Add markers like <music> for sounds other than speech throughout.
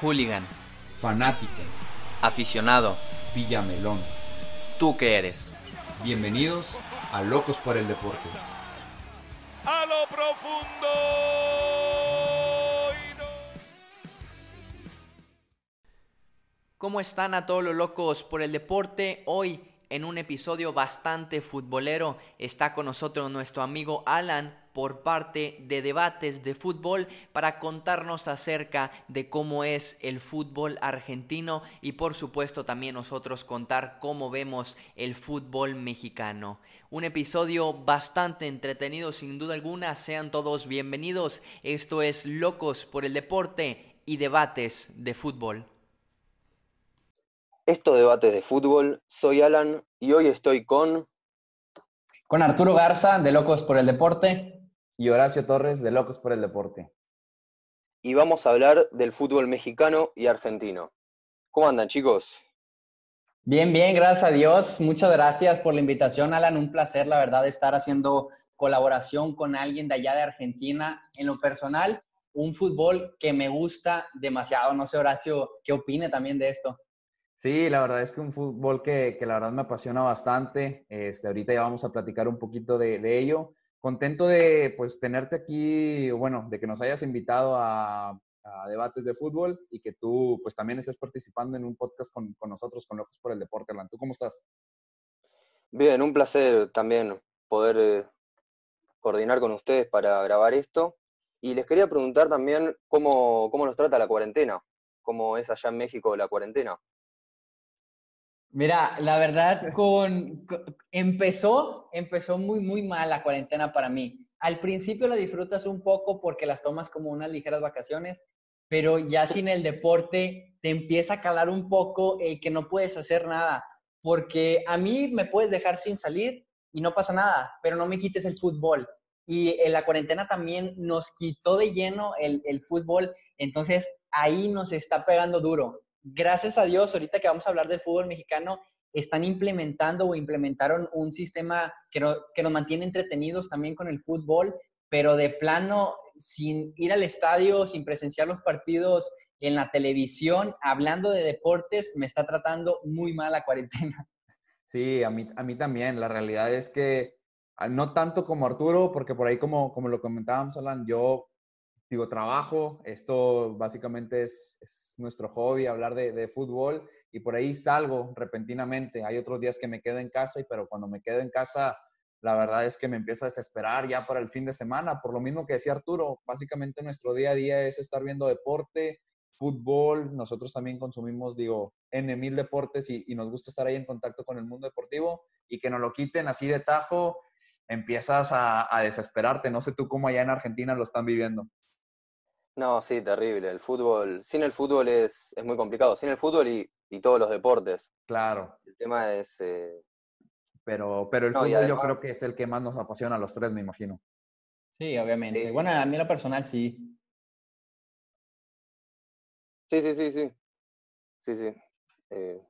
Hooligan. Fanático. Aficionado. Villamelón. ¿Tú qué eres? Bienvenidos a Locos por el Deporte. A lo profundo. ¿Cómo están a todos los locos por el deporte? Hoy en un episodio bastante futbolero está con nosotros nuestro amigo Alan por parte de debates de fútbol para contarnos acerca de cómo es el fútbol argentino y por supuesto también nosotros contar cómo vemos el fútbol mexicano. Un episodio bastante entretenido sin duda alguna, sean todos bienvenidos. Esto es Locos por el Deporte y debates de fútbol. Esto debates de fútbol, soy Alan y hoy estoy con... Con Arturo Garza de Locos por el Deporte y Horacio Torres de Locos por el Deporte. Y vamos a hablar del fútbol mexicano y argentino. ¿Cómo andan, chicos? Bien, bien, gracias a Dios. Muchas gracias por la invitación, Alan. Un placer, la verdad, estar haciendo colaboración con alguien de allá de Argentina. En lo personal, un fútbol que me gusta demasiado. No sé, Horacio, ¿qué opine también de esto? Sí, la verdad es que un fútbol que, la verdad me apasiona bastante. Este, ahorita ya vamos a platicar un poquito de, de ello contento de pues tenerte aquí, bueno, de que nos hayas invitado a, debates de fútbol y que tú pues también estés participando en un podcast con, nosotros, con Locos por el Deporte, Alan. ¿Tú cómo estás? Bien, un placer también poder eh, coordinar con ustedes para grabar esto. Y les quería preguntar también cómo, cómo nos trata la cuarentena, cómo es allá en México la cuarentena. Mira, la verdad, con, empezó, empezó muy, muy mal la cuarentena para mí. Al principio la disfrutas un poco porque las tomas como unas ligeras vacaciones, pero ya sin el deporte te empieza a calar un poco el que no puedes hacer nada, porque a mí me puedes dejar sin salir y no pasa nada, pero no me quites el fútbol. Y en la cuarentena también nos quitó de lleno el, el fútbol, entonces ahí nos está pegando duro gracias a Dios, ahorita que vamos a hablar del fútbol mexicano, están implementando o implementaron un sistema que, que nos mantiene entretenidos también con el fútbol, pero de plano, sin ir al estadio, sin presenciar los partidos en la televisión, hablando de deportes, me está tratando muy mal la cuarentena. <laughs> Sí, a mí, a mí también. La realidad es que ah, no tanto como Arturo, porque por ahí como, como lo comentábamos, Alan, yo digo, trabajo, esto básicamente es, nuestro hobby, hablar de, fútbol, y por ahí salgo repentinamente. Hay otros días que me quedo en casa, y, pero cuando me quedo en casa, la verdad es que me empiezo a desesperar ya para el fin de semana, por lo mismo que decía Arturo, básicamente nuestro día a día es estar viendo deporte, fútbol, nosotros también consumimos, digo, N mil deportes y, nos gusta estar ahí en contacto con el mundo deportivo y que nos lo quiten así de tajo, empiezas a, a desesperarte. No sé tú cómo allá en Argentina lo están viviendo. No, sí, terrible. El fútbol, sin el fútbol es, es muy complicado. Sin el fútbol y, y, todos los deportes. Claro. El tema es... Eh, pero, pero el fútbol yo creo que es el que más nos apasiona a los tres, me imagino. Sí, obviamente. Bueno, a mí lo personal sí. Sí, sí, sí, sí. Sí, sí. Eh,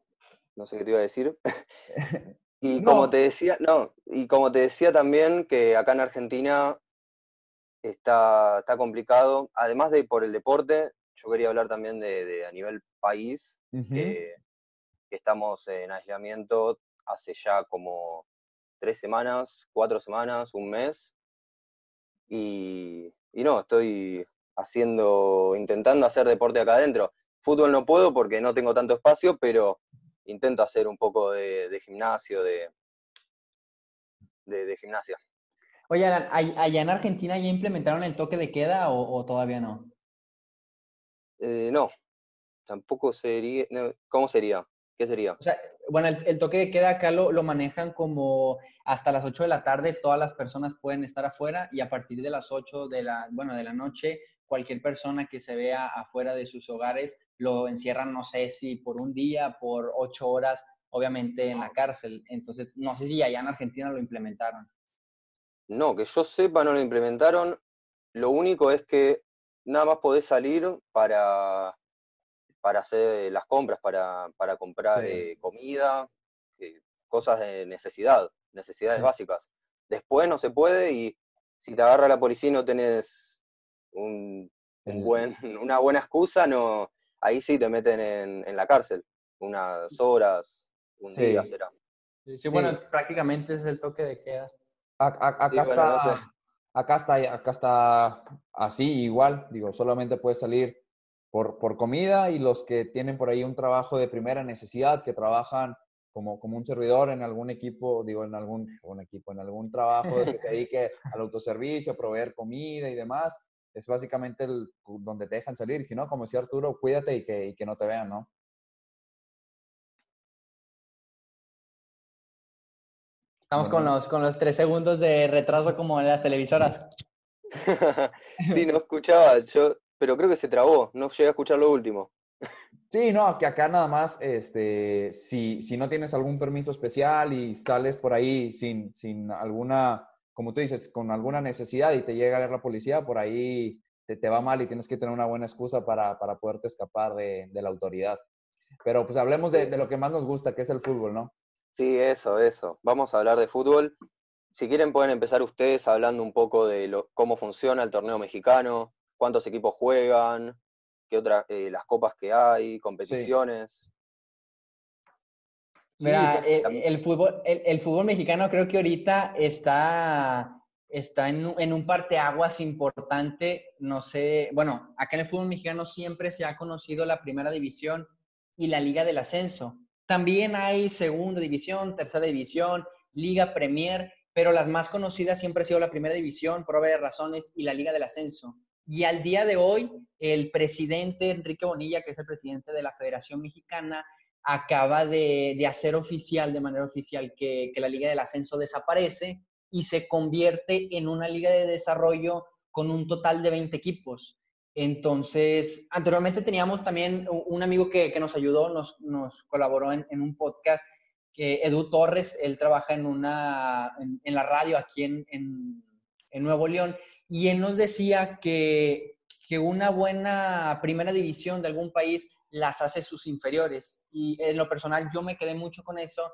no sé qué te iba a decir. <laughs> y como te decía, no, y como te decía también que acá en Argentina está, está complicado. Además de por el deporte, yo quería hablar también de, a nivel país, que estamos en aislamiento hace ya como tres semanas, cuatro semanas, un mes. Y, no, estoy haciendo, intentando hacer deporte acá adentro. Fútbol no puedo porque no tengo tanto espacio, pero intento hacer un poco de, gimnasio, de, de gimnasia. Oye, ¿allá en Argentina ya implementaron el toque de queda o, todavía no? Eh, no, tampoco sería. ¿Cómo sería? ¿Qué sería? O sea, bueno, el, toque de queda acá lo, manejan como hasta las 8 de la tarde todas las personas pueden estar afuera y a partir de las 8 de la, bueno, de la noche cualquier persona que se vea afuera de sus hogares lo encierran, no sé si por un día, por 8 horas, obviamente en la cárcel. Entonces, no sé si allá en Argentina lo implementaron. No, que yo sepa no lo implementaron. Lo único es que nada más podés salir para, para hacer las compras, para, para comprar eh, comida, eh, cosas de necesidad, necesidades básicas. Después no se puede y si te agarra la policía y no tenés un, un buen, <laughs> una buena excusa, no, ahí sí te meten en, en la cárcel, unas horas, un Sí. día será. Sí, bueno, prácticamente es el toque de queda. Acá, Sí, está, acá está, acá está así igual, digo, solamente puedes salir por, por comida y los que tienen por ahí un trabajo de primera necesidad, que trabajan como, como un servidor en algún equipo, digo, en algún, un equipo, en algún trabajo que se dedique <laughs> al autoservicio, proveer comida y demás, es básicamente el, donde te dejan salir. Y si no, como decía Arturo, cuídate y que, y que no te vean, ¿no? Estamos con los, con los tres segundos de retraso como en las televisoras. <laughs> sí, no escuchaba, yo, pero creo que se trabó, no llegué a escuchar lo último. Sí, no, que acá nada más, este, si, si no tienes algún permiso especial y sales por ahí sin, sin alguna, como tú dices, con alguna necesidad y te llega a ver la policía, por ahí te, te va mal y tienes que tener una buena excusa para, para poderte escapar de, de la autoridad. Pero pues hablemos de, de lo que más nos gusta, que es el fútbol, ¿no? Sí, eso, eso. Vamos a hablar de fútbol. Si quieren pueden empezar ustedes hablando un poco de lo- cómo funciona el torneo mexicano, cuántos equipos juegan, qué otras, eh, las copas que hay, competiciones. Mira, pues, eh, el, fútbol, el, el fútbol mexicano creo que ahorita está, está en, un- en un parteaguas importante. No sé, bueno, acá en el fútbol mexicano siempre se ha conocido la primera división y la liga del ascenso. También hay segunda división, tercera división, liga premier, pero las más conocidas siempre ha sido la primera división, por obvias razones, y la liga del ascenso. Y al día de hoy, el presidente Enrique Bonilla, que es el presidente de la Federación Mexicana, acaba de, de hacer oficial, de manera oficial, que la Liga del Ascenso desaparece y se convierte en una liga de desarrollo con un total de 20 equipos. Entonces, anteriormente teníamos también un amigo que, que nos ayudó, nos, nos colaboró en, en un podcast, que Edu Torres, él trabaja en, una, en, la radio aquí en, en Nuevo León, y él nos decía que, que una buena primera división de algún país las hace sus inferiores. Y en lo personal yo me quedé mucho con eso.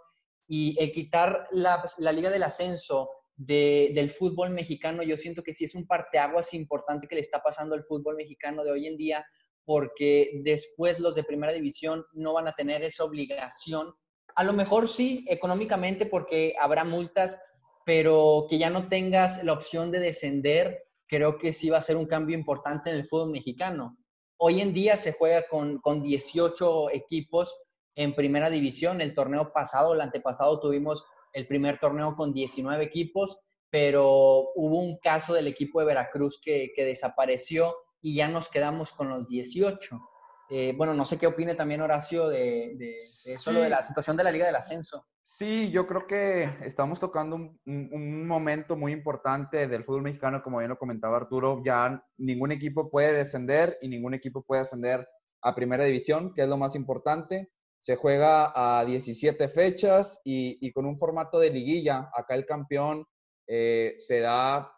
Y el quitar la, la Liga del Ascenso de- del fútbol mexicano, yo siento que sí es un parteaguas importante que le está pasando al fútbol mexicano de hoy en día, porque después los de primera división no van a tener esa obligación. A lo mejor sí, económicamente, porque habrá multas, pero que ya no tengas la opción de descender, creo que sí va a ser un cambio importante en el fútbol mexicano. Hoy en día se juega con, con 18 equipos en primera división. El torneo pasado, el antepasado, tuvimos el primer torneo con 19 equipos, pero hubo un caso del equipo de Veracruz que, que desapareció y ya nos quedamos con los 18. Eh, bueno, no sé qué opine también Horacio de, de, de eso, lo de la situación de la Liga del Ascenso. Sí, yo creo que estamos tocando un, un- un momento muy importante del fútbol mexicano, como bien lo comentaba Arturo, ya ningún equipo puede descender y ningún equipo puede ascender a primera división, que es lo más importante. Se juega a 17 fechas y, con un formato de liguilla. Acá el campeón eh, se da,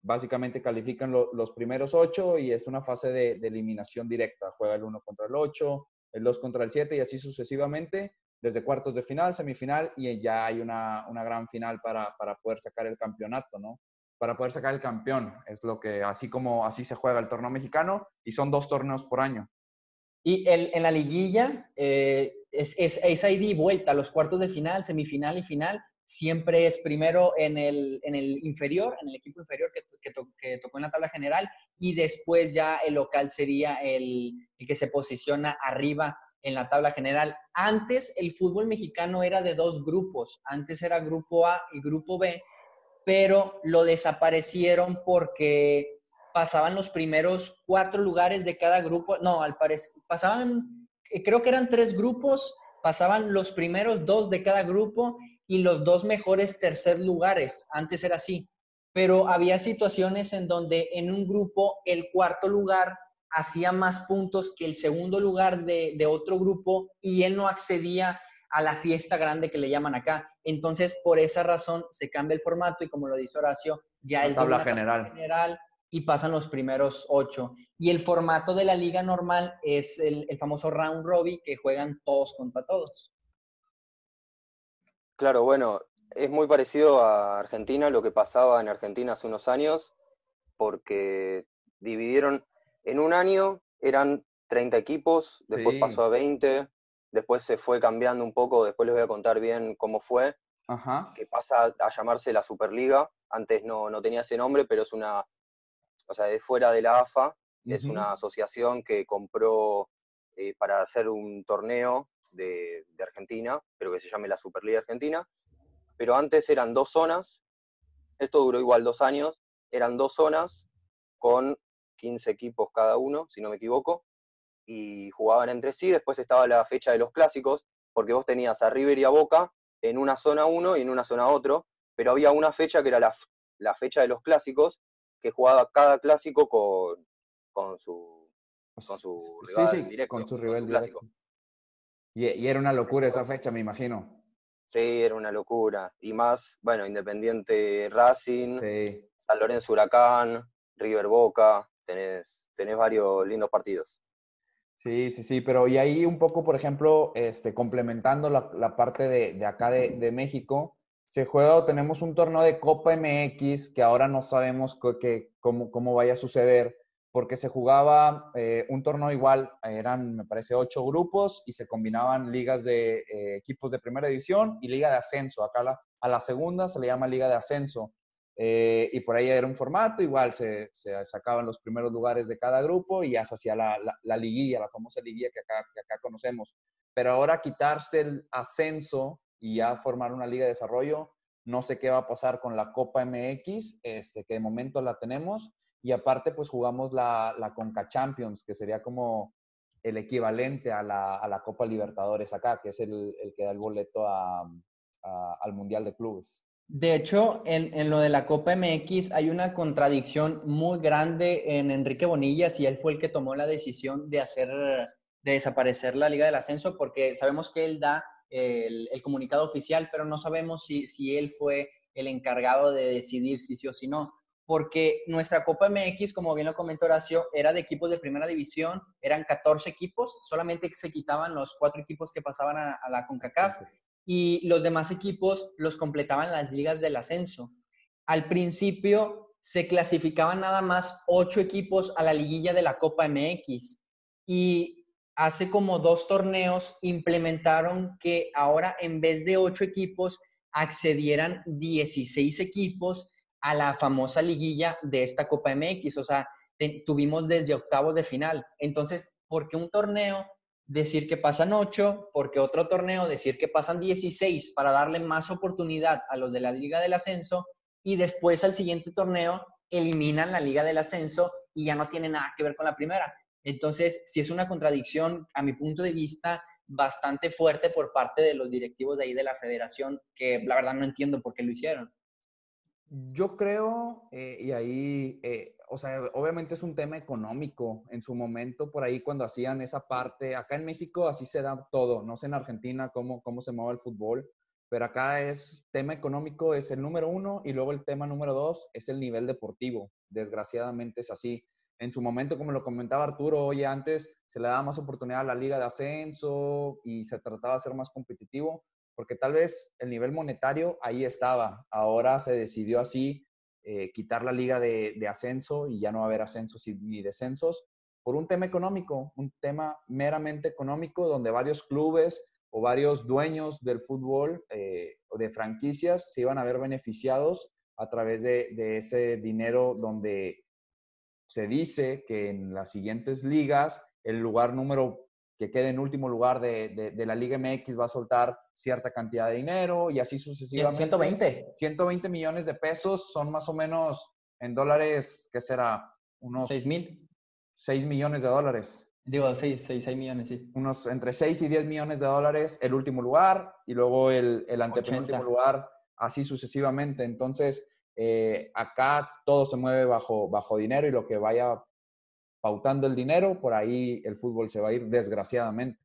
básicamente califican lo- los primeros ocho y es una fase de, eliminación directa. Juega el 1 contra el 8, el 2 contra el 7 y así sucesivamente desde cuartos de final, semifinal y ya hay una, gran final para poder sacar el campeonato, ¿no? Para poder sacar el campeón, es lo que, así como así se juega el torneo mexicano y son dos torneos por año. Y el, en la liguilla eh, es, es, es ida y vuelta, los cuartos de final, semifinal y final, siempre es primero en el, en el inferior, en el equipo inferior que, que tocó en la tabla general, y después ya el local sería el, el que se posiciona arriba en la tabla general. Antes el fútbol mexicano era de dos grupos, antes era grupo A y grupo B, pero lo desaparecieron porque pasaban los primeros cuatro lugares de cada grupo, no, al parecer, pasaban, eh, creo que eran tres grupos, pasaban los primeros dos de cada grupo y los dos mejores tercer lugares, antes era así, pero había situaciones en donde en un grupo el cuarto lugar hacía más puntos que el segundo lugar de, de otro grupo y él no accedía a la fiesta grande que le llaman acá. Entonces, por esa razón se cambia el formato y como lo dice Horacio, ya La es de tabla una general. general y pasan los primeros ocho. Y el formato de la liga normal es el, el famoso round robin que juegan todos contra todos. Claro, bueno, es muy parecido a Argentina, lo que pasaba en Argentina hace unos años, porque dividieron en un año, eran 30 equipos, después pasó a 20, después se fue cambiando un poco, después les voy a contar bien cómo fue, que pasa a llamarse la Superliga, antes no, no tenía ese nombre, pero es una, o sea, es fuera de la AFA, es una asociación que compró eh, para hacer un torneo de, de, Argentina, pero que se llame la Superliga Argentina, pero antes eran dos zonas, esto duró igual dos años, eran dos zonas con 15 equipos cada uno, si no me equivoco, y jugaban entre sí, después estaba la fecha de los clásicos, porque vos tenías a River y a Boca en una zona uno y en una zona otro, pero había una fecha que era la, la fecha de los clásicos, que jugaba cada clásico con, con su, con su rival directo. Con su rival clásico. Y, y, era una locura esa fecha, me imagino. Sí, era una locura. Y más, bueno, Independiente Racing, San Lorenzo Huracán, River Boca, tenés, tenés varios lindos partidos. Sí, sí, sí, pero y ahí un poco, por ejemplo, este, complementando la, la parte de, de acá de, de, México, se juega o tenemos un torneo de Copa MX que ahora no sabemos que, cómo, cómo vaya a suceder, porque se jugaba eh, un torneo igual, eran, me parece, ocho grupos y se combinaban ligas de eh, equipos de primera división y liga de ascenso. Acá la, a la segunda se le llama liga de ascenso. Eh, y por ahí era un formato, igual se, se, sacaban los primeros lugares de cada grupo y ya se hacía la, la, liguilla, la famosa liguilla que acá, que acá conocemos. Pero ahora quitarse el ascenso y ya formar una liga de desarrollo, no sé qué va a pasar con la Copa MX, este, que de momento la tenemos, y aparte pues jugamos la, la Conca Champions, que sería como el equivalente a la, a la Copa Libertadores acá, que es el, el que da el boleto a, al Mundial de Clubes. De hecho, en, en, lo de la Copa MX hay una contradicción muy grande en Enrique Bonillas y él fue el que tomó la decisión de hacer, de desaparecer la Liga del Ascenso porque sabemos que él da el, el comunicado oficial, pero no sabemos si, si, él fue el encargado de decidir si sí o si no. Porque nuestra Copa MX, como bien lo comentó Horacio, era de equipos de primera división, eran 14 equipos, solamente se quitaban los cuatro equipos que pasaban a, a la CONCACAF y los demás equipos los completaban las ligas del ascenso. Al principio se clasificaban nada más ocho equipos a la liguilla de la Copa MX y hace como dos torneos implementaron que ahora en vez de ocho equipos accedieran 16 equipos a la famosa liguilla de esta Copa MX. O sea, tuvimos desde octavos de final. Entonces, ¿por qué un torneo decir que pasan 8, porque otro torneo decir que pasan 16 para darle más oportunidad a los de la Liga del Ascenso y después al siguiente torneo eliminan la Liga del Ascenso y ya no tiene nada que ver con la primera. Entonces, si es una contradicción, a mi punto de vista, bastante fuerte por parte de los directivos de ahí de la federación, que la verdad no entiendo por qué lo hicieron. Yo creo, eh, y ahí eh, o sea, obviamente es un tema económico. En su momento, por ahí cuando hacían esa parte, acá en México así se da todo. No sé en Argentina cómo, cómo se mueve el fútbol, pero acá es tema económico, es el número uno, y luego el tema número dos es el nivel deportivo. Desgraciadamente es así. En su momento, como lo comentaba Arturo, hoy antes se le daba más oportunidad a la liga de ascenso y se trataba de ser más competitivo, porque tal vez el nivel monetario ahí estaba. Ahora se decidió así eh, quitar la liga de, ascenso y ya no va a haber ascensos ni descensos por un tema económico, un tema meramente económico donde varios clubes o varios dueños del fútbol eh, o de franquicias se iban a ver beneficiados a través de, ese dinero donde se dice que en las siguientes ligas el lugar número que quede en último lugar de, de, la Liga MX va a soltar cierta cantidad de dinero y así sucesivamente. 120. 120 millones de pesos son más o menos en dólares, ¿qué será? Unos... 6 mil. 6 millones de dólares. Digo, 6, 6, 6 millones, sí. Unos entre 6 y 10 millones de dólares el último lugar y luego el, el antepenúltimo lugar, así sucesivamente. Entonces, eh, acá todo se mueve bajo, bajo dinero y lo que vaya pautando el dinero, por ahí el fútbol se va a ir desgraciadamente.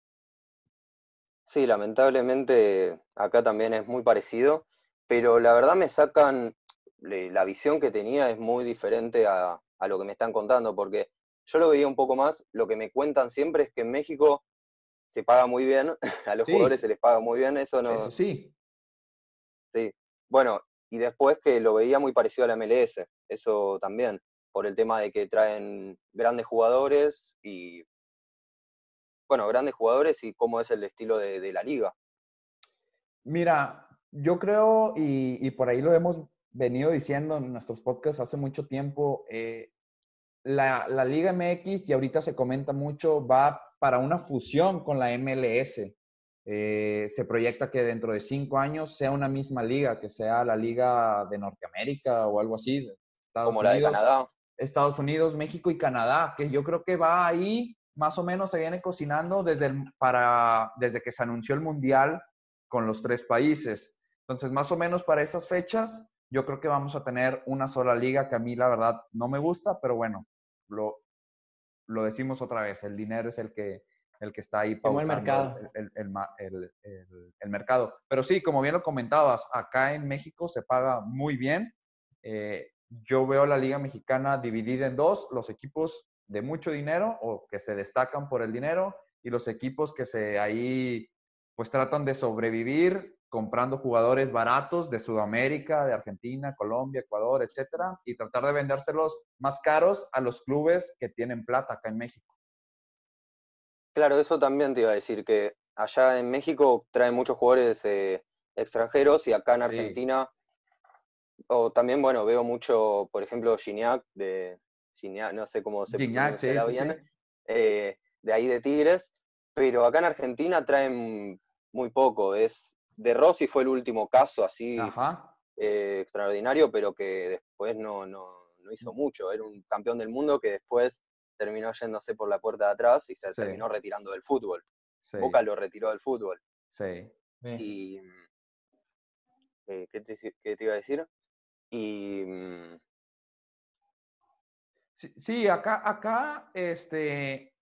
Sí, lamentablemente acá también es muy parecido, pero la verdad me sacan, la visión que tenía es muy diferente a, a lo que me están contando, porque yo lo veía un poco más, lo que me cuentan siempre es que en México se paga muy bien, <laughs> a los jugadores se les paga muy bien, eso no... Eso sí. Sí, bueno, y después que lo veía muy parecido a la MLS, eso también por el tema de que traen grandes jugadores y, bueno, grandes jugadores y cómo es el estilo de, la liga. Mira, yo creo, y, por ahí lo hemos venido diciendo en nuestros podcasts hace mucho tiempo, eh, la, la, Liga MX, y ahorita se comenta mucho, va para una fusión con la MLS. Eh, se proyecta que dentro de cinco años sea una misma liga, que sea la Liga de Norteamérica o algo así. Como la de Canadá. Estados Unidos, México y Canadá, que yo creo que va ahí, más o menos se viene cocinando desde, para, desde que se anunció el Mundial con los tres países. Entonces, más o menos para esas fechas, yo creo que vamos a tener una sola liga que a mí la verdad no me gusta, pero bueno, lo, lo decimos otra vez, el dinero es el que, el que está ahí para el mercado. El, el, el, mercado. Pero sí, como bien lo comentabas, acá en México se paga muy bien. Eh, yo veo la Liga Mexicana dividida en dos, los equipos de mucho dinero o que se destacan por el dinero y los equipos que se ahí pues tratan de sobrevivir comprando jugadores baratos de Sudamérica, de Argentina, Colombia, Ecuador, etcétera, y tratar de vendérselos más caros a los clubes que tienen plata acá en México. Claro, eso también te iba a decir, que allá en México traen muchos jugadores eh, extranjeros y acá en Argentina, o también, bueno, veo mucho, por ejemplo, Gignac, de Gignac, no sé cómo se pronuncia bien, eh, de ahí de Tigres, pero acá en Argentina traen muy poco, es de Rossi fue el último caso así eh, extraordinario, pero que después no, no, no hizo mucho, era un campeón del mundo que después terminó yéndose por la puerta de atrás y se terminó retirando del fútbol. Boca lo retiró del fútbol. Sí. Y, eh, ¿qué, te, iba a decir? Y, mm, sí, acá, acá, este,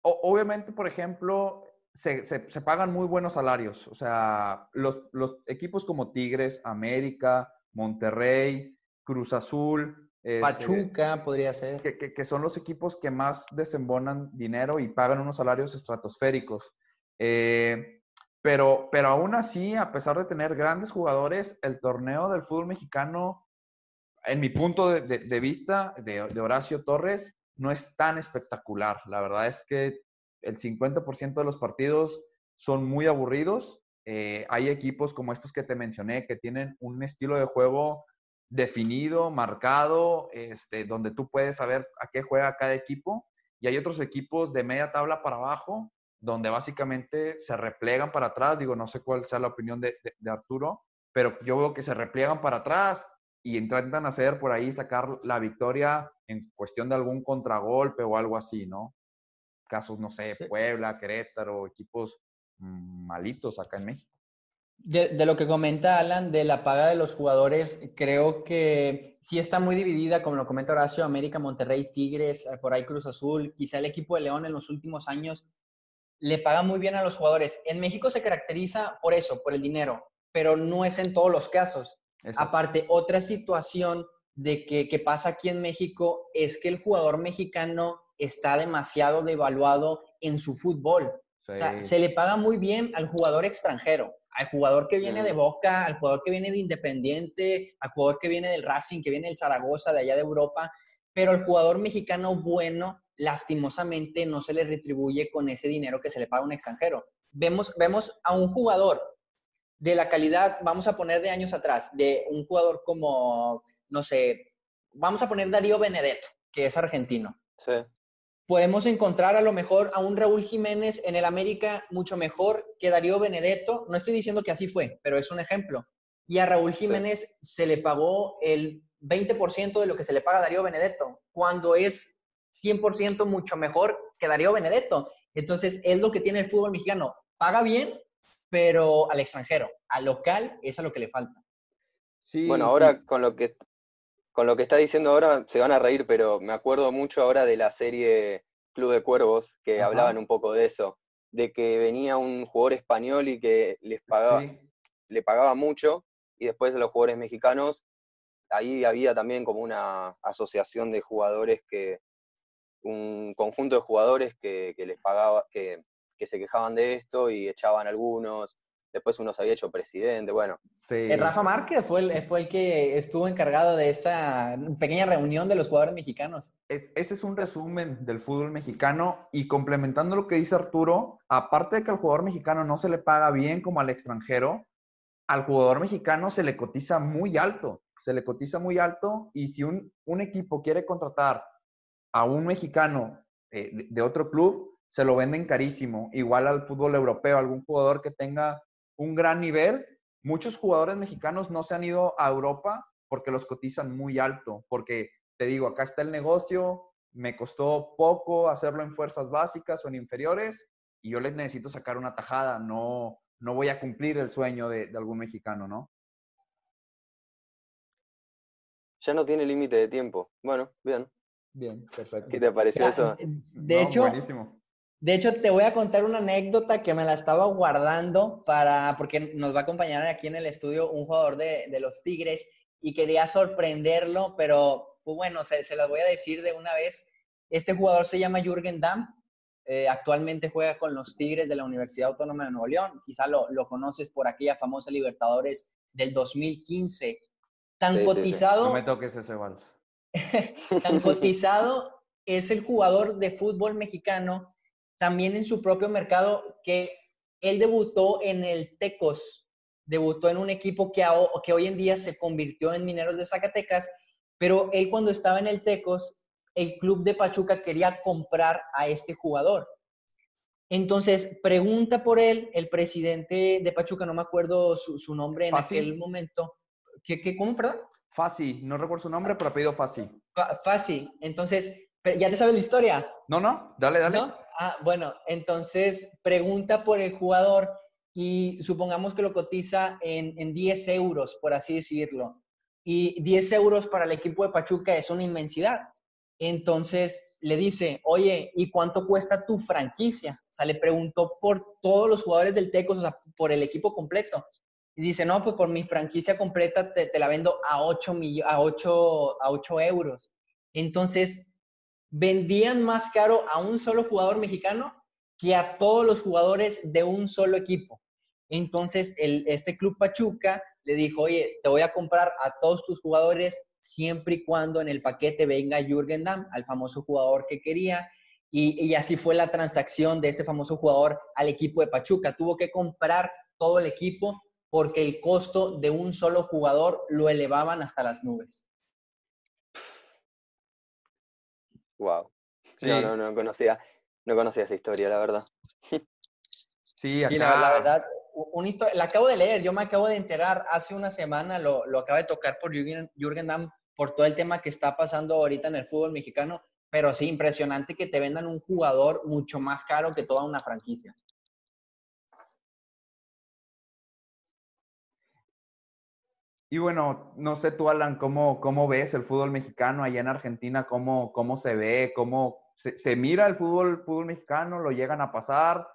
obviamente, por ejemplo, se, se, pagan muy buenos salarios. O sea, los, los equipos como Tigres, América, Monterrey, Cruz Azul, este, Pachuca podría ser. Que, son los equipos que más desembonan dinero y pagan unos salarios estratosféricos. Eh, pero, pero aún así, a pesar de tener grandes jugadores, el torneo del fútbol mexicano, en mi punto de, vista, de, Horacio Torres, no es tan espectacular. La verdad es que el 50% de los partidos son muy aburridos. Eh, hay equipos como estos que te mencioné que tienen un estilo de juego definido, marcado, este, donde tú puedes saber a qué juega cada equipo. Y hay otros equipos de media tabla para abajo, donde básicamente se replegan para atrás. Digo, no sé cuál sea la opinión de, Arturo, pero yo veo que se repliegan para atrás y intentan hacer por ahí sacar la victoria en cuestión de algún contragolpe o algo así, ¿no? Casos, no sé, Puebla, Querétaro, equipos mm, malitos acá en México. De, lo que comenta Alan, de la paga de los jugadores, creo que sí está muy dividida, como lo comenta Horacio, América, Monterrey, Tigres, eh, por ahí Cruz Azul, quizá el equipo de León en los últimos años le paga muy bien a los jugadores. En México se caracteriza por eso, por el dinero, pero no es en todos los casos. Aparte, otra situación de que, que, pasa aquí en México es que el jugador mexicano está demasiado devaluado en su fútbol. O sea, se le paga muy bien al jugador extranjero al jugador que viene de Boca, al jugador que viene de Independiente, al jugador que viene del Racing, que viene del Zaragoza, de allá de Europa, pero al jugador mexicano bueno, lastimosamente no se le retribuye con ese dinero que se le paga a un extranjero. Vemos, vemos a un jugador de la calidad, vamos a poner de años atrás, de un jugador como, no sé, vamos a poner Darío Benedetto, que es argentino. Sí podemos encontrar a lo mejor a un Raúl Jiménez en el América mucho mejor que Darío Benedetto. No estoy diciendo que así fue, pero es un ejemplo. Y a Raúl Jiménez se le pagó el 20% de lo que se le paga a Darío Benedetto, cuando es 100% mucho mejor que Darío Benedetto. Entonces, es lo que tiene el fútbol mexicano. Paga bien, pero al extranjero. Al local es a lo que le falta. Sí, bueno, ahora con lo que con lo que está diciendo ahora se van a reír, pero me acuerdo mucho ahora de la serie Club de Cuervos, que hablaban un poco de eso, de que venía un jugador español y que les pagaba, le pagaba mucho, y después los jugadores mexicanos, ahí había también como una asociación de jugadores que, un conjunto de jugadores que, les pagaba, que, que se quejaban de esto y echaban algunos, después uno se había hecho presidente, bueno. Sí. Eh, Rafa Márquez fue el, fue el que estuvo encargado de esa pequeña reunión de los jugadores mexicanos. ese es un resumen del fútbol mexicano y complementando lo que dice Arturo, aparte de que al jugador mexicano no se le paga bien como al extranjero, al jugador mexicano se le cotiza muy alto, se le cotiza muy alto y si un, un equipo quiere contratar a un mexicano eh, de otro club, se lo venden carísimo. Igual al fútbol europeo, algún jugador que tenga un gran nivel. Muchos jugadores mexicanos no se han ido a Europa porque los cotizan muy alto, porque te digo, acá está el negocio, me costó poco hacerlo en fuerzas básicas o en inferiores y yo les necesito sacar una tajada, no, no voy a cumplir el sueño de, de algún mexicano, ¿no? Ya no tiene límite de tiempo. Bueno, bien. Bien, perfecto. ¿Qué te pareció eso? De hecho, de hecho, te voy a contar una anécdota que me la estaba guardando para, porque nos va a acompañar aquí en el estudio un jugador de, los Tigres y quería sorprenderlo, pero pues bueno, se, se las voy a decir de una vez. Este jugador se llama Jürgen Damm, eh, actualmente juega con los Tigres de la Universidad Autónoma de Nuevo León. Quizá lo, lo conoces por aquella famosa Libertadores del 2015. Tan cotizado. No me toques ese vals. <laughs> tan cotizado es el jugador de fútbol mexicano también en su propio mercado que él debutó en el Tecos, debutó en un equipo que, que hoy en día se convirtió en Mineros de Zacatecas, pero él cuando estaba en el Tecos, el club de Pachuca quería comprar a este jugador. Entonces, pregunta por él el presidente de Pachuca, no me acuerdo su, nombre en aquel momento. ¿Qué, qué, ¿Cómo, perdón? Fasi, no recuerdo su nombre, pero ha pedido Fasi. Fasi, entonces, ¿ya te sabes la historia? No, no, dale, dale. Ah, bueno, entonces pregunta por el jugador y supongamos que lo cotiza en, en 10 euros, por así decirlo. Y 10 euros para el equipo de Pachuca es una inmensidad. Entonces le dice, oye, ¿y cuánto cuesta tu franquicia? O sea, le preguntó por todos los jugadores del Tecos, o sea, por el equipo completo. Y dice, no, pues por mi franquicia completa te, la vendo a 8, a, 8, a 8 euros. Entonces, vendían más caro a un solo jugador mexicano que a todos los jugadores de un solo equipo. Entonces, el, este club Pachuca le dijo, oye, te voy a comprar a todos tus jugadores siempre y cuando en el paquete venga Jürgen Damm, al famoso jugador que quería. Y, y, así fue la transacción de este famoso jugador al equipo de Pachuca. Tuvo que comprar todo el equipo porque el costo de un solo jugador lo elevaban hasta las nubes. Wow. No, no, no conocía, no conocía esa historia, la verdad. <laughs> Sí, acá... la, verdad, una historia, la acabo de leer, yo me acabo de enterar hace una semana, lo, lo acaba de tocar por Jürgen, Jürgen Damm, por todo el tema que está pasando ahorita en el fútbol mexicano, pero sí, impresionante que te vendan un jugador mucho más caro que toda una franquicia. Y bueno, no sé tú, Alan, ¿cómo, cómo ves el fútbol mexicano allá en Argentina? ¿Cómo, cómo se ve? ¿Cómo se, mira el fútbol, fútbol mexicano? ¿Lo llegan a pasar?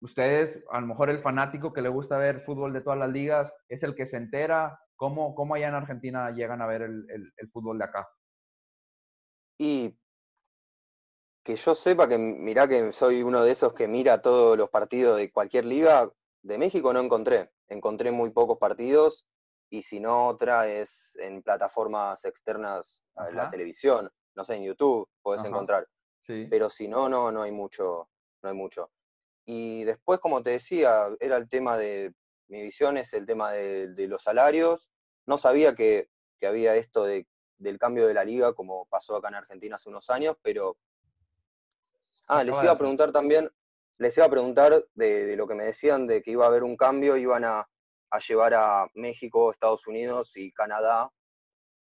Ustedes, a lo mejor el fanático que le gusta ver fútbol de todas las ligas, es el que se entera. ¿Cómo, cómo allá en Argentina llegan a ver el, el fútbol de acá? Y que yo sepa que, mirá que soy uno de esos que mira todos los partidos de cualquier liga, de México no encontré. Encontré muy pocos partidos y si no otra es en plataformas externas a la televisión, no sé, en YouTube puedes encontrar. Pero si no, no, no hay mucho, no hay mucho. Y después, como te decía, era el tema de, mi visión es el tema de, los salarios. No sabía que, había esto de, del cambio de la liga, como pasó acá en Argentina hace unos años, pero... Ah, les iba a preguntar también, les iba a preguntar de, lo que me decían de que iba a haber un cambio, iban a, a llevar a México, Estados Unidos y Canadá,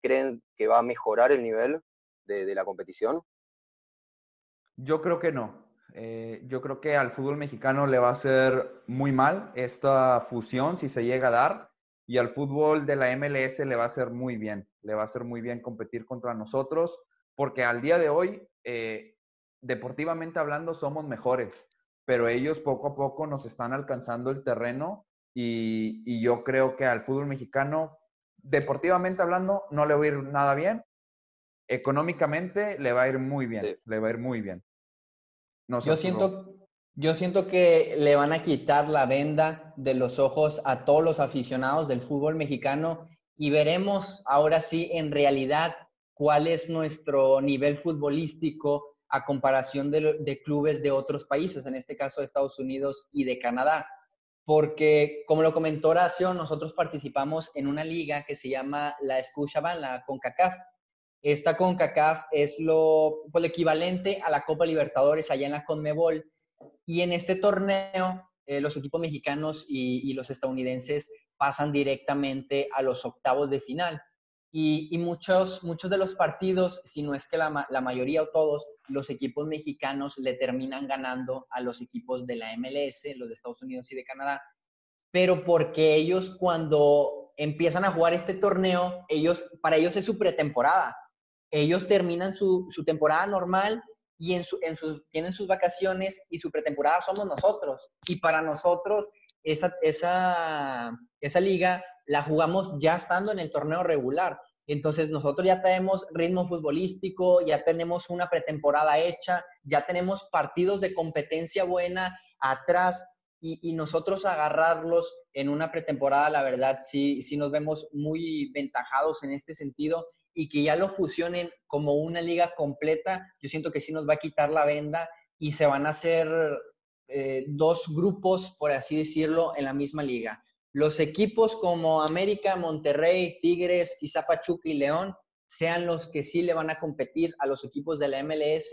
¿creen que va a mejorar el nivel de, la competición? Yo creo que no. Eh, yo creo que al fútbol mexicano le va a hacer muy mal esta fusión si se llega a dar y al fútbol de la MLS le va a hacer muy bien. Le va a hacer muy bien competir contra nosotros porque al día de hoy, eh, deportivamente hablando, somos mejores, pero ellos poco a poco nos están alcanzando el terreno y, yo creo que al fútbol mexicano, deportivamente hablando, no le va a ir nada bien. Económicamente le va a ir muy bien, le va a ir muy bien. yo siento, Yo siento que le van a quitar la venda de los ojos a todos los aficionados del fútbol mexicano y veremos ahora sí en realidad cuál es nuestro nivel futbolístico a comparación de, clubes de otros países, en este caso de Estados Unidos y de Canadá. Porque, como lo comentó Horacio, nosotros participamos en una liga que se llama la Scotiabank, la CONCACAF. Esta CONCACAF es lo, pues, equivalente a la Copa Libertadores allá en la CONMEBOL. Y en este torneo, eh, los equipos mexicanos y, y los estadounidenses pasan directamente a los octavos de final. Y, muchos, muchos de los partidos, si no es que la, la, mayoría o todos, los equipos mexicanos le terminan ganando a los equipos de la MLS, los de Estados Unidos y de Canadá, pero porque ellos cuando empiezan a jugar este torneo, ellos, para ellos es su pretemporada. Ellos terminan su, su temporada normal y en su, en su, tienen sus vacaciones y su pretemporada somos nosotros. Y para nosotros esa, esa, esa liga la jugamos ya estando en el torneo regular. Entonces nosotros ya tenemos ritmo futbolístico, ya tenemos una pretemporada hecha, ya tenemos partidos de competencia buena atrás y, nosotros agarrarlos en una pretemporada, la verdad, sí, sí nos vemos muy ventajados en este sentido y que ya lo fusionen como una liga completa, yo siento que sí nos va a quitar la venda y se van a hacer eh, dos grupos, por así decirlo, en la misma liga los equipos como América, Monterrey, Tigres, quizá Pachuca y León sean los que sí le van a competir a los equipos de la MLS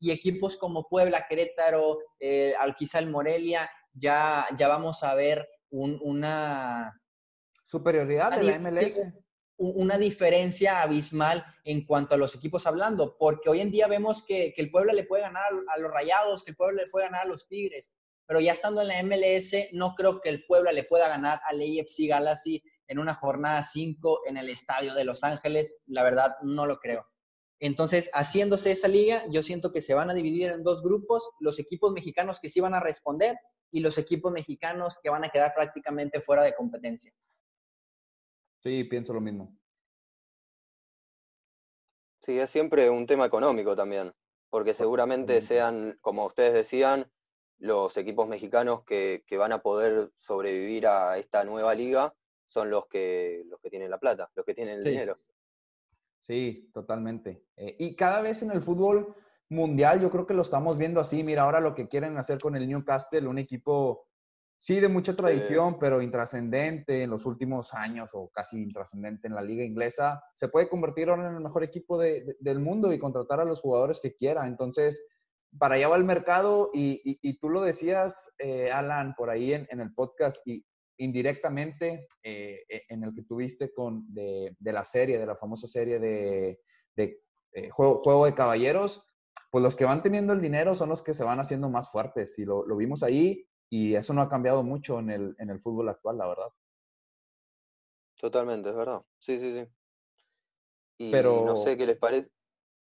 y equipos como Puebla, Querétaro, eh, quizá el Morelia, ya, ya vamos a ver una superioridad de la MLS. Una diferencia abismal en cuanto a los equipos hablando, porque hoy en día vemos que, que el Puebla le puede ganar a los Rayados, que el Puebla le puede ganar a los Tigres, pero ya estando en la MLS, no creo que el Puebla le pueda ganar al AFC Galaxy en una jornada 5 en el estadio de Los Ángeles. La verdad, no lo creo. Entonces, haciéndose esa liga, yo siento que se van a dividir en dos grupos, los equipos mexicanos que sí van a responder y los equipos mexicanos que van a quedar prácticamente fuera de competencia. Sí, pienso lo mismo. Sí, es siempre un tema económico también, porque seguramente sean, como ustedes decían, los equipos mexicanos que, van a poder sobrevivir a esta nueva liga son los que, los que tienen la plata, los que tienen el dinero. Sí, totalmente. Eh, y cada vez en el fútbol mundial yo creo que lo estamos viendo así. Mira, ahora lo que quieren hacer con el Newcastle, un equipo, sí, de mucha tradición, pero intrascendente en los últimos años o casi intrascendente en la liga inglesa, se puede convertir ahora en el mejor equipo del mundo y contratar a los jugadores que quiera. Entonces, para allá va el mercado y, tú lo decías, eh, Alan, por ahí en, el podcast y indirectamente eh, e, en el que tuviste con, de, la serie, de la famosa serie de, eh, juego, de Caballeros, pues los que van teniendo el dinero son los que se van haciendo más fuertes y lo, vimos ahí y eso no ha cambiado mucho en el, en el fútbol actual, la verdad. Totalmente, es verdad. Sí, sí, sí. Y Pero... no sé qué les parece.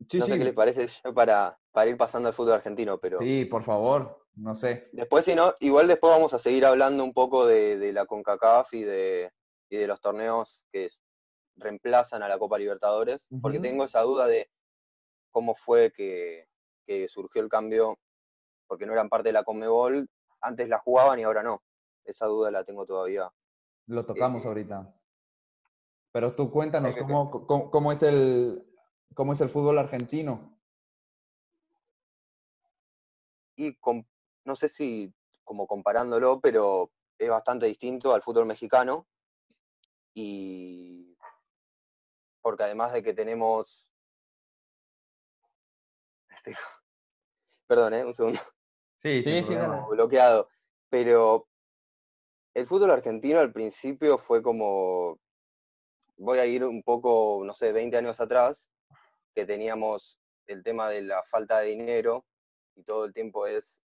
Sí, no sé qué les parece para, para ir pasando al fútbol argentino, pero... Sí, por favor, no sé. Después, si no, igual después vamos a seguir hablando un poco de, la CONCACAF y de, de los torneos que reemplazan a la Copa Libertadores, porque tengo esa duda de cómo fue que, surgió el cambio, porque no eran parte de la Conmebol, antes la jugaban y ahora no. Esa duda la tengo todavía. Lo tocamos eh, ahorita. Pero tú cuéntanos cómo, cómo, es el, cómo es el fútbol argentino y no sé si como comparándolo, pero es bastante distinto al fútbol mexicano. Y porque además de que tenemos... Este, <laughs> perdón, ¿eh? un segundo. Sí, sí, sí. Bloqueado. Pero el fútbol argentino al principio fue como, voy a ir un poco, no sé, 20 años atrás, que teníamos el tema de la falta de dinero y todo el tiempo es,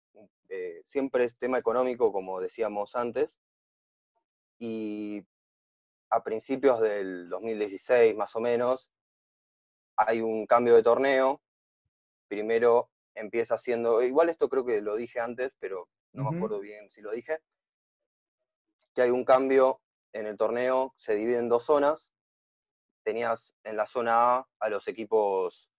eh, siempre es tema económico, como decíamos antes, y a principios del 2016 más o menos, hay un cambio de torneo, primero empieza siendo, igual esto creo que lo dije antes, pero no me acuerdo bien si lo dije, que hay un cambio en el torneo, se divide en dos zonas, tenías en la zona A a los equipos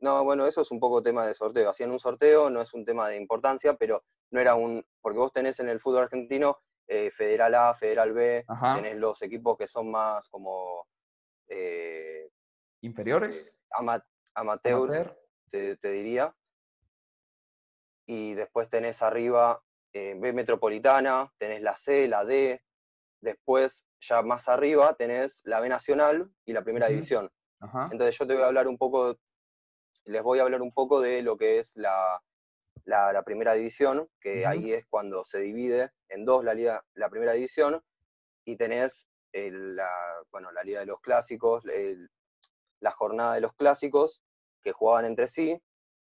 No, bueno, eso es un poco tema de sorteo. Hacían un sorteo, no es un tema de importancia, pero no era un. Porque vos tenés en el fútbol argentino eh, Federal A, Federal B, Ajá. tenés los equipos que son más como. eh, ¿Inferiores? ama- amateur, Amateur. te, te diría. Y después tenés arriba eh, B Metropolitana, tenés la C, la D. Después, ya más arriba, tenés la B Nacional y la Primera. División. Ajá. Entonces yo te voy a hablar un poco, les voy a hablar un poco de lo que es la, la, la primera división, que ahí es cuando se divide en dos la liga, la primera división, y tenés el- la, bueno, la liga de los clásicos, el- la jornada de los clásicos, que jugaban entre sí,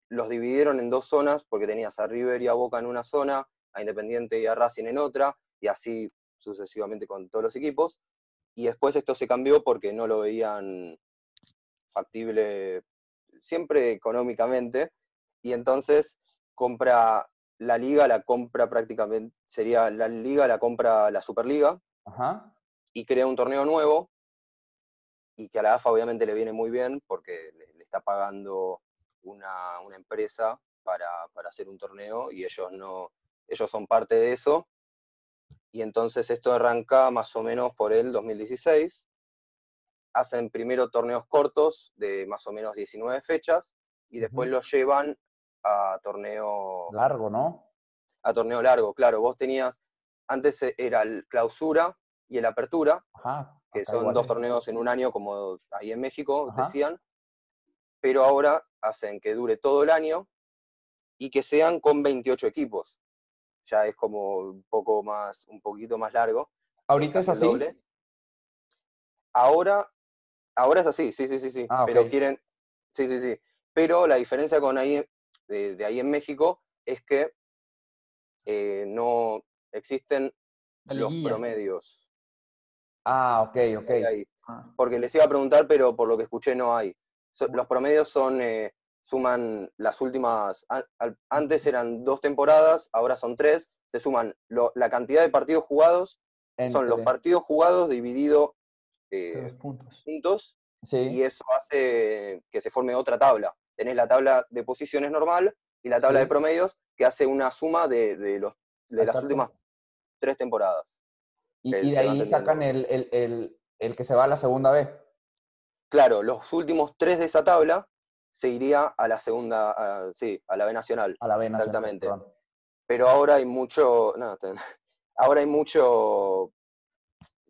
los dividieron en dos zonas, porque tenías a River y a Boca en una zona, a Independiente y a Racing en otra, y así sucesivamente con todos los equipos. Y después esto se cambió porque no lo veían factible siempre económicamente, y entonces compra la liga, la compra prácticamente, sería la liga, la compra la Superliga, Ajá. y crea un torneo nuevo, y que a la AFA obviamente le viene muy bien porque le, le está pagando una, una empresa para, para hacer un torneo, y ellos no, ellos son parte de eso, y entonces esto arranca más o menos por el 2016, hacen primero torneos cortos de más o menos 19 fechas y después los llevan a torneo, Largo, ¿no? a torneo largo. Claro, vos tenías, antes e- era el clausura y el apertura, Ajá. que son igual. dos torneos en un año, como ahí en México Ajá. decían, pero ahora hacen que dure todo el año y que sean con 28 equipos. Ya es como un poco más, un poquito más largo. ¿Ahorita es así? doble. Ahora, ahora es así, sí, sí, sí, sí. Ah, Pero quieren, sí, sí, sí. Pero la diferencia con ahí, de, de ahí en México, es que eh, no existen los promedios. Ah, ok, ok. Ah. Porque les iba a preguntar, pero por lo que escuché no hay. So- los promedios son, eh, suman las últimas, antes eran dos temporadas, ahora son tres, se suman lo- la cantidad de partidos jugados, son los partidos jugados dividido eh, puntos. y eso hace que se forme otra tabla. Tenés la tabla de posiciones normal y la tabla Sí. de promedios que hace una suma de, de los, de las últimas tres temporadas. Y, de ahí sacan el, el, el, el que se va a la segunda vez. Claro, los últimos tres de esa tabla se iría a la segunda, a- sí, a la B Nacional. A la B nacional, Exactamente. perdón. Pero ahora hay mucho, no, <laughs> ahora hay mucho,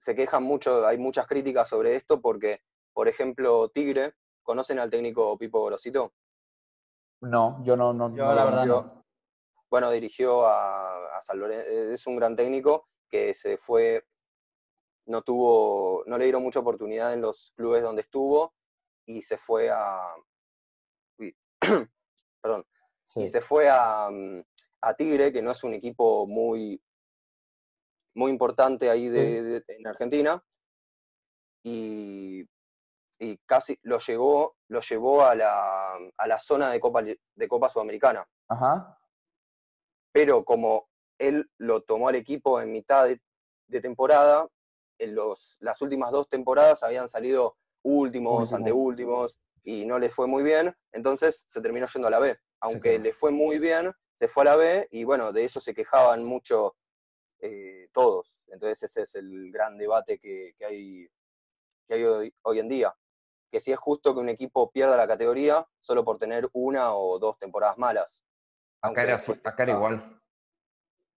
se quejan mucho, hay muchas críticas sobre esto porque, por ejemplo, Tigre, ¿conocen al técnico Pipo Gorosito? No, yo no, no. Yo no la verdad yo- no. bueno, dirigió a, a San Lorenzo, es un gran técnico que se fue, no tuvo, no le dieron mucha oportunidad en los clubes donde estuvo y se fue a, uy, <clears throat> perdón, Sí. y se fue a, mm, a Tigre, que no es un equipo muy, muy importante ahí de, de- en Argentina, y, y casi lo llevó, lo llevó a la, a la zona de Copa, de Copa Sudamericana Ajá. pero como él lo tomó al equipo en mitad de, de temporada, en los, las últimas dos temporadas habían salido últimos, Último. anteúltimos, y no les fue muy bien, entonces se terminó yendo a la B. Aunque claro. le fue muy bien, se fue a la B, y bueno, de eso se quejaban mucho eh, todos. Entonces ese es el gran debate que, que hay, que hay hoy, hoy en día. Que si es justo que un equipo pierda la categoría solo por tener una o dos temporadas malas. Acá era, acá era igual.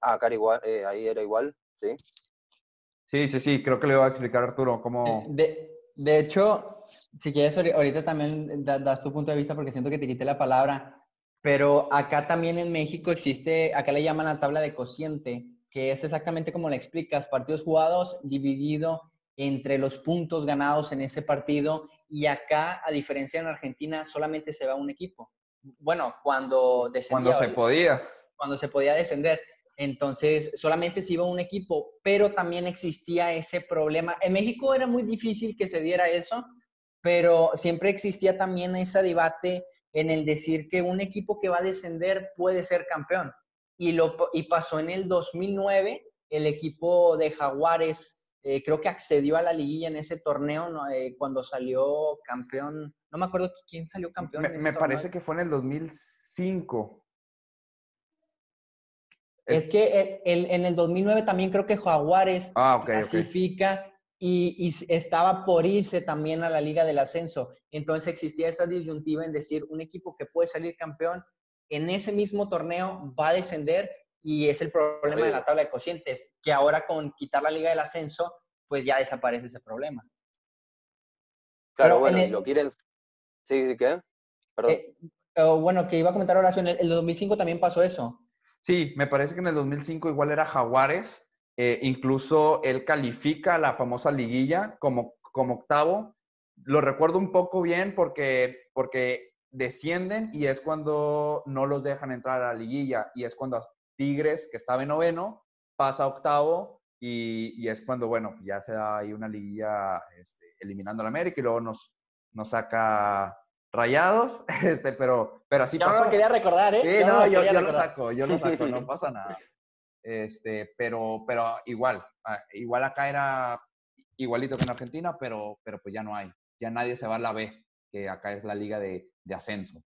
Ah, acá era igual, eh, ahí era igual, sí. Sí, sí, sí, creo que le iba a explicar Arturo cómo. De, de hecho, si quieres, ahori- ahorita también da- das tu punto de vista porque siento que te quité la palabra, pero acá también en México existe, acá le llaman la tabla de cociente, que es exactamente como le explicas, partidos jugados dividido entre los puntos ganados en ese partido y acá, a diferencia en Argentina, solamente se va un equipo. Bueno, cuando descendía, Cuando se podía. cuando se podía descender. Entonces, solamente se iba un equipo, pero también existía ese problema. En México era muy difícil que se diera eso, pero siempre existía también ese debate en el decir que un equipo que va a descender puede ser campeón. Y, lo, y pasó en el 2009, el equipo de Jaguares eh, creo que accedió a la liguilla en ese torneo ¿no? Eh, cuando salió campeón, no me acuerdo quién salió campeón. Me, me parece que fue en el 2005. Es, que el, en el 2009 también creo que Jaguares ah, okay, clasifica Y, y, estaba por irse también a la Liga del Ascenso. Entonces existía esta disyuntiva en decir, un equipo que puede salir campeón en ese mismo torneo va a descender y es el problema de la tabla de cocientes, que ahora con quitar la Liga del Ascenso, pues ya desaparece ese problema. Claro, bueno, el, lo quieren... Sí, sí, ¿qué? Perdón. Eh, oh, bueno, que iba a comentar Horacio, en el, el 2005 también pasó eso. Sí, me parece que en el 2005 igual era Jaguares, eh, incluso él califica la famosa liguilla como, como octavo. Lo recuerdo un poco bien porque, porque descienden y es cuando no los dejan entrar a la liguilla y es cuando Tigres, que estaba en noveno, pasa a octavo y, y, es cuando, bueno, ya se da ahí una liguilla este, eliminando a la América y luego nos, nos saca rayados, <laughs> este, pero, pero así yo pasó. no lo quería recordar, ¿eh? Sí, no, yo, yo lo saco, yo lo saco, no <laughs> pasa nada. Este, pero, pero igual, ah, igual acá era igualito que en Argentina, pero, pero pues ya no hay. Ya nadie se va a la B, que acá es la liga de, de ascenso.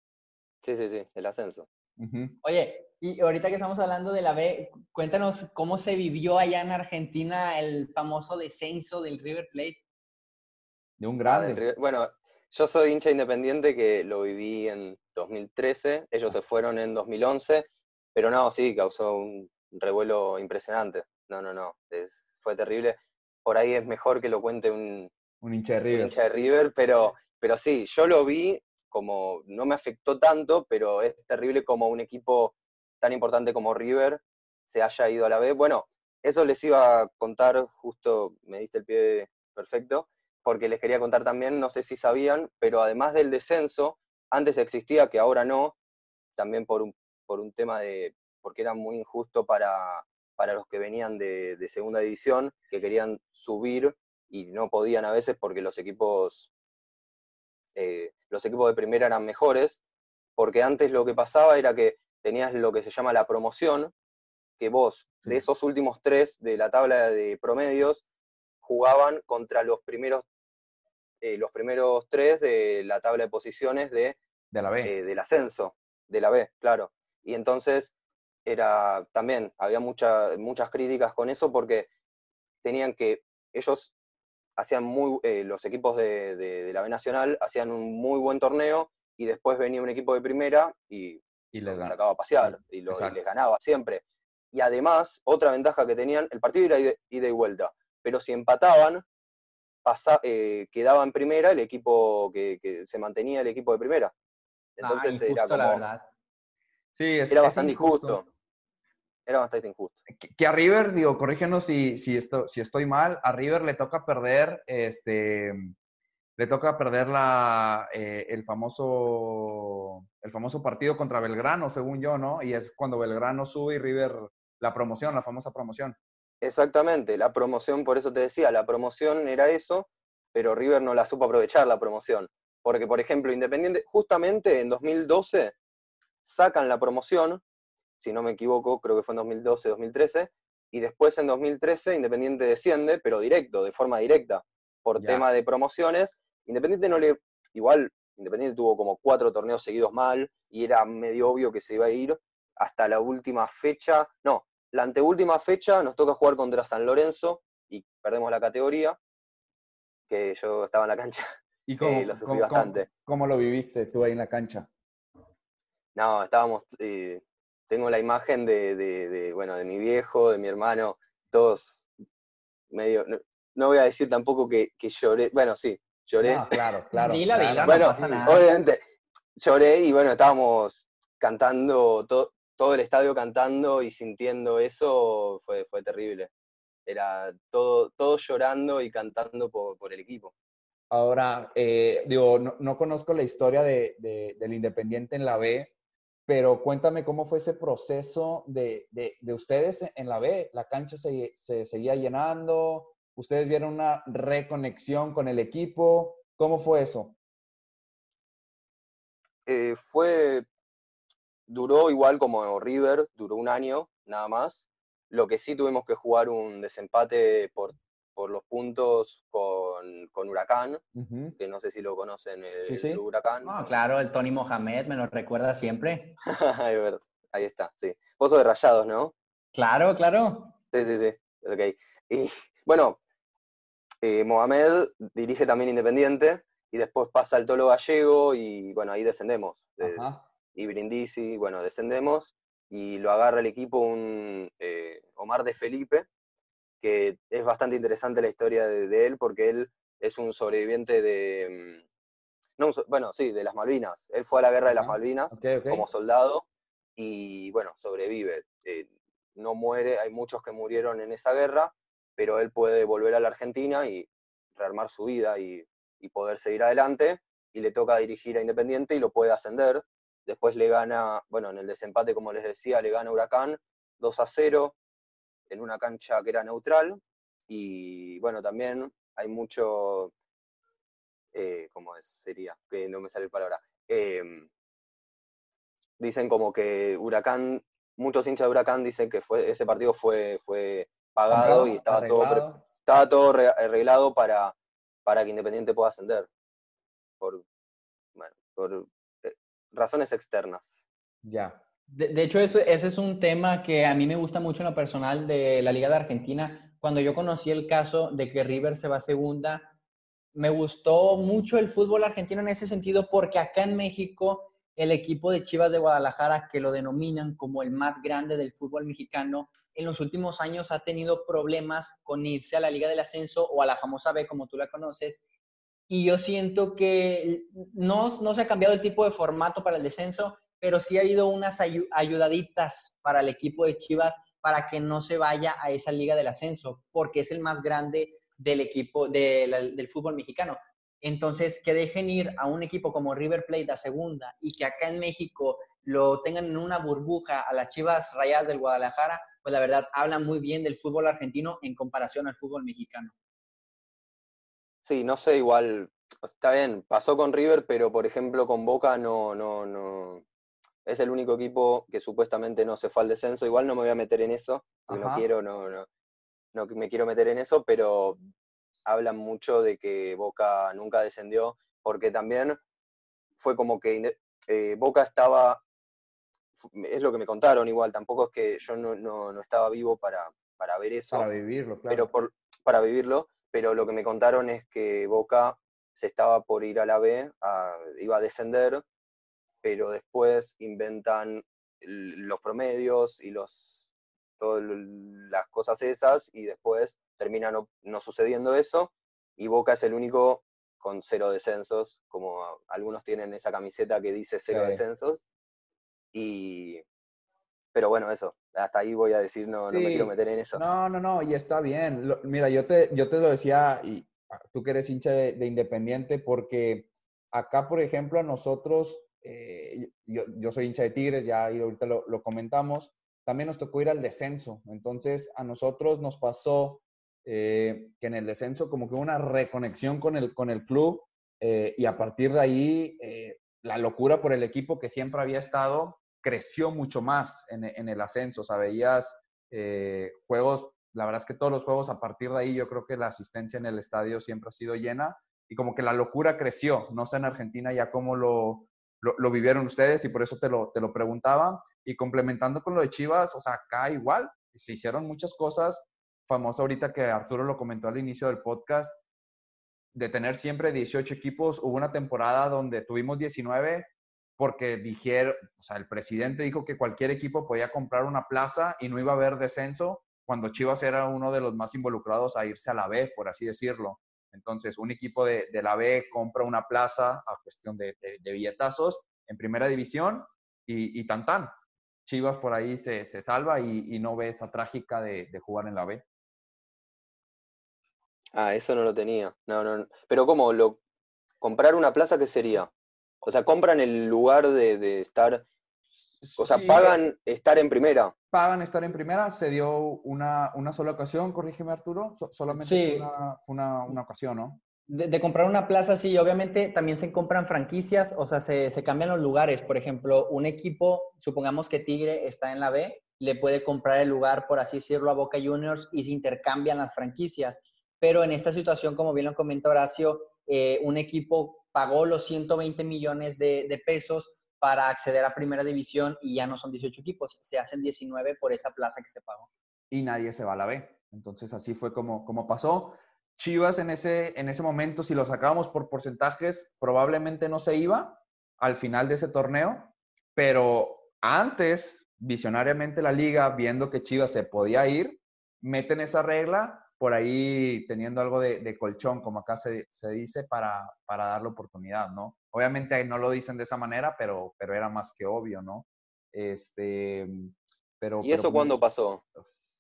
Sí, sí, sí, el ascenso. Uh -huh. Oye, y ahorita que estamos hablando de la B, cuéntanos cómo se vivió allá en Argentina el famoso descenso del River Plate. De un grande. Bueno, yo soy hincha independiente que lo viví en 2013, ellos se fueron en 2011, pero no, sí, causó un revuelo impresionante. No, no, no, es, fue terrible. Por ahí es mejor que lo cuente un, un hincha de River. Un hincha de River, pero, pero sí, yo lo vi como, no me afectó tanto, pero es terrible como un equipo tan importante como River se haya ido a la B. Bueno, eso les iba a contar, justo me diste el pie perfecto, porque les quería contar también, no sé si sabían, pero además del descenso, antes existía, que ahora no, también por un, por un tema de, porque era muy injusto para, para los que venían de, de segunda división, que querían subir y no podían a veces porque los equipos, eh, los equipos de primera eran mejores, porque antes lo que pasaba era que tenías lo que se llama la promoción, que vos, sí. de esos últimos tres de la tabla de promedios, jugaban contra los primeros, eh, los primeros tres de la tabla de posiciones de, de la B. Eh, del ascenso, de la B, claro. Y entonces era también, había mucha, muchas críticas con eso porque tenían que, ellos hacían muy, eh, los equipos de, de, de, la B Nacional hacían un muy buen torneo y después venía un equipo de primera y y les sacaba a pasear y, lo, y, les ganaba siempre. Y además, otra ventaja que tenían, el partido era ida, ida y vuelta, pero si empataban, pasa, eh, quedaba en primera el equipo que, que, se mantenía el equipo de primera. Entonces ah, injusto, era como. La verdad. Sí, es, era es bastante injusto. injusto. Era bastante injusto. Que, que, a River, digo, corrígenos si, si, esto, si estoy mal, a River le toca perder este le toca perder la, eh, el, famoso, el famoso partido contra Belgrano, según yo, ¿no? Y es cuando Belgrano sube y River la promoción, la famosa promoción. Exactamente, la promoción, por eso te decía, la promoción era eso, pero River no la supo aprovechar la promoción. Porque, por ejemplo, Independiente, justamente en 2012 sacan la promoción, si no me equivoco, creo que fue en 2012, 2013, y después en 2013 Independiente desciende, pero directo, de forma directa, por ya. tema de promociones, Independiente no le. Igual, Independiente tuvo como cuatro torneos seguidos mal y era medio obvio que se iba a ir hasta la última fecha. No, la anteúltima fecha nos toca jugar contra San Lorenzo y perdemos la categoría, que yo estaba en la cancha. ¿Y <laughs> cómo, eh, lo sufrí ¿cómo, bastante. Cómo, ¿Cómo, lo viviste tú ahí en la cancha? No, estábamos. Eh, tengo la imagen de, de, de, bueno, de mi viejo, de mi hermano, todos medio. No, no voy a decir tampoco que, que lloré. Bueno, sí, lloré. No, claro, claro. Dila, claro. dila, bueno, no pasa nada. obviamente, lloré y bueno, estábamos cantando, to, todo el estadio cantando y sintiendo eso, fue, fue terrible. Era todo, todo llorando y cantando por, por el equipo. Ahora, eh, digo, no, no, conozco la historia de, de, del Independiente en la B, pero cuéntame cómo fue ese proceso de, de, de ustedes en la B. ¿La cancha se, se seguía llenando? ¿Ustedes vieron una reconexión con el equipo? ¿Cómo fue eso? Eh, fue, duró igual como River, duró un año nada más. Lo que sí tuvimos que jugar un desempate por por los puntos con, con Huracán, que no sé si lo conocen, el, Sí, sí. Club Huracán. Claro, el Tony Mohamed me lo recuerda siempre. <laughs> Ahí está, sí. Vos sos de Rayados, ¿no? Claro, claro. Sí, sí, sí. Ok. Y bueno, eh, Mohamed dirige también Independiente y después pasa al Tolo Gallego y bueno, ahí descendemos. de- y Brindisi, bueno, descendemos y lo agarra el equipo un eh, Omar de Felipe, que es bastante interesante la historia de, de él porque él es un sobreviviente de, mm, no, un bueno, sí, de las Malvinas. Él fue a la guerra de las. Malvinas como soldado y bueno, sobrevive. Eh, no muere, hay muchos que murieron en esa guerra, pero él puede volver a la Argentina y rearmar su vida y, y poder seguir adelante. Y le toca dirigir a Independiente y lo puede ascender. Después le gana, bueno, en el desempate, como les decía, le gana Huracán 2 a 0 en una cancha que era neutral. Y bueno, también hay mucho, eh, ¿cómo es? sería? Que no me sale la palabra. Em, dicen como que Huracán, muchos hinchas de Huracán dicen que fue, ese partido fue, fue pagado y estaba todo, estaba todo re- arreglado para, para que Independiente pueda ascender. Por, bueno, por eh, razones externas. Ya. De, hecho, ese es un tema que a mí me gusta mucho en lo personal de la Liga de Argentina. Cuando yo conocí el caso de que River se va segunda, me gustó mucho el fútbol argentino en ese sentido porque acá en México el equipo de Chivas de Guadalajara, que lo denominan como el más grande del fútbol mexicano, en los últimos años ha tenido problemas con irse a la Liga del Ascenso o a la famosa B, como tú la conoces. Y yo siento que no, no se ha cambiado el tipo de formato para el descenso, pero sí ha habido unas ayu- ayudaditas para el equipo de Chivas para que no se vaya a esa liga del ascenso, porque es el más grande del equipo del fútbol mexicano. Entonces, que dejen ir a un equipo como River Plate a segunda y que acá en México lo tengan en una burbuja a las Chivas Rayadas del Guadalajara, pues la verdad habla muy bien del fútbol argentino en comparación al fútbol mexicano. Sí, no sé, igual, está bien, pasó con River, pero por ejemplo con Boca no, no, no. Es el único equipo que supuestamente no se fue al descenso. Igual no me voy a meter en eso, no quiero, no, no, no me quiero meter en eso, pero hablan mucho de que Boca nunca descendió, porque también fue como que eh, Boca estaba, es lo que me contaron igual, tampoco es que yo no, no, no estaba vivo para, para ver eso Para vivirlo, claro. pero por, para vivirlo, pero lo que me contaron es que Boca se estaba por ir a la B, a- iba a descender, pero después inventan los promedios y los todas las cosas esas y después termina no, no sucediendo eso y Boca es el único con cero descensos, como algunos tienen esa camiseta que dice cero Sí. descensos y pero bueno, eso, hasta ahí voy a decir, no, no me quiero meter en eso. No, no, no, y está bien. Lo- mira, yo te, yo te lo decía, y ah, tú que eres hincha de, de Independiente, porque acá, por ejemplo, a nosotros, eh, yo, yo soy hincha de Tigres, ya ahorita lo, lo comentamos, también nos tocó ir al descenso. Entonces, a nosotros nos pasó eh, que en el descenso como que hubo una reconexión con el, con el club eh, y a partir de ahí eh, la locura por el equipo que siempre había estado creció mucho más en, en el ascenso. O sea, veías eh, juegos, la verdad es que todos los juegos a partir de ahí yo creo que la asistencia en el estadio siempre ha sido llena y como que la locura creció. No sé en Argentina ya cómo lo, lo, vivieron ustedes y por eso te lo, te lo preguntaba. Y complementando con lo de Chivas, o sea, acá igual se hicieron muchas cosas. Famoso ahorita que Arturo lo comentó al inicio del podcast, de tener siempre 18 equipos. Hubo una temporada donde tuvimos 19 porque dijeron, o sea, el presidente dijo que cualquier equipo podía comprar una plaza y no iba a haber descenso, cuando Chivas era uno de los más involucrados a irse a la B, por así decirlo. Entonces, un equipo de, de la B compra una plaza a cuestión de, de, billetazos en primera división y, y tan tan. Chivas por ahí se, se salva y, y, no ve esa trágica de, de, jugar en la B. Ah, eso no lo tenía. No, no. Pero ¿cómo? Lo, ¿Comprar una plaza qué sería? O sea, compran el lugar de, de estar. O sea, sí, pagan estar en primera. Pagan estar en primera. Se dio una, una sola ocasión, corrígeme Arturo. So, solamente sí. fue, una, fue una, una, ocasión, ¿no? De, de, comprar una plaza, sí, obviamente también se compran franquicias, o sea, se, se, cambian los lugares. Por ejemplo, un equipo, supongamos que Tigre está en la B, le puede comprar el lugar, por así decirlo, a Boca Juniors y se intercambian las franquicias. pero en esta situación, como bien lo comenta Horacio, eh, un equipo pagó los 120 millones de, de pesos para acceder a primera división y ya no son 18 equipos, se hacen 19 por esa plaza que se pagó. Y nadie se va a la B. Entonces así fue como, como pasó. Chivas en ese, en ese momento, si lo sacábamos por porcentajes, probablemente no se iba al final de ese torneo, pero antes, visionariamente la liga, viendo que Chivas se podía ir, meten esa regla por ahí teniendo algo de, colchón, como acá se, se dice, para, para dar la oportunidad, ¿no? Obviamente no lo dicen de esa manera, pero, pero era más que obvio, ¿no? Este, pero, ¿Y eso cuándo pasó?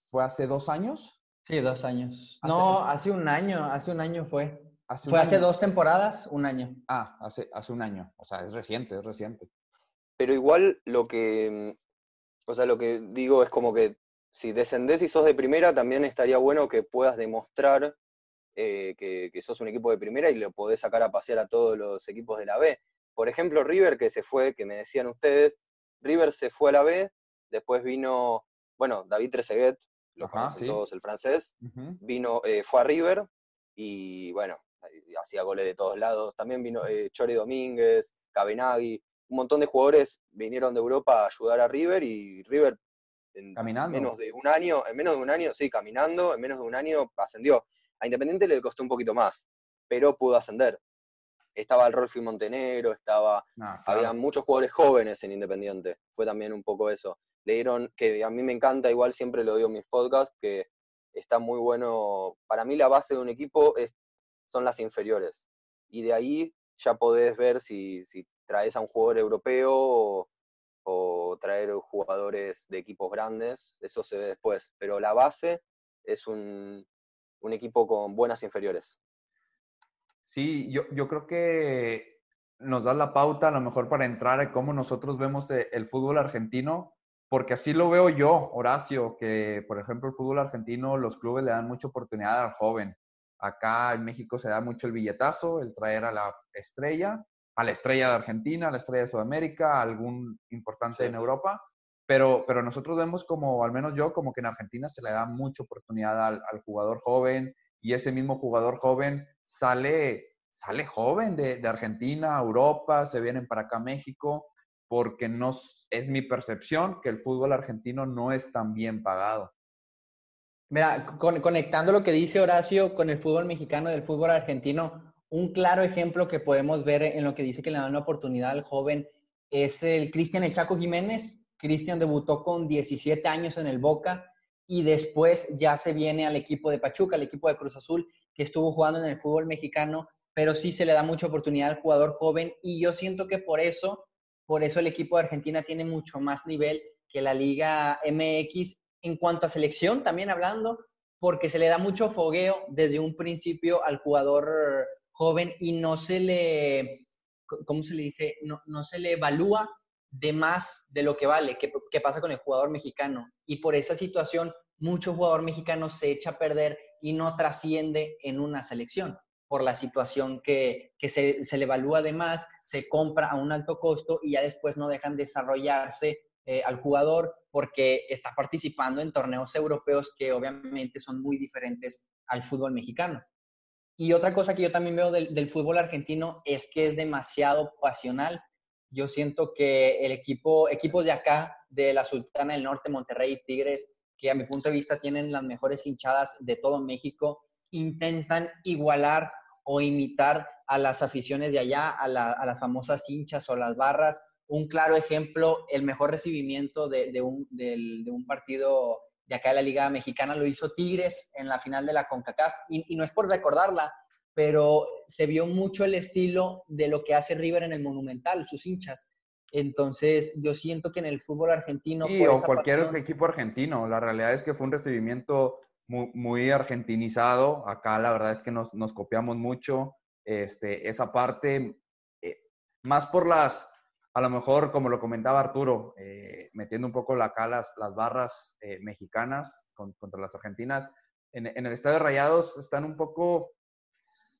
¿Fue hace dos años? Sí, dos años. no, hace un año, hace un año fue. fue hace dos temporadas, un año. Ah, hace, hace un año. O sea, es reciente, es reciente. Pero igual lo que, o sea, lo que digo es como que si descendés y sos de primera, también estaría bueno que puedas demostrar eh, que, sos un equipo de primera y lo podés sacar a pasear a todos los equipos de la B. Por ejemplo, River, que se fue, que me decían ustedes, River se fue a la B, después vino, bueno, David Trezeguet, lo conocen todos, el francés, vino, eh, fue a River y bueno, hacía goles de todos lados. También vino eh, Chori Domínguez, Cabenagui, un montón de jugadores vinieron de Europa a ayudar a River y River en menos de un año, en menos de un año, sí, caminando, en menos de un año ascendió. A Independiente le costó un poquito más, pero pudo ascender. Estaba el Rolfi Montenegro, estaba, ah, había muchos jugadores jóvenes en Independiente. Fue también un poco eso. Le dieron, que a mí me encanta, igual siempre lo digo en mis podcasts, que está muy bueno. Para mí la base de un equipo es, son las inferiores. Y de ahí ya podés ver si, si traes a un jugador europeo o, o traer jugadores de equipos grandes, eso se ve después, pero la base es un, equipo con buenas inferiores. Sí, yo, yo, creo que nos da la pauta a lo mejor para entrar a cómo nosotros vemos e, el fútbol argentino, porque así lo veo yo, Horacio, que por ejemplo el fútbol argentino, los clubes le dan mucha oportunidad al joven. Acá en México se da mucho el billetazo, el traer a la estrella, a la estrella de Argentina, a la estrella de Sudamérica, algún importante en Europa, pero, pero nosotros vemos como, al menos yo, como que en Argentina se le da mucha oportunidad al, jugador joven y ese mismo jugador joven sale, sale joven de, de, Argentina a Europa, se vienen para acá a México, porque no, es mi percepción que el fútbol argentino no es tan bien pagado. Mira, conectando lo que dice Horacio con el fútbol mexicano y el fútbol argentino, un claro ejemplo que podemos ver en lo que dice que le dan una oportunidad al joven es el Cristian Echaco Jiménez. Cristian debutó con 17 años en el Boca y después ya se viene al equipo de Pachuca, al equipo de Cruz Azul, que estuvo jugando en el fútbol mexicano, pero sí se le da mucha oportunidad al jugador joven y yo siento que por eso, por eso el equipo de Argentina tiene mucho más nivel que la Liga MX en cuanto a selección, también hablando, porque se le da mucho fogueo desde un principio al jugador joven y no se le, ¿cómo se le dice? No, no se le evalúa de más de lo que vale, ¿Qué, ¿Qué, pasa con el jugador mexicano. Y por esa situación, mucho jugador mexicano se echa a perder y no trasciende en una selección por la situación que, que se, se, le evalúa de más, se compra a un alto costo y ya después no dejan desarrollarse eh, al jugador porque está participando en torneos europeos que obviamente son muy diferentes al fútbol mexicano. Y otra cosa que yo también veo del, fútbol argentino es que es demasiado pasional. Yo siento que el equipo, equipos de acá, de la Sultana del Norte, Monterrey y Tigres, que a mi punto de vista tienen las mejores hinchadas de todo México, intentan igualar o imitar a las aficiones de allá, a, las famosas hinchas o las barras. Un claro ejemplo, el mejor recibimiento de, un, de un partido de acá de la Liga Mexicana lo hizo Tigres en la final de la CONCACAF. Y, no es por recordarla, pero se vio mucho el estilo de lo que hace River en el Monumental, sus hinchas. Entonces, yo siento que en el fútbol argentino... Sí, o cualquier equipo argentino. La realidad es que fue un recibimiento muy, argentinizado. Acá la verdad es que nos, copiamos mucho. Este, esa parte, eh, más por las a lo mejor, como lo comentaba Arturo, eh, metiendo un poco acá las, las barras eh, mexicanas contra las argentinas, en, el estadio de Rayados están un poco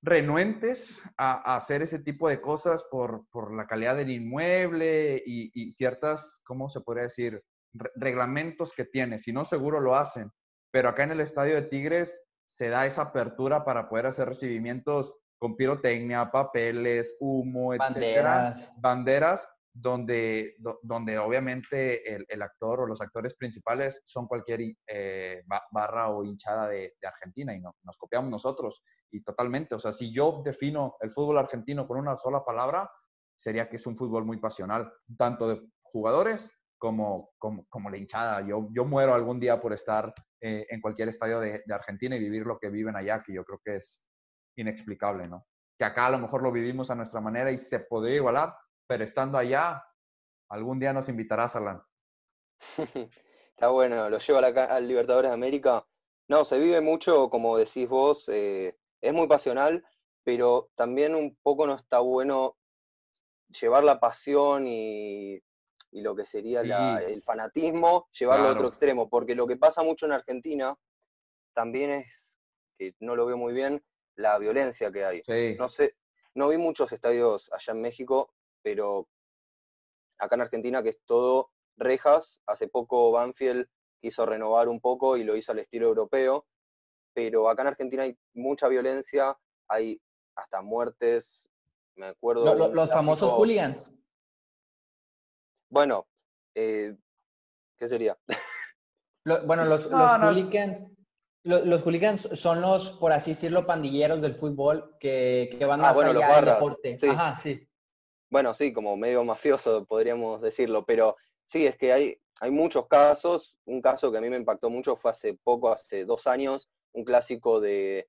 renuentes a, hacer ese tipo de cosas por, la calidad del inmueble y, ciertas, ¿cómo se podría decir? reglamentos que tiene. Si no, seguro lo hacen. Pero acá en el estadio de Tigres se da esa apertura para poder hacer recibimientos con pirotecnia, papeles, humo, etcétera, banderas, banderas donde, donde obviamente el, actor o los actores principales son cualquier eh, barra o hinchada de, Argentina y no, nos copiamos nosotros. Y totalmente, o sea, si yo defino el fútbol argentino con una sola palabra, sería que es un fútbol muy pasional, tanto de jugadores como, como, como la hinchada. Yo, yo muero algún día por estar eh, en cualquier estadio de, de Argentina y vivir lo que viven allá, que yo creo que es inexplicable, ¿no? Que acá a lo mejor lo vivimos a nuestra manera y se podría igualar, pero estando allá, algún día nos invitarás, Alan. <laughs> Está bueno, lo llevo al Libertadores de América. No, se vive mucho, como decís vos, eh, es muy pasional, pero también un poco no está bueno llevar la pasión y, lo que sería el fanatismo, llevarlo a otro extremo, porque lo que pasa mucho en Argentina también es, que no lo veo muy bien, la violencia que hay. No sé, no vi muchos estadios allá en México, pero acá en Argentina que es todo rejas, hace poco Banfield quiso renovar un poco y lo hizo al estilo europeo, pero acá en Argentina hay mucha violencia, hay hasta muertes, me acuerdo... los famosos hooligans. Bueno, eh, ¿qué sería? <laughs> bueno, los, hooligans... Los, hooligans son los, por así decirlo, pandilleros del fútbol que, van a ah, más allá del deporte. Ajá, sí. Bueno, sí, como medio mafioso podríamos decirlo, pero sí, es que hay, hay muchos casos. Un caso que a mí me impactó mucho fue hace poco, hace dos años, un clásico de,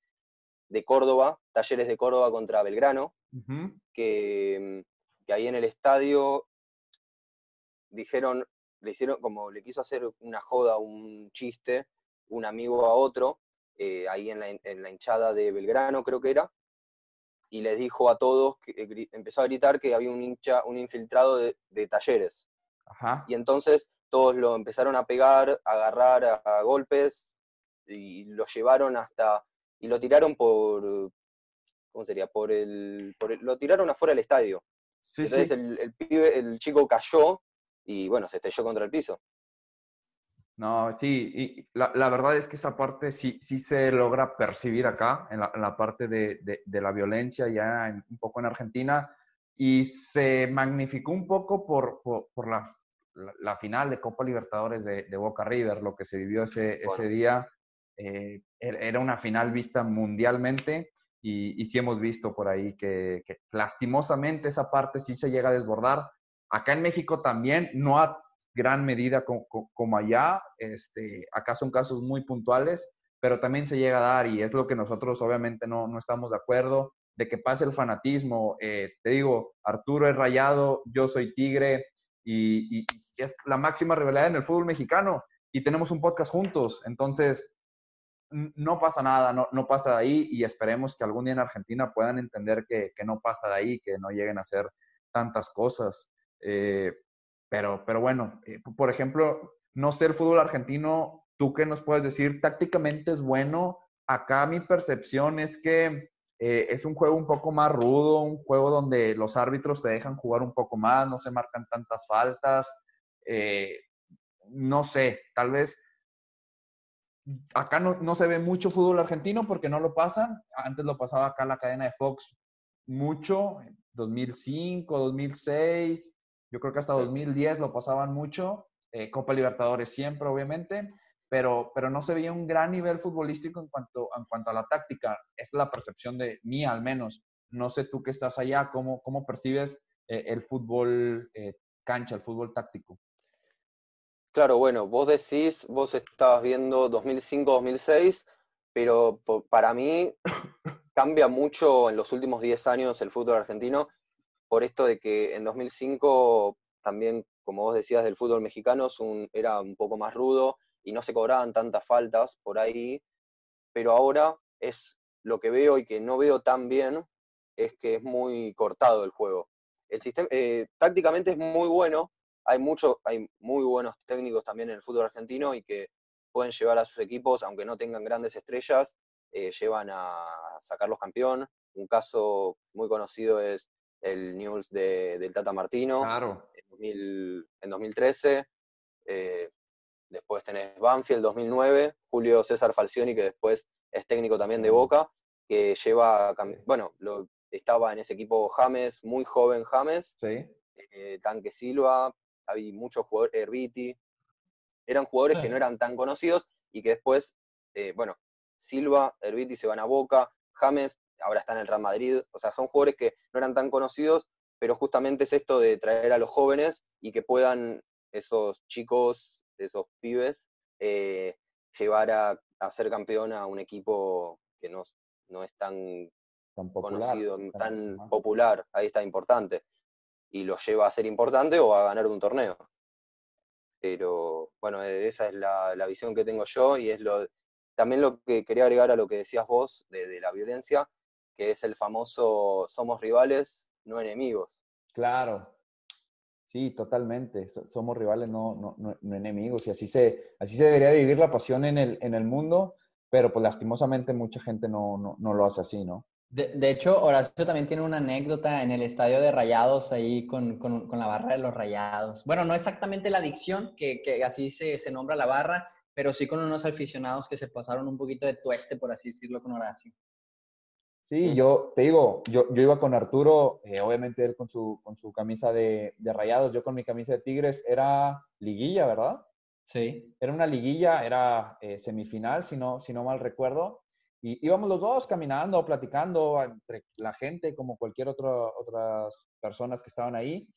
Córdoba, Talleres de Córdoba contra Belgrano, que, que, ahí en el estadio dijeron, le hicieron como le quiso hacer una joda, un chiste, un amigo a otro, eh, ahí en la, en la hinchada de Belgrano creo que era, y les dijo a todos, que, eh, empezó a gritar que había un hincha, un infiltrado de, talleres. Y entonces todos lo empezaron a pegar, a agarrar a, golpes y lo llevaron hasta, y lo tiraron por, ¿cómo sería? Por el, lo tiraron afuera del estadio. entonces El, el, pibe, el chico cayó y bueno, se estrelló contra el piso. No, sí, y la, verdad es que esa parte sí, sí se logra percibir acá, en la, parte de, la violencia ya un poco en Argentina, y se magnificó un poco por, por, la, final de Copa Libertadores de, Boca River, lo que se vivió ese, ese día. Eh, er, era una final vista mundialmente y, y sí hemos visto por ahí que, que, lastimosamente esa parte sí se llega a desbordar. Acá en México también no ha gran medida como, allá. Este, acá son casos muy puntuales, pero también se llega a dar y es lo que nosotros obviamente no, no estamos de acuerdo, de que pase el fanatismo. Eh, te digo, Arturo es rayado, yo soy tigre y, es la máxima rivalidad en el fútbol mexicano y tenemos un podcast juntos. Entonces, no pasa nada, no, no pasa de ahí y esperemos que algún día en Argentina puedan entender que, que no pasa de ahí, que no lleguen a hacer tantas cosas. Eh, pero, pero bueno, eh, por ejemplo, no sé el fútbol argentino, ¿tú qué nos puedes decir? Tácticamente es bueno. Acá mi percepción es que eh, es un juego un poco más rudo, un juego donde los árbitros te dejan jugar un poco más, no se marcan tantas faltas. Eh, no sé, tal vez acá no, no, se ve mucho fútbol argentino porque no lo pasan. Antes lo pasaba acá en la cadena de Fox mucho, 2005, 2006. Yo creo que hasta 2010 lo pasaban mucho, eh, Copa Libertadores siempre, obviamente, pero, pero no se veía un gran nivel futbolístico en cuanto, en cuanto a la táctica. Es la percepción de mí, al menos. No sé tú que estás allá, cómo, cómo percibes eh, el fútbol eh, cancha, el fútbol táctico. Claro, bueno, vos decís, vos estabas viendo 2005-2006, pero para mí cambia mucho en los últimos 10 años el fútbol argentino por esto de que en 2005 también, como vos decías, del fútbol mexicano era un poco más rudo y no se cobraban tantas faltas por ahí, pero ahora es lo que veo y que no veo tan bien, es que es muy cortado el juego. El sistema, eh, tácticamente es muy bueno, hay, mucho, hay muy buenos técnicos también en el fútbol argentino y que pueden llevar a sus equipos, aunque no tengan grandes estrellas, eh, llevan a sacarlos campeón. Un caso muy conocido es el News de, del Tata Martino en, 2013. Eh, después tenés Banfield 2009, Julio César Falcioni, que después es técnico también de Boca, que lleva, bueno, lo, estaba en ese equipo James, muy joven James, Sí. eh, Tanque Silva, hay muchos jugadores, Herbiti, eran jugadores que no eran tan conocidos y que después, eh, bueno, Silva, Herbiti se van a Boca, James ahora está en el Real Madrid, o sea, son jugadores que no eran tan conocidos, pero justamente es esto de traer a los jóvenes y que puedan esos chicos, esos pibes, eh, llevar a, a ser campeón a un equipo que no, no es tan Tan popular. conocido, tan popular, ahí está importante, y lo lleva a ser importante o a ganar un torneo. Pero bueno, eh, esa es la, la visión que tengo yo y es lo también lo que quería agregar a lo que decías vos de, de la violencia, que es el famoso somos rivales, no enemigos. Claro. Sí, totalmente. So- Somos rivales, no, no, no- no enemigos. Y así se, así se debería vivir la pasión en el, en el mundo, pero pues lastimosamente mucha gente no, no, no lo hace así, ¿no? De, de hecho, Horacio también tiene una anécdota en el estadio de Rayados ahí con, con- con la barra de los Rayados. Bueno, no exactamente la adicción, que, que así se, se nombra la barra, pero sí con unos aficionados que se pasaron un poquito de tueste, por así decirlo, con Horacio. Sí, yo te digo, yo, yo iba con Arturo, eh, obviamente él con su, con su camisa de, de rayados, yo con mi camisa de Tigres, era liguilla, ¿verdad? Sí. Era una liguilla, era eh, semifinal, si no, si no mal recuerdo. Y íbamos los dos caminando, platicando entre la gente, como cualquier otro, otras personas que estaban ahí.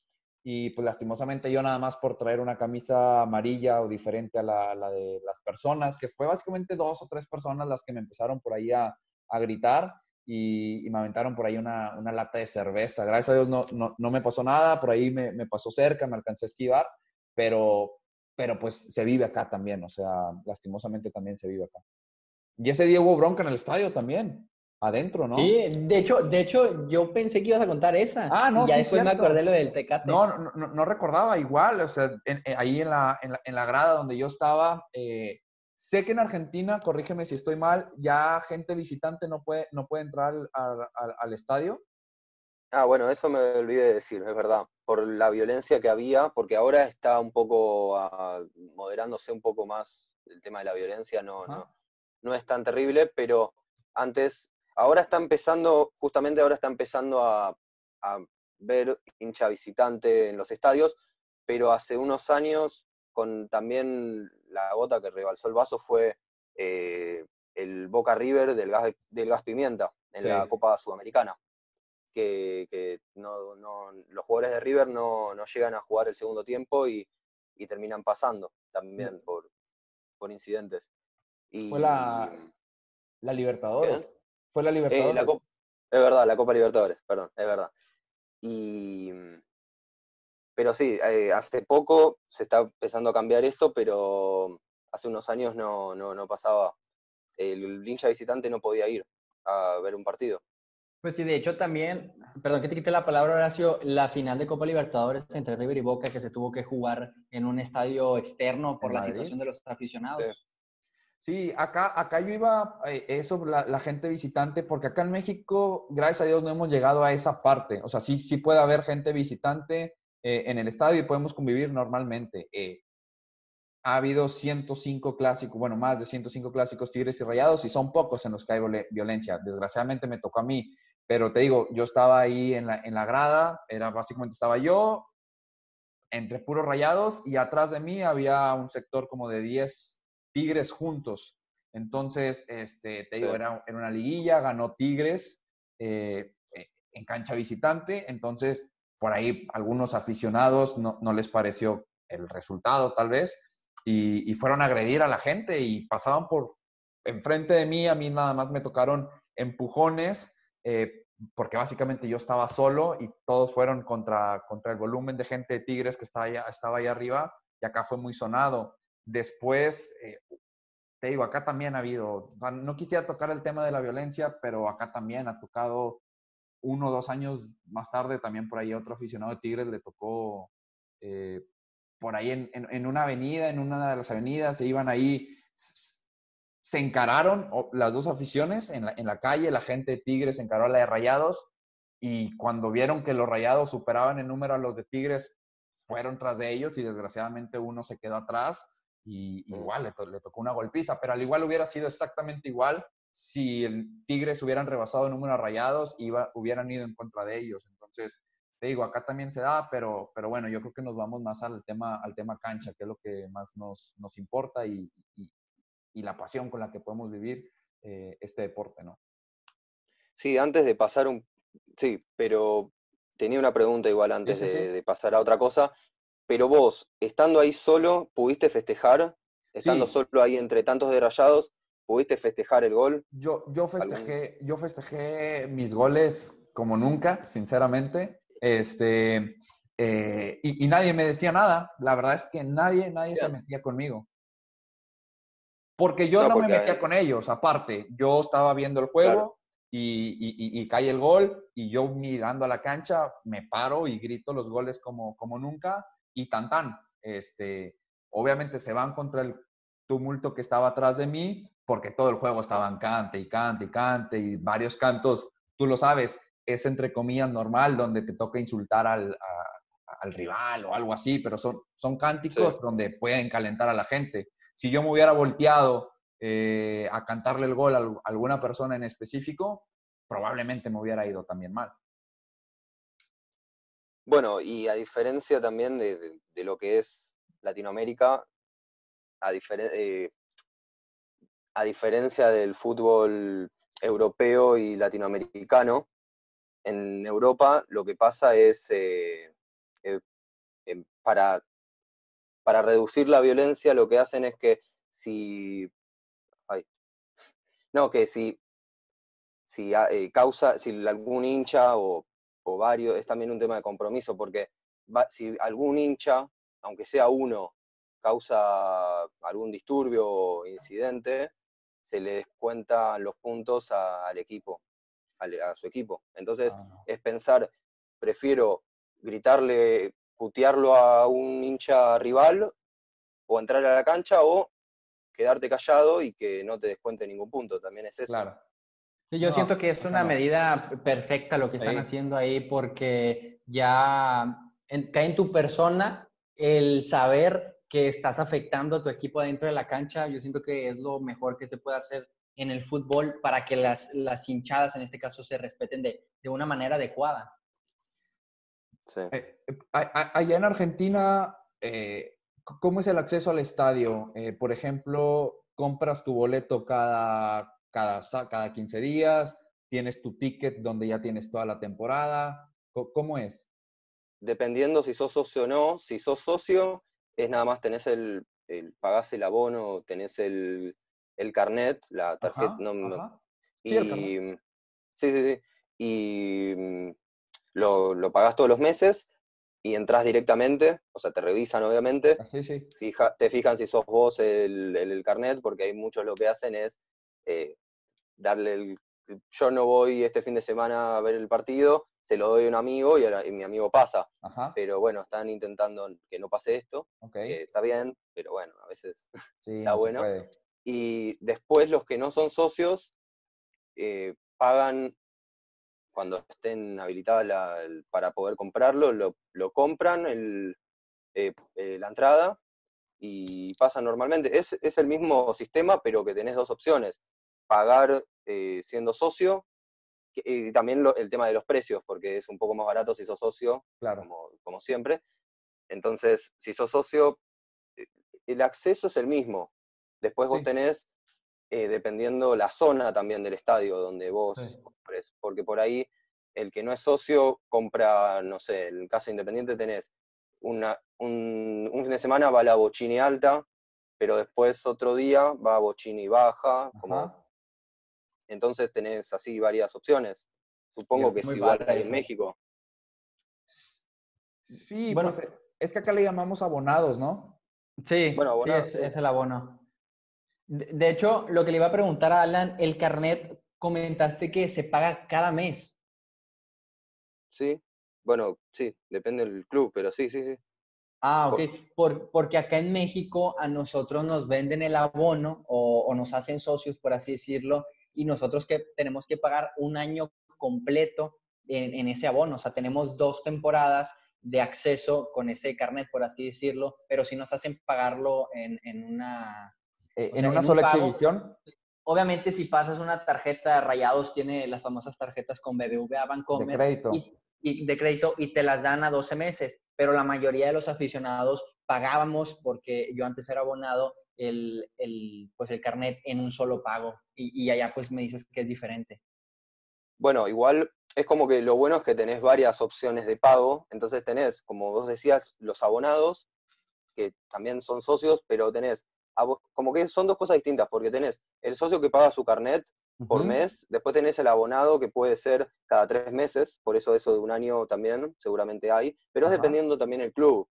Y pues lastimosamente yo nada más por traer una camisa amarilla o diferente a la, la de las personas, que fue básicamente dos o tres personas las que me empezaron por ahí a, a gritar y, y me aventaron por ahí una, una lata de cerveza. Gracias a Dios no, no, no me pasó nada, por ahí me, me pasó cerca, me alcancé a esquivar, pero, pero pues se vive acá también, o sea, lastimosamente también se vive acá. Y ese día hubo bronca en el estadio también, adentro, ¿no? Sí, de hecho, de hecho, yo pensé que ibas a contar esa. Ah, no, y ya sí, después me cierto. acordé lo del Tecate. No, no, no, no recordaba igual, o sea, en- en- ahí en la, en, la, en la grada donde yo estaba, eh, sé que en Argentina, corrígeme si estoy mal, ya gente visitante no puede, no puede entrar al, al- estadio. Ah, bueno, eso me olvidé de decir, es verdad, por la violencia que había, porque ahora está un poco ah, moderándose un poco más el tema de la violencia, no, no, no es tan terrible, pero antes, ahora está empezando, justamente ahora está empezando a, a ver hincha visitante en los estadios, pero hace unos años, con también la gota que rebalsó el vaso, fue eh, el Boca River del gas, del gas pimienta en Sí. la Copa Sudamericana que, que no, no- los jugadores de River no, no llegan a jugar el segundo tiempo y, y terminan pasando también por, por incidentes. Y, Fue la- La Libertadores. Fue la eh, Libertadores. la Copa- es verdad, la Copa Libertadores, perdón, es verdad. Y, pero sí, eh, hace poco se está empezando a cambiar esto, pero hace unos años no, no, no pasaba. El hincha visitante no podía ir a ver un partido. Pues sí, de hecho también, perdón que te quite la palabra, Horacio, la final de Copa Libertadores entre River y Boca que se tuvo que jugar en un estadio externo por ¿En la Madrid? situación de los aficionados. Sí, acá, acá yo iba, eh, eso, la, la gente visitante, porque acá en México, gracias a Dios, no hemos llegado a esa parte. O sea, sí, sí puede haber gente visitante eh, en el estadio y podemos convivir normalmente. Eh, ha habido 105 clásicos, bueno, más de 105 clásicos Tigres y Rayados y son pocos en los que hay violen- violencia. Desgraciadamente me tocó a mí, pero te digo, yo estaba ahí en la, en la grada, era básicamente estaba yo entre puros Rayados y atrás de mí había un sector como de 10 Tigres juntos. Entonces, este, te digo, era, era una liguilla, ganó Tigres eh, en cancha visitante, entonces por ahí algunos aficionados no, no les pareció el resultado tal vez y, y fueron a agredir a la gente y pasaban por enfrente de mí, a mí nada más me tocaron empujones eh, porque básicamente yo estaba solo y todos fueron contra, contra el volumen de gente de Tigres que estaba allá, estaba ahí arriba y acá fue muy sonado. Después, eh, te digo, acá también ha habido, no quisiera tocar el tema de la violencia, pero acá también ha tocado uno o dos años más tarde, también por ahí otro aficionado de Tigres le tocó eh, por ahí en, en, en, una avenida, en una de las avenidas, se iban ahí, se encararon las dos aficiones en la, en la calle, la gente de Tigres encaró a la de Rayados y cuando vieron que los Rayados superaban en número a los de Tigres, fueron tras de ellos y desgraciadamente uno se quedó atrás y igual le, to le, tocó una golpiza, pero al igual hubiera sido exactamente igual si el Tigres hubieran rebasado el número de rayados, iba, hubieran ido en contra de ellos. Entonces, te digo, acá también se da, pero, pero bueno, yo creo que nos vamos más al tema, al tema cancha, que es lo que más nos, nos importa y, y, y la pasión con la que podemos vivir eh, este deporte, ¿no? Sí, antes de pasar un... Sí, pero tenía una pregunta igual antes Sí, sí, sí. de, de pasar a otra cosa. Pero vos, estando ahí solo, ¿pudiste festejar? Estando solo ahí entre tantos de rayados, ¿pudiste festejar el gol? Yo, yo, festejé, yo festejé mis goles como nunca, sinceramente. Este, eh, y, y nadie me decía nada. La verdad es que nadie, nadie se metía conmigo. Porque yo No, no, me porque- metía con ellos, aparte. Yo estaba viendo el juego Claro. y, y- y- y cae el gol y yo mirando a la cancha me paro y grito los goles como, como nunca y tan tan. Este, obviamente se van contra el tumulto que estaba atrás de mí porque todo el juego estaba en cante y cante y cante y varios cantos, tú lo sabes, es entre comillas normal donde te toca insultar al, a- al rival o algo así, pero son, son cánticos Sí. donde pueden calentar a la gente. Si yo me hubiera volteado eh, a cantarle el gol a al- alguna persona en específico, probablemente me hubiera ido también mal. Bueno, y a diferencia también de, de- de lo que es Latinoamérica, a, eh, a diferencia del fútbol europeo y latinoamericano, en Europa lo que pasa es, eh, eh, para, para reducir la violencia, lo que hacen es que si... no, que si, si ha- eh, causa, si algún hincha o, o varios, es también un tema de compromiso, porque va- si algún hincha, aunque sea uno, causa algún disturbio o incidente, se le descuentan los puntos a- al equipo, a su equipo. Entonces, Ah, es pensar, prefiero gritarle, putearlo a un hincha rival o entrar a la cancha o quedarte callado y que no te descuente ningún punto. También es eso. claro. Sí, yo No, siento que es una no. medida perfecta lo que están haciendo ahí porque ya en- cae en tu persona el saber que estás afectando a tu equipo dentro de la cancha. Yo siento que es lo mejor que se puede hacer en el fútbol para que las, las hinchadas en este caso se respeten de, de una manera adecuada. Sí. Eh, eh, allá en Argentina, eh, ¿cómo es el acceso al estadio? Eh, por ejemplo, compras tu boleto cada, cada, cada 15 días, tienes tu ticket donde ya tienes toda la temporada. ¿Cómo es? Dependiendo si sos socio o no, si sos socio, es nada más tenés el, el pagás el abono, tenés el, el carnet, la tarjeta, Ajá, no, no- ajá. Sí, y sí, sí, sí. Y mm, lo, lo pagás todos los meses y entras directamente, o sea, te revisan obviamente, Sí, sí. fija, te fijan si sos vos el, el, el carnet, porque hay muchos lo que hacen es eh, darle el... Yo no voy este fin de semana a ver el partido, se lo doy a un amigo y, mi amigo pasa, Ajá. pero bueno, están intentando que no pase esto, está bien, pero bueno, a veces <laughs> Sí, está no bueno. y después los que no son socios eh, pagan cuando estén habilitadas la- el- para poder comprarlo, lo, lo compran el, eh, eh, la entrada y pasan normalmente. Es, es el mismo sistema, pero que tenés dos opciones. Pagar siendo socio y también lo- el tema de los precios, porque es un poco más barato si sos socio Claro. como, como siempre. Entonces, si sos socio, eh, el acceso es el mismo. Después vos Sí. tenés, eh, dependiendo la zona también del estadio donde vos Sí. compres, porque por ahí el que no es socio compra, no sé, en el caso independiente tenés una, un, un fin de semana va la Bochini alta, pero después otro día va Bochini baja, como. Entonces tenés así varias opciones. Supongo es que es igual en eso. México. Sí, Bueno. pues es que acá le llamamos abonados, ¿no? Sí, Bueno, sí, abonado, es, sí. es el abono. De, de hecho, lo que le iba a preguntar a Alan, el carnet, comentaste que se paga cada mes. Sí, bueno, sí, depende del club, pero sí, sí, sí. Ah, ok. Por- porque acá en México a nosotros nos venden el abono o, o nos hacen socios, por así decirlo, y nosotros que tenemos que pagar un año completo en, en ese abono. O sea, tenemos dos temporadas de acceso con ese carnet, por así decirlo, pero sí nos hacen pagarlo en, en una... Eh, en sea, una en un sola pago- exhibición. Obviamente, si pasas una tarjeta de Rayados, tiene las famosas tarjetas con BBVA Bancomer. De crédito. Y, de crédito y te las dan a 12 meses. Pero la mayoría de los aficionados pagábamos, porque yo antes era abonado, el, el pues el carnet en un solo pago. Y, y allá pues me dices que es diferente. Bueno, igual es como que lo bueno es que tenés varias opciones de pago. Entonces tenés, como vos decías, los abonados, que también son socios, pero tenés como que son dos cosas distintas, porque tenés el socio que paga su carnet por mes, después tenés el abonado que puede ser cada tres meses, por eso eso de un año también seguramente hay, pero es dependiendo también el club.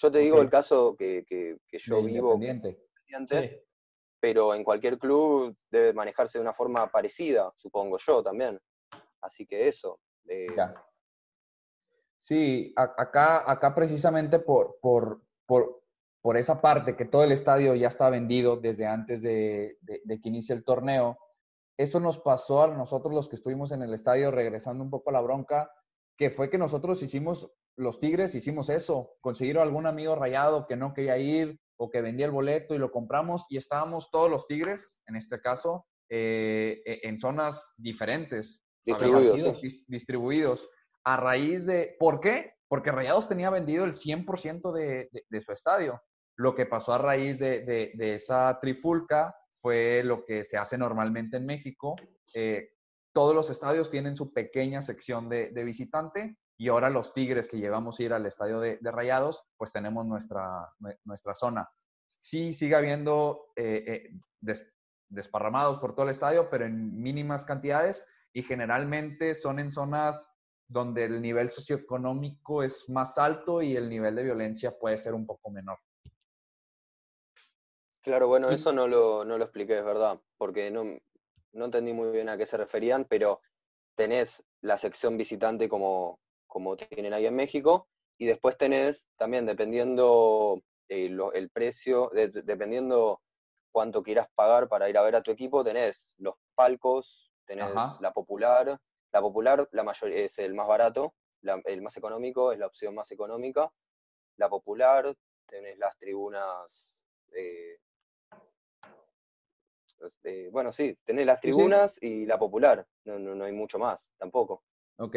Yo te digo el caso que, que, yo vivo, independiente. pero en cualquier club debe manejarse de una forma parecida, supongo yo también. Así que eso. Eh, sí, acá, acá precisamente por, por, por, por esa parte que todo el estadio ya está vendido desde antes de, que inicie el torneo. Eso nos pasó a nosotros los que estuvimos en el estadio, regresando un poco a la bronca, que fue que nosotros hicimos, los Tigres hicimos eso, conseguir algún amigo rayado que no quería ir o que vendía el boleto y lo compramos y estábamos todos los Tigres, en este caso, eh, e, en zonas diferentes. Distribuidos. Distribuidos. A raíz de, ¿por qué? Porque Rayados tenía vendido el 100% de, de su estadio. Lo que pasó a raíz de, esa trifulca fue lo que se hace normalmente en México. Eh, todos los estadios tienen su pequeña sección de, visitante y ahora los Tigres que llevamos a ir al estadio de, Rayados, pues tenemos nuestra, nuestra zona. Sí sigue habiendo eh, eh, desparramados por todo el estadio, pero en mínimas cantidades y generalmente son en zonas donde el nivel socioeconómico es más alto y el nivel de violencia puede ser un poco menor. Claro, bueno, eso no lo, no lo expliqué, es verdad, porque no, no entendí muy bien a qué se referían, pero tenés la sección visitante como, como tienen ahí en México, y después tenés también, dependiendo eh, el precio, dependiendo cuánto quieras pagar para ir a ver a tu equipo, tenés los palcos, tenés la popular, la popular la mayor, es el más barato, el más económico es la opción más económica, la popular, tenés las tribunas eh, este, bueno, sí, tenés las tribunas y la popular, no, no, hay mucho más, tampoco. Ok.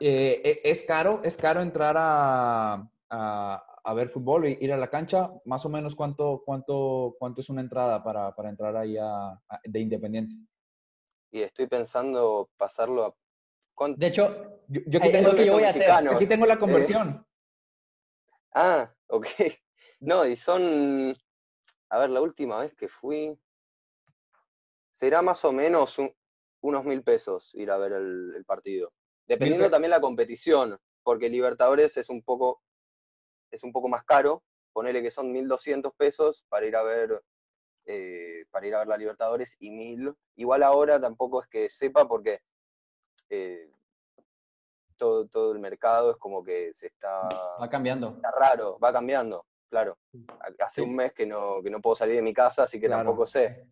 Eh, e, ¿Es caro? ¿Es caro entrar a, a, ver fútbol, ir a la cancha? Más o menos, ¿cuánto, cuánto, cuánto es una entrada para, para entrar ahí de Independiente? Y estoy pensando pasarlo a... De hecho, yo, aquí, tengo, que voy a hacer. aquí tengo la ¿eh? conversión. Ah, ok. <laughs> No, y son... A ver, la última vez que fui, será más o menos unos mil pesos ir a ver el, partido. Dependiendo también la competición, porque Libertadores es un poco, es un poco más caro. Ponele que son 1.200 pesos para ir a ver eh, para ir a ver la Libertadores y 1.000. Igual ahora tampoco es que sepa porque eh, todo, todo el mercado es como que se está... Va cambiando. Está raro, va cambiando, claro. Hace un mes que no, que no puedo salir de mi casa, así que tampoco sé.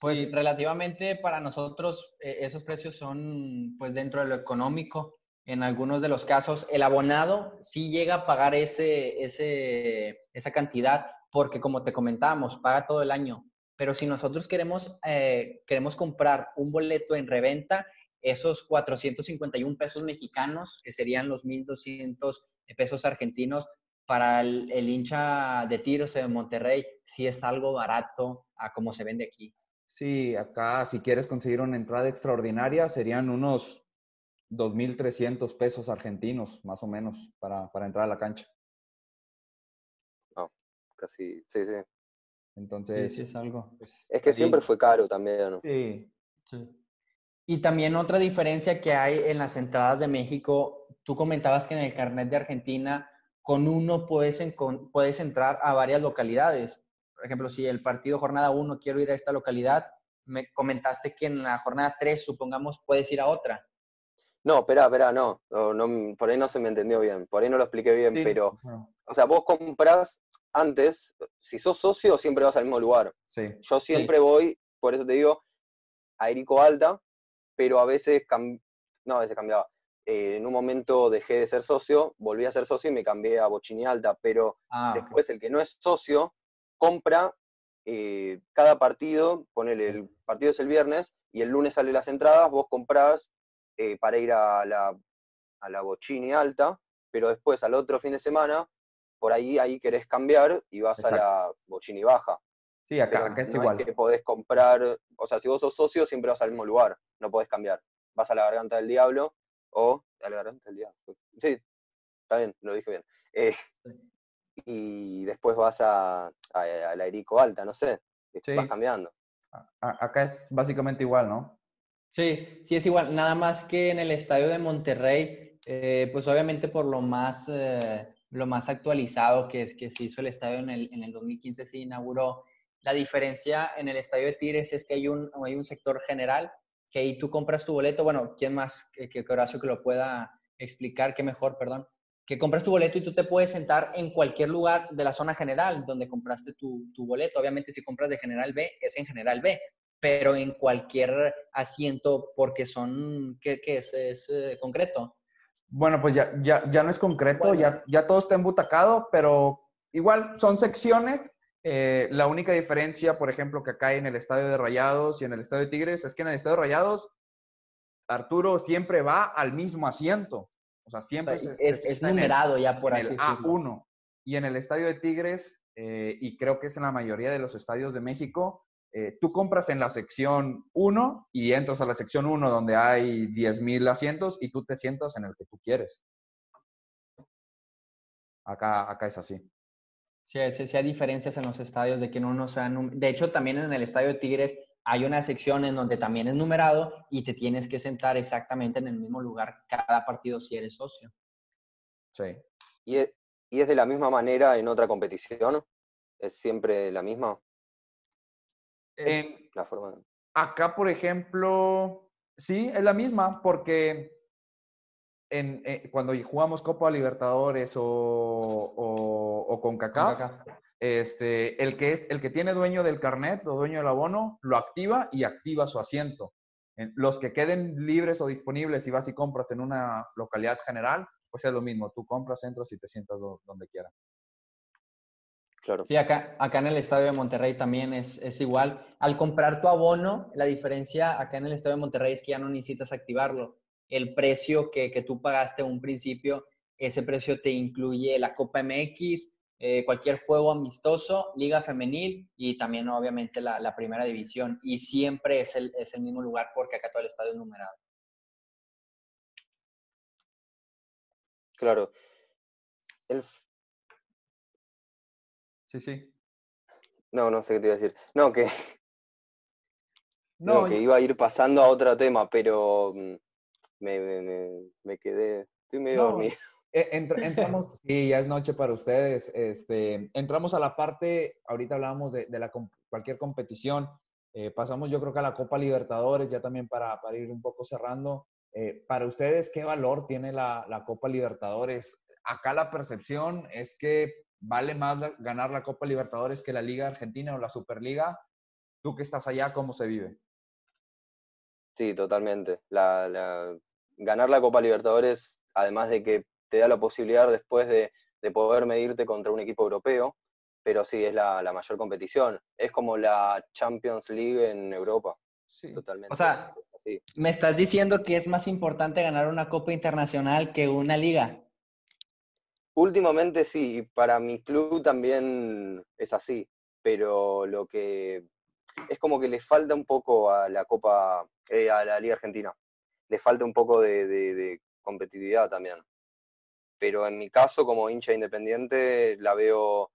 Pues relativamente para nosotros eh, esos precios son pues dentro de lo económico. En algunos de los casos el abonado sí llega a pagar ese, ese, esa cantidad porque como te comentábamos, paga todo el año. Pero si nosotros queremos, eh, queremos comprar un boleto en reventa, esos 451 pesos mexicanos, que serían los 1.200 pesos argentinos, para el, el hincha de tiros de Monterrey, sí es algo barato a como se vende aquí. Sí, acá si quieres conseguir una entrada extraordinaria serían unos 2.300 pesos argentinos, más o menos, para, entrar a la cancha. No, casi, sí, sí. Entonces, sí, es algo. Es, que siempre fue caro también, ¿no? Sí. sí. Y también otra diferencia que hay en las entradas de México, tú comentabas que en el carnet de Argentina con uno puedes, puedes entrar a varias localidades por ejemplo, si el partido jornada 1 quiero ir a esta localidad, me comentaste que en la jornada 3, supongamos, puedes ir a otra. No, espera, espera, no, no, por ahí no se me entendió bien, por ahí no lo expliqué bien, pero, o sea, vos compras antes, si sos socio, siempre vas al mismo lugar. Sí. Yo siempre voy, por eso te digo, a Erico Alta, pero a veces, no, a veces cambiaba. Eh, en un momento dejé de ser socio, volví a ser socio y me cambié a Bochini Alta, pero ah, después el que no es socio compra eh, cada partido, ponele, el partido es el viernes y el lunes salen las entradas, vos comprás eh, para ir a la, a la Bochini alta, pero después al otro fin de semana, por ahí, ahí querés cambiar y vas a la Bochini baja. Sí, acá, acá es igual. que podés comprar, o sea, si vos sos socio, siempre vas al mismo lugar, no podés cambiar. Vas a la Garganta del Diablo o a la Garganta del Diablo. Sí, está bien, lo dije bien. Eh, y después vas a, a, la Erico Alta, no sé, vas cambiando. acá es básicamente igual, ¿no? Sí, sí es igual, nada más que en el estadio de Monterrey, eh, pues obviamente por lo más, eh, lo más actualizado que es que se hizo el estadio en el, en el 2015, se inauguró. La diferencia en el estadio de Tigres es que hay un, hay un sector general que ahí tú compras tu boleto. Bueno, ¿quién más que, que Horacio que lo pueda explicar? ¿Qué mejor, perdón? Que compras tu boleto y tú te puedes sentar en cualquier lugar de la zona general donde compraste tu, boleto. Obviamente si compras de general B, es en general B, pero en cualquier asiento porque son, ¿qué, es? ¿Es eh, concreto? Bueno, pues ya, ya, ya no es concreto, ya, ya todo está embutacado, pero igual son secciones. Eh, la única diferencia, por ejemplo, que acá hay en el estadio de Rayados y en el estadio de Tigres es que en el estadio de Rayados, Arturo siempre va al mismo asiento. O sea, siempre es, numerado ya por así decirlo. A1. Y en el estadio de Tigres, eh, y creo que es en la mayoría de los estadios de México, eh, tú compras en la sección 1 y entras a la sección 1 donde hay 10.000 asientos y tú te sientas en el que tú quieres. Acá, acá es así. Sí, sí, sí hay diferencias en los estadios de que no, no sean... De hecho, también en el estadio de Tigres hay una sección en donde también es numerado y te tienes que sentar exactamente en el mismo lugar cada partido si eres socio. Sí. ¿Y es, de la misma manera en otra competición? ¿Es siempre la misma? En, la forma. Acá, por ejemplo, sí, es la misma, porque en, eh, cuando jugamos Copa Libertadores o, o, o con CACAF, este, el, que es, el que tiene dueño del carnet o dueño del abono lo activa y activa su asiento. Los que queden libres o disponibles y vas y compras en una localidad general, pues es lo mismo. Tú compras, entras y te sientas donde quieras. Claro. Sí, acá, acá en el estadio de Monterrey también es, es, igual. Al comprar tu abono, la diferencia acá en el estadio de Monterrey es que ya no necesitas activarlo. El precio que, que tú pagaste a un principio, ese precio te incluye la Copa MX, eh, cualquier juego amistoso, liga femenil y también obviamente la, primera división. Y siempre es el, es el, mismo lugar porque acá todo el estadio es numerado. Claro. Sí, sí. No, no sé qué te iba a decir. No, que... <laughs> No, que iba a ir pasando a otro tema, pero mm, me, me, quedé... Estoy medio dormido. Eh, entramos, <laughs> sí, ya es noche para ustedes. Este, entramos a la parte, ahorita hablábamos de, la, cualquier competición. Eh, pasamos yo creo que a la Copa Libertadores, ya también para, para ir un poco cerrando. Eh, para ustedes, ¿qué valor tiene la, la, Copa Libertadores? Acá la percepción es que vale más ganar la Copa Libertadores que la Liga Argentina o la Superliga. Tú que estás allá, ¿cómo se vive? Sí, totalmente. La, ganar la Copa Libertadores, además de que te da la posibilidad después de, poder medirte contra un equipo europeo, pero sí, es la, mayor competición. Es como la Champions League en Europa. Sí. Totalmente. O sea, me estás diciendo que es más importante ganar una Copa Internacional que una liga. Últimamente sí, para mi club también es así, pero lo que es como que le falta un poco a la Copa, eh, a la Liga Argentina. Le falta un poco de competitividad también pero en mi caso como hincha independiente la veo,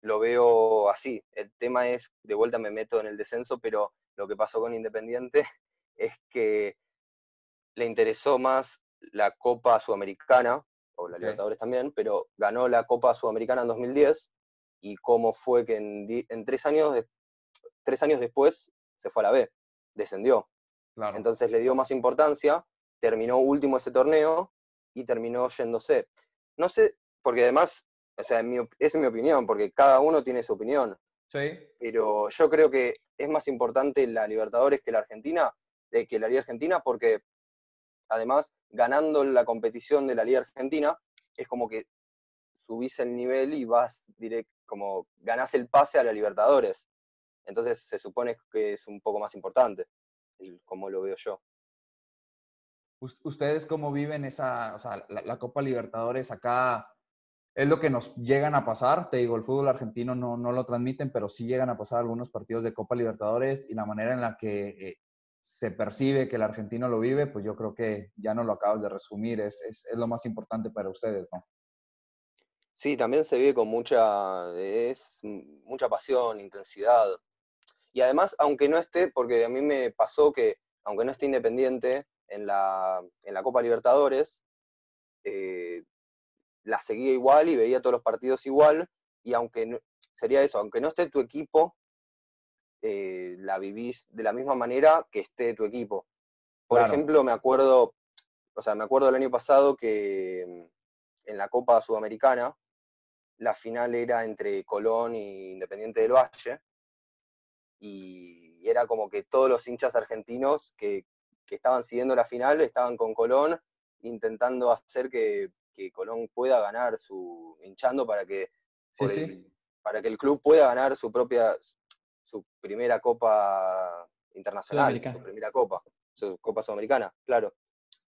lo veo así. El tema es, de vuelta me meto en el descenso, pero lo que pasó con Independiente <laughs> es que le interesó más la Copa Sudamericana, o la Libertadores también, pero ganó la Copa Sudamericana en 2010 y cómo fue que en, tres, años tres años después se fue a la B, descendió. Entonces le dio más importancia, terminó último ese torneo y terminó yéndose. No sé, porque además, o sea, esa es mi opinión, porque cada uno tiene su opinión. Sí. Pero yo creo que es más importante la Libertadores que la Argentina, de que la Liga Argentina, porque además, ganando la competición de la Liga Argentina, es como que subís el nivel y vas directo, como ganás el pase a la Libertadores. Entonces se supone que es un poco más importante, como lo veo yo. ¿Ustedes cómo viven esa, o sea, la, Copa Libertadores acá? Es lo que nos llegan a pasar, te digo, el fútbol argentino no, no lo transmiten, pero sí llegan a pasar algunos partidos de Copa Libertadores y la manera en la que eh, se percibe que el argentino lo vive, pues yo creo que ya no lo acabas de resumir, es, es, es lo más importante para ustedes, ¿no? Sí, también se vive con mucha, es mucha pasión, intensidad. Y además, aunque no esté, porque a mí me pasó que, aunque no esté independiente en la, en la Copa Libertadores, eh, la seguía igual y veía todos los partidos igual, y aunque sería eso, aunque no esté tu equipo, eh, la vivís de la misma manera que esté tu equipo. Por ejemplo, me acuerdo, o sea, me acuerdo el año pasado que mm, en la Copa Sudamericana, la final era entre Colón y Independiente del Valle, y era como que todos los hinchas argentinos que, estaban siguiendo la final estaban con Colón, intentando hacer que, Colón pueda ganar su, hinchando para que, para que el club pueda ganar su propia, su primera Copa Internacional, su primera Copa, su Copa Sudamericana, claro.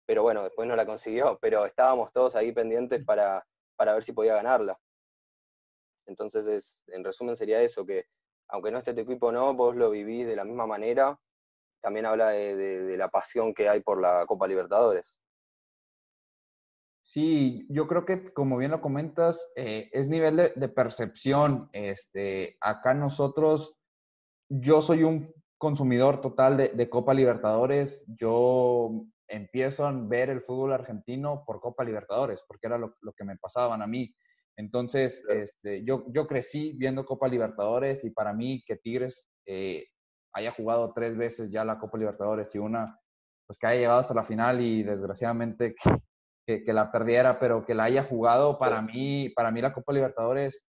Pero bueno, después no la consiguió, pero estábamos todos ahí pendientes para, para ver si podía ganarla. Entonces, es, en resumen, sería eso, que aunque no esté tu equipo no, vos lo vivís de la misma manera. También habla de, la pasión que hay por la Copa Libertadores. Sí, yo creo que como bien lo comentas, eh, es nivel de, percepción. Este, acá nosotros, yo soy un consumidor total de, Copa Libertadores. Yo empiezo a ver el fútbol argentino por Copa Libertadores, porque era lo, lo que me pasaban a mí. Entonces, este, yo, yo crecí viendo Copa Libertadores y para mí que Tigres eh, haya jugado tres veces ya la Copa Libertadores y una, pues que haya llegado hasta la final y desgraciadamente <laughs> que, que, la perdiera, pero que la haya jugado, para mí, para mí la Copa Libertadores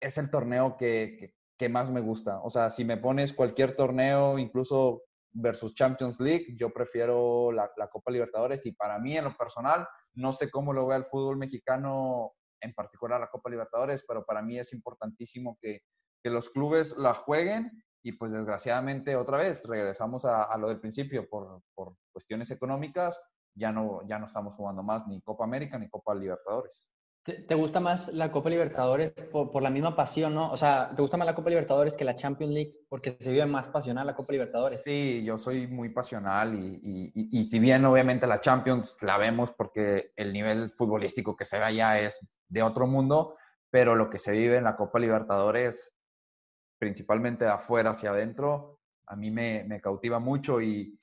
es el torneo que, que, más me gusta. O sea, si me pones cualquier torneo, incluso versus Champions League, yo prefiero la, la Copa Libertadores y para mí en lo personal, no sé cómo lo ve el fútbol mexicano en particular la Copa Libertadores, pero para mí es importantísimo que, que los clubes la jueguen y pues desgraciadamente otra vez regresamos a, a lo del principio por, por, cuestiones económicas, ya no, ya no estamos jugando más ni Copa América ni Copa Libertadores. ¿Te, gusta más la Copa Libertadores por, por, la misma pasión, no? O sea, ¿te gusta más la Copa Libertadores que la Champions League porque se vive más pasional la Copa Libertadores? Sí, yo soy muy pasional y, y, y, si bien obviamente la Champions la vemos porque el nivel futbolístico que se ve allá es de otro mundo, pero lo que se vive en la Copa Libertadores, principalmente de afuera hacia adentro, a mí me, me cautiva mucho y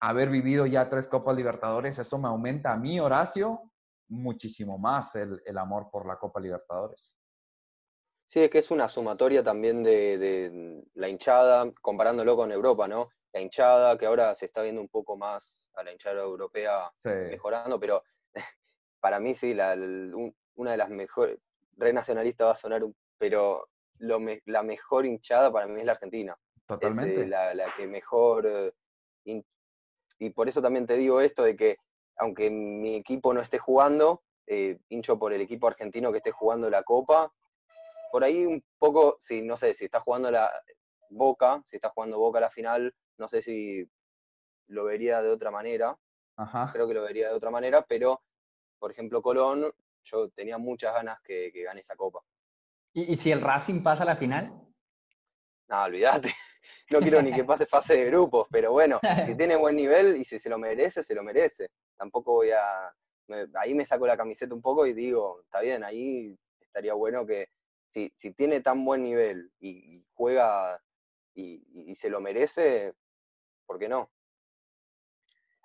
haber vivido ya tres Copas Libertadores, eso me aumenta a mí, Horacio, muchísimo más el, amor por la Copa Libertadores. Sí, es que es una sumatoria también de, la hinchada, comparándolo con Europa, ¿no? La hinchada, que ahora se está viendo un poco más a la hinchada europea mejorando, pero <laughs> para mí sí, la, una de las mejores, re nacionalista va a sonar, pero lo la mejor hinchada para mí es la Argentina. Totalmente. Es, la, que mejor, eh, y por eso también te digo esto de que aunque mi equipo no esté jugando, eh, hincho por el equipo argentino que esté jugando la Copa. Por ahí un poco, si no sé, si está jugando la Boca, si está jugando Boca la final, no sé si lo vería de otra manera. Creo que lo vería de otra manera, pero, por ejemplo, Colón, yo tenía muchas ganas que, gane esa Copa. ¿Y, si el Racing pasa a la final? No, olvídate. <laughs> No quiero ni que pase fase de grupos, pero bueno, si <laughs> tiene buen nivel y si se lo merece, se lo merece tampoco voy a... ahí me saco la camiseta un poco y digo, está bien, ahí estaría bueno que si, si tiene tan buen nivel y, juega y, se lo merece, ¿por qué no?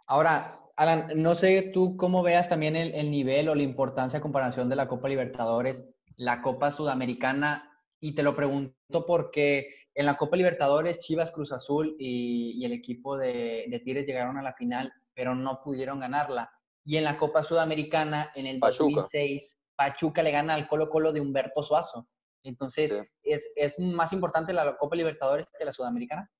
Ahora, Alan, no sé tú cómo veas también el, nivel o la importancia a comparación de la Copa Libertadores, la Copa Sudamericana, y te lo pregunto porque en la Copa Libertadores Chivas Cruz Azul y, el equipo de, de Tigres llegaron a la final pero no pudieron ganarla. Y en la Copa Sudamericana, en el 2006, Pachuca le gana al Colo Colo de Humberto Suazo. Entonces, es, más importante la Copa Libertadores que la Sudamericana.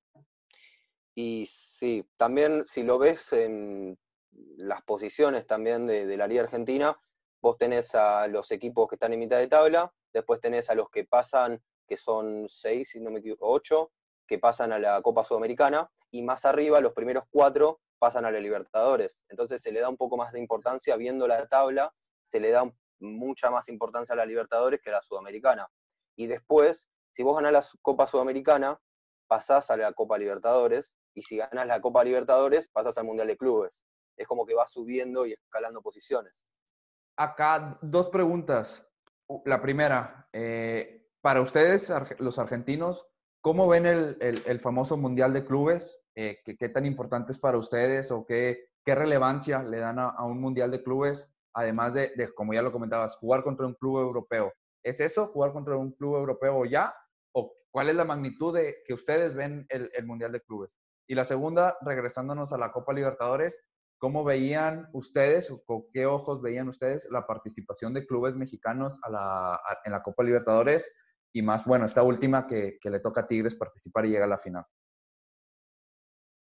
Y sí, también si lo ves en las posiciones también de, la Liga Argentina, vos tenés a los equipos que están en mitad de tabla, después tenés a los que pasan que son seis, si no me equivoco, ocho, que pasan a la Copa Sudamericana, y más arriba, los primeros cuatro pasan a la Libertadores. Entonces se le da un poco más de importancia, viendo la tabla, se le da mucha más importancia a la Libertadores que a la Sudamericana. Y después, si vos ganás la Copa Sudamericana, pasás a la Copa Libertadores, y si ganas la Copa Libertadores, pasás al Mundial de Clubes. Es como que va subiendo y escalando posiciones. Acá dos preguntas. La primera, eh, para ustedes, los argentinos, ¿cómo ven el, famoso Mundial de Clubes? Eh, ¿qué, tan importante es para ustedes o qué, qué relevancia le dan a, un Mundial de Clubes? Además de, de, como ya lo comentabas, jugar contra un club europeo. ¿Es eso, jugar contra un club europeo ya? ¿O cuál es la magnitud de que ustedes ven el, el Mundial de Clubes? Y la segunda, regresándonos a la Copa Libertadores, ¿cómo veían ustedes o con qué ojos veían ustedes la participación de clubes mexicanos en la Copa Libertadores? Y más, bueno, esta última que, le toca a Tigres participar y llega a la final.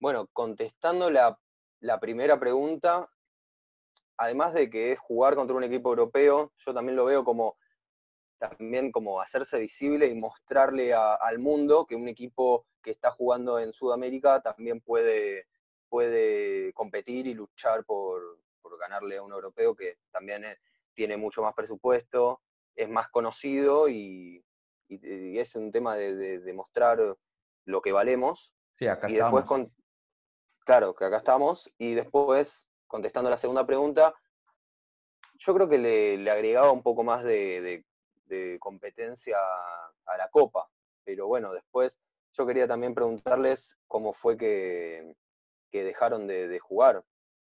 Bueno, contestando la, la primera pregunta, además de que es jugar contra un equipo europeo, yo también lo veo como también como hacerse visible y mostrarle al mundo que un equipo que está jugando en Sudamérica también puede, puede competir y luchar por, ganarle a un europeo que también eh, tiene mucho más presupuesto, es más conocido y, es un tema de, demostrar lo que valemos. Sí, acá y estamos. Después claro, que acá estamos. Y después, contestando la segunda pregunta, yo creo que le, agregaba un poco más de, de competencia a la Copa. Pero bueno, después yo quería también preguntarles cómo fue que, dejaron de, jugar.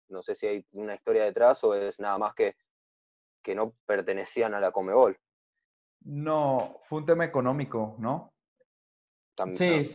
No sé si hay una historia detrás o es nada más que, que no pertenecían a la Comebol. No, fue un tema económico, ¿no? sí,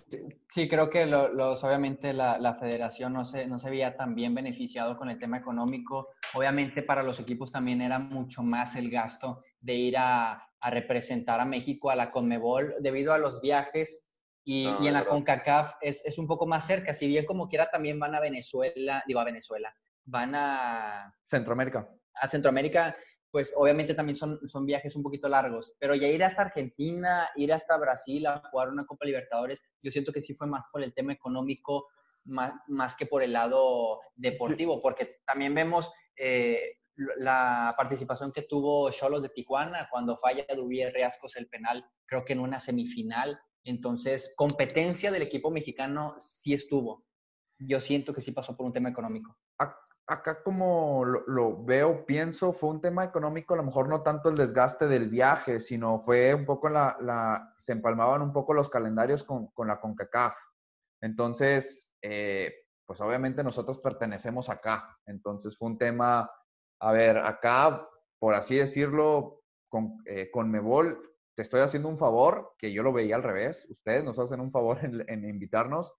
sí, creo que los, obviamente la, federación no se, no se veía tan bien beneficiado con el tema económico. Obviamente para los equipos también era mucho más el gasto de ir a, a representar a México a la Conmebol debido a los viajes y, y en la CONCACAF es, es, un poco más cerca, si bien como quiera también van a Venezuela, digo a Venezuela, van a... Centroamérica. A Centroamérica, pues obviamente también son, son viajes un poquito largos, pero ya ir hasta Argentina, ir hasta Brasil a jugar una Copa Libertadores, yo siento que sí fue más por el tema económico, más, más que por el lado deportivo, porque también vemos... Eh, la participación que tuvo Cholos de Tijuana cuando falla Duvier Riascos el penal, creo que en una semifinal. Entonces, competencia del equipo mexicano sí estuvo. Yo siento que sí pasó por un tema económico. Acá como lo, veo, pienso, fue un tema económico, a lo mejor no tanto el desgaste del viaje, sino fue un poco la, la se empalmaban un poco los calendarios con, con la CONCACAF. Entonces, eh, pues obviamente nosotros pertenecemos acá. Entonces fue un tema a ver, acá, por así decirlo, con, eh, con Mebol, te estoy haciendo un favor, que yo lo veía al revés, ustedes nos hacen un favor <laughs> en, invitarnos,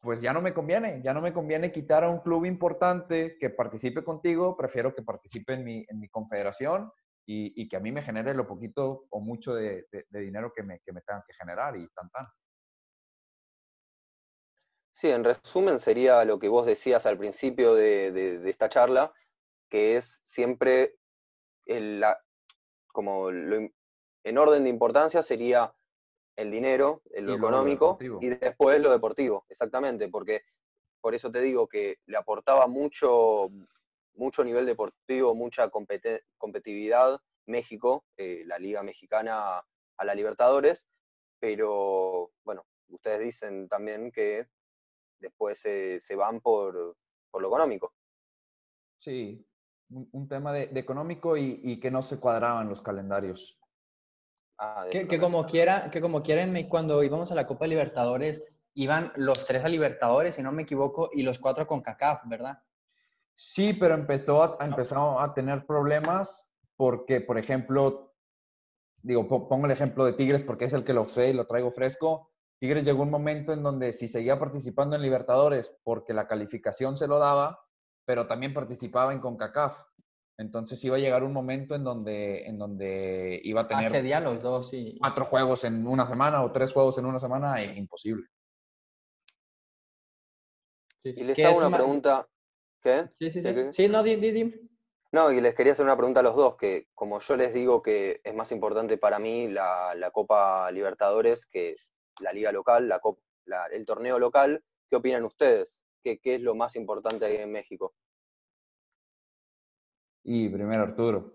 pues ya no me conviene, ya no me conviene quitar a un club importante que participe contigo, prefiero que participe en mi, en mi confederación y, que a mí me genere lo poquito o mucho de, dinero que me, que me tengan que generar y tan tan. Sí, en resumen sería lo que vos decías al principio de, esta charla, que es siempre como en orden de importancia sería el dinero, el lo económico y después lo deportivo, exactamente, porque por eso te digo que le aportaba mucho, mucho nivel deportivo, mucha competitividad México, eh, la Liga Mexicana a la Libertadores, pero bueno, ustedes dicen también que después se van por, por lo económico. Sí, un, tema de, económico y, que no se cuadraban los calendarios. Ah, que, como quiera, que como quieran, cuando íbamos a la Copa Libertadores, iban los tres a Libertadores, si no me equivoco, y los cuatro con CACAF, ¿verdad? Sí, pero empezó a, empezó a tener problemas porque, por ejemplo, digo, pongo el ejemplo de Tigres porque es el que lo sé y lo traigo fresco. Tigres llegó un momento en donde si seguía participando en Libertadores porque la calificación se lo daba, pero también participaba en CONCACAF. Entonces iba a llegar un momento en donde, en donde iba a tener Accedía los dos, sí. cuatro juegos en una semana o tres juegos en una semana, e imposible. y les hago una pregunta. ¿Qué? Sí, sí, sí. Sí, no, di, di, No, y les quería hacer una pregunta a los dos, que como yo les digo que es más importante para mí la, Copa Libertadores que la liga local, la, el torneo local, ¿qué opinan ustedes? ¿Qué, ¿Qué es lo más importante ahí en México? Y primero Arturo.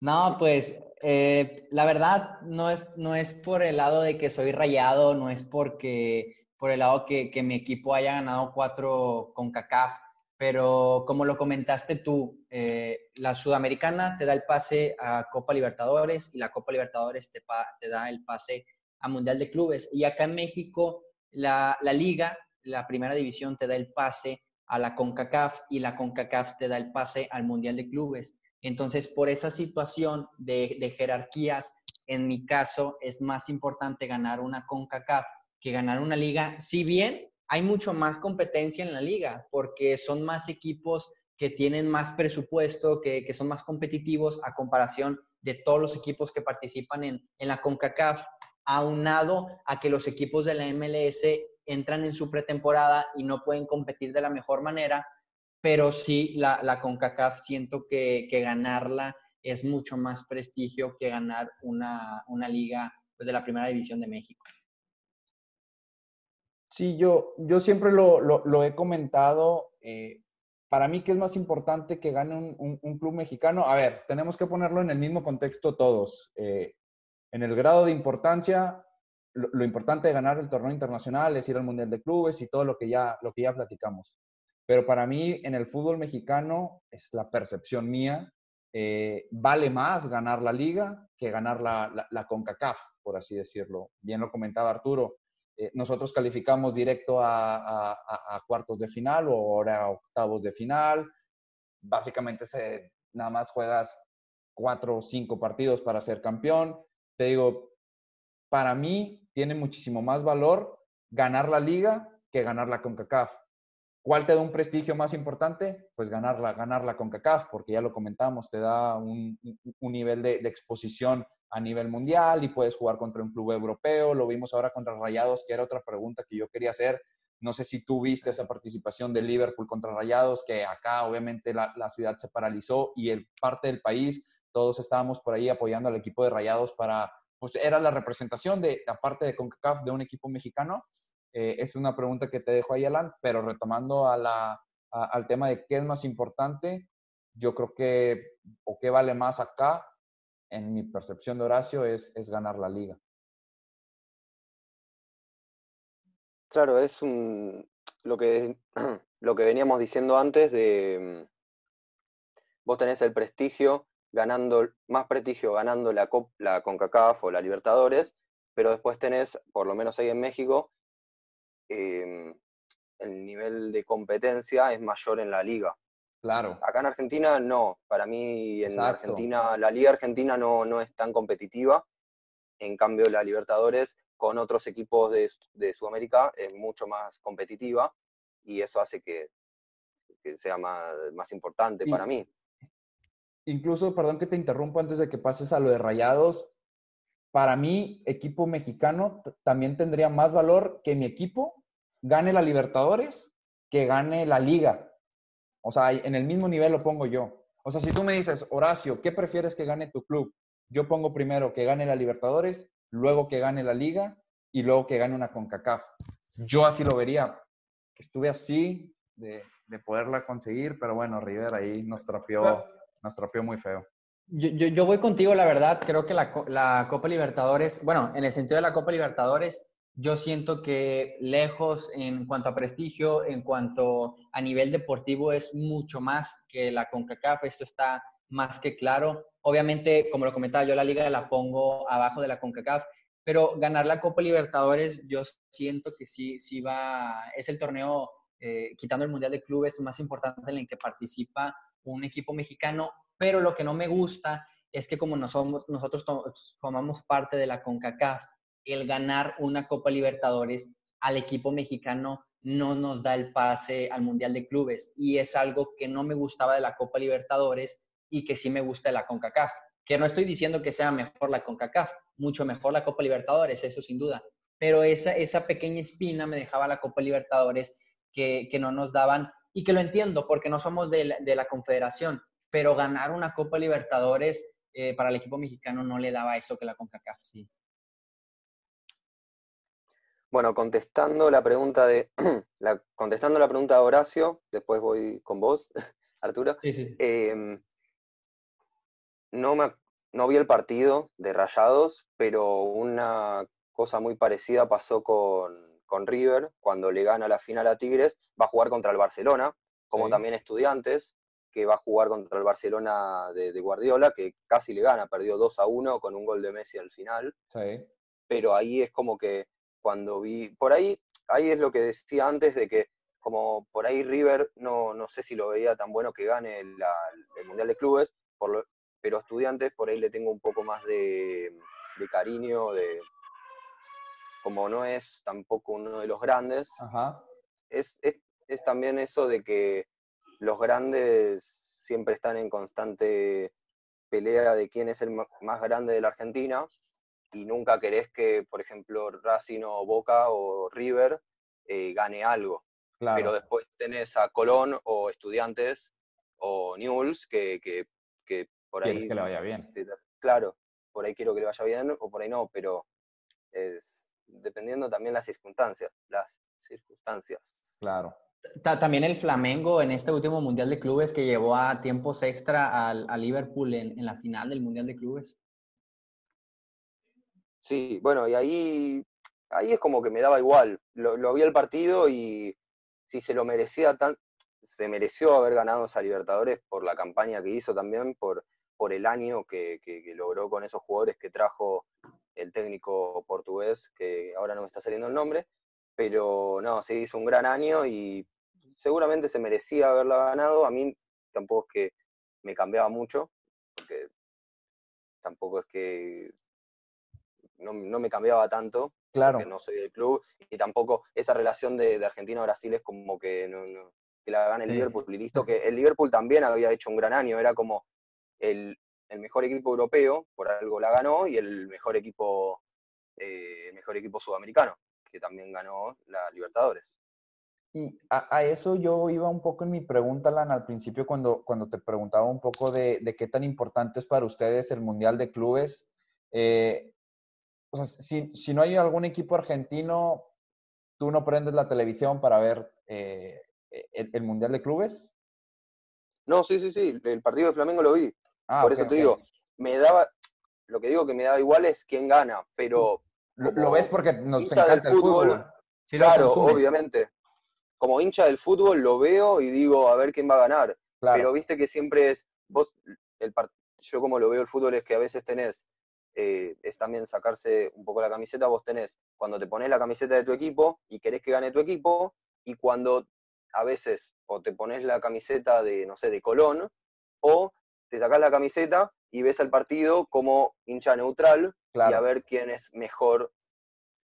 No, pues eh, la verdad no es, no es por el lado de que soy rayado, no es porque por el lado que, que mi equipo haya ganado cuatro con CACAF, pero como lo comentaste tú, eh, la Sudamericana te da el pase a Copa Libertadores y la Copa Libertadores te, te da el pase a Mundial de Clubes. Y acá en México, la, la liga, la primera división te da el pase a la CONCACAF y la CONCACAF te da el pase al Mundial de Clubes. Entonces, por esa situación de, jerarquías, en mi caso, es más importante ganar una CONCACAF que ganar una liga, si bien hay mucho más competencia en la liga, porque son más equipos que tienen más presupuesto, que, son más competitivos a comparación de todos los equipos que participan en, en la CONCACAF, aunado a que los equipos de la MLS entran en su pretemporada y no pueden competir de la mejor manera, pero sí la, la CONCACAF siento que, ganarla es mucho más prestigio que ganar una, liga pues, de la primera división de México. Sí, yo, yo siempre lo, he comentado. Eh, para mí, ¿qué es más importante que gane un, club mexicano? A ver, tenemos que ponerlo en el mismo contexto todos. Eh, en el grado de importancia, lo, importante de ganar el torneo internacional es ir al Mundial de Clubes y todo lo que ya, lo que ya platicamos. Pero para mí, en el fútbol mexicano, es la percepción mía, eh, vale más ganar la liga que ganar la, la, CONCACAF, por así decirlo. Bien lo comentaba Arturo. Eh, nosotros calificamos directo a, cuartos de final o ahora a octavos de final. Básicamente se, nada más juegas cuatro o cinco partidos para ser campeón. Te digo, para mí tiene muchísimo más valor ganar la liga que ganar la CONCACAF. ¿Cuál te da un prestigio más importante? Pues ganarla, ganarla con CACAF, porque ya lo comentamos, te da un, nivel de, exposición a nivel mundial y puedes jugar contra un club europeo. Lo vimos ahora contra Rayados, que era otra pregunta que yo quería hacer. No sé si tú viste esa participación de Liverpool contra Rayados, que acá obviamente la, ciudad se paralizó y el parte del país, todos estábamos por ahí apoyando al equipo de Rayados para, pues era la representación de, aparte de CONCACAF, de un equipo mexicano eh, es una pregunta que te dejo ahí, Alan, pero retomando la, al tema de qué es más importante, yo creo que, o qué vale más acá, en mi percepción de Horacio, es, es ganar la liga. Claro, es un, lo, que, <clears throat> lo que veníamos diciendo antes de, vos tenés el prestigio ganando, más prestigio ganando la, la CONCACAF o la Libertadores, pero después tenés, por lo menos ahí en México, Em, el nivel de competencia es mayor en la liga. Claro. Acá en Argentina no. Para mí en Argentina, la liga argentina no, no es tan competitiva. En cambio, la Libertadores con otros equipos de, de Sudamérica es mucho más competitiva y eso hace que, sea más, más importante para mí. Incluso, perdón que te interrumpo antes de que pases a lo de Rayados, para mí, equipo mexicano también tendría más valor que mi equipo gane la Libertadores que gane la Liga. O sea, en el mismo nivel lo pongo yo. O sea, si tú me dices, Horacio, ¿qué prefieres que gane tu club? Yo pongo primero que gane la Libertadores, luego que gane la Liga y luego que gane una CONCACAF. Yo así lo vería. Estuve así de, poderla conseguir, pero bueno, River ahí nos trapeó, nos trapeó muy feo. Yo, yo, voy contigo, la verdad. Creo que la, la Copa Libertadores, bueno, en el sentido de la Copa Libertadores, yo siento que lejos en cuanto a prestigio, en cuanto a nivel deportivo, es mucho más que la CONCACAF. Esto está más que claro. Obviamente, como lo comentaba, yo la liga la pongo abajo de la CONCACAF, pero ganar la Copa Libertadores, yo siento que sí, sí va, es el torneo, eh, quitando el Mundial de Clubes, más importante en el que participa un equipo mexicano, pero lo que no me gusta es que como nosotros formamos parte de la CONCACAF, el ganar una Copa Libertadores al equipo mexicano no nos da el pase al Mundial de Clubes y es algo que no me gustaba de la Copa Libertadores y que sí me gusta de la CONCACAF. Que no estoy diciendo que sea mejor la CONCACAF, mucho mejor la Copa Libertadores, eso sin duda. Pero esa, esa pequeña espina me dejaba la Copa Libertadores que, no nos daban y que lo entiendo porque no somos de la, de la confederación, pero ganar una Copa Libertadores eh, para el equipo mexicano no le daba eso que la CONCACAF sí. Bueno, contestando la pregunta de <clears throat> la, contestando la pregunta de Horacio, después voy con vos, <laughs> Arturo. Em, no, me, no vi el partido de Rayados, pero una cosa muy parecida pasó con, con River cuando le gana la final a Tigres. Va a jugar contra el Barcelona, como también Estudiantes, que va a jugar contra el Barcelona de, Guardiola, que casi le gana, perdió 2 a 1 con un gol de Messi al final. Pero ahí es como que cuando vi, por ahí, ahí es lo que decía antes de que como por ahí River no, no sé si lo veía tan bueno que gane el Mundial de Clubes, por pero estudiantes por ahí le tengo un poco más de, de cariño, de como no es tampoco uno de los grandes, Es, es, es también eso de que los grandes siempre están en constante pelea de quién es el más grande de la Argentina y nunca querés que, por ejemplo, Racing o Boca o River eh, gane algo. Pero después tenés a Colón o Estudiantes o Newell's que, que, que por ahí... que le vaya bien. Claro, por ahí quiero que le vaya bien o por ahí no, pero es dependiendo también las circunstancias, las circunstancias. Claro. También el Flamengo en este último Mundial de Clubes que llevó a tiempos extra al, a Liverpool en, en, la final del Mundial de Clubes. Sí, bueno, y ahí, ahí es como que me daba igual. Lo, vi el partido y si se lo merecía tan, se mereció haber ganado esa Libertadores por la campaña que hizo también, por, por el año que, que, que logró con esos jugadores que trajo el técnico portugués, que ahora no me está saliendo el nombre, pero no, se hizo un gran año y seguramente se merecía haberla ganado. A mí tampoco es que me cambiaba mucho, porque tampoco es que no, me cambiaba tanto, claro. porque no soy del club, y tampoco esa relación de, Argentina a Brasil es como que, no, que la gane el Liverpool y listo, que el Liverpool también había hecho un gran año, era como el, mejor equipo europeo, por algo la ganó, y el mejor equipo, eh, el mejor equipo sudamericano que también ganó la Libertadores. Y a, eso yo iba un poco en mi pregunta, Lan, al principio cuando, cuando te preguntaba un poco de, de qué tan importante es para ustedes el Mundial de Clubes. Eh, o sea, si, si, no hay algún equipo argentino, ¿tú no prendes la televisión para ver eh, el, Mundial de Clubes? No, sí, sí, sí, el partido de Flamengo lo vi. Ah, Por eso te digo, me daba, lo que digo que me daba igual es quién gana, pero lo, ves porque nos encanta el fútbol. claro, obviamente. Como hincha del fútbol lo veo y digo, a ver quién va a ganar. Pero viste que siempre es, vos, el yo como lo veo el fútbol es que a veces tenés, eh, es también sacarse un poco la camiseta, vos tenés, cuando te pones la camiseta de tu equipo y querés que gane tu equipo, y cuando a veces o te pones la camiseta de, no sé, de Colón, o te sacás la camiseta y ves el partido como hincha neutral y a ver quién es mejor,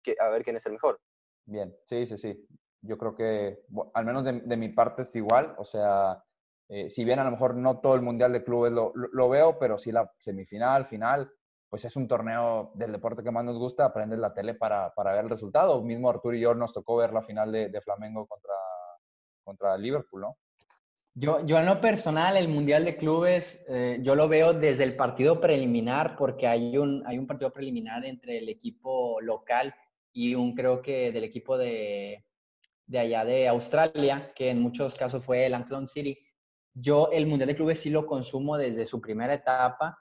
que, a ver quién es el mejor. Bien, sí, sí, sí. Yo creo que, al menos de, mi parte es igual. O sea, eh, si bien a lo mejor no todo el Mundial de Clubes lo, lo, veo, pero sí la semifinal, final, pues es un torneo del deporte que más nos gusta, aprender la tele para, para ver el resultado. Mismo Arturo y yo nos tocó ver la final de, de Flamengo contra, contra Liverpool, ¿no? Yo, yo en lo personal, el Mundial de Clubes, eh, yo lo veo desde el partido preliminar, porque hay un, hay un partido preliminar entre el equipo local y un, creo que, del equipo de, de allá de Australia, que en muchos casos fue el Athlon City. Yo el Mundial de Clubes sí lo consumo desde su primera etapa,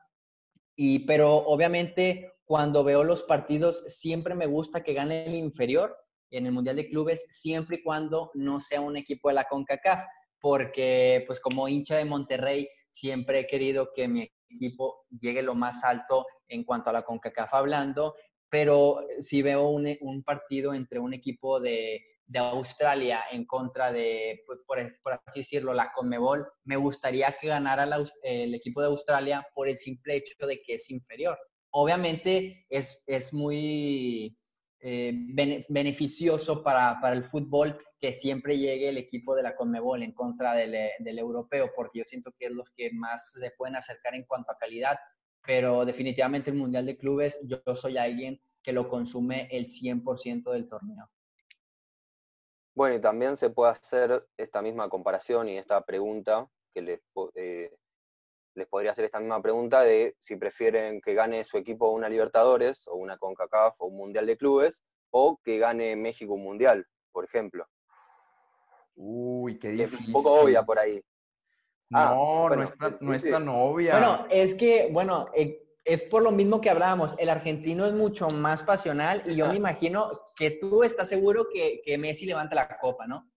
y, pero obviamente cuando veo los partidos siempre me gusta que gane el inferior en el Mundial de Clubes, siempre y cuando no sea un equipo de la CONCACAF porque pues como hincha de Monterrey siempre he querido que mi equipo llegue lo más alto en cuanto a la CONCACAF hablando, pero si veo un, partido entre un equipo de, Australia en contra de, pues, por, así decirlo, la Conmebol, me gustaría que ganara el equipo de Australia por el simple hecho de que es inferior. Obviamente es, es muy eh, beneficioso para, para, el fútbol que siempre llegue el equipo de la Conmebol en contra del, eh, del, europeo, porque yo siento que es los que más se pueden acercar en cuanto a calidad, pero definitivamente el Mundial de Clubes, yo, soy alguien que lo consume el 100% del torneo. Bueno, y también se puede hacer esta misma comparación y esta pregunta que les, eh, les podría hacer esta misma pregunta de si prefieren que gane su equipo una Libertadores o una CONCACAF o un Mundial de Clubes o que gane México un Mundial, por ejemplo. Uy, qué Es difícil. un poco obvia por ahí. Ah, No, bueno, no, es tan, no es tan obvia. Bueno, es que, bueno, eh, es por lo mismo que hablábamos. El argentino es mucho más pasional y yo me imagino que tú estás seguro que, que Messi levanta la copa, ¿no?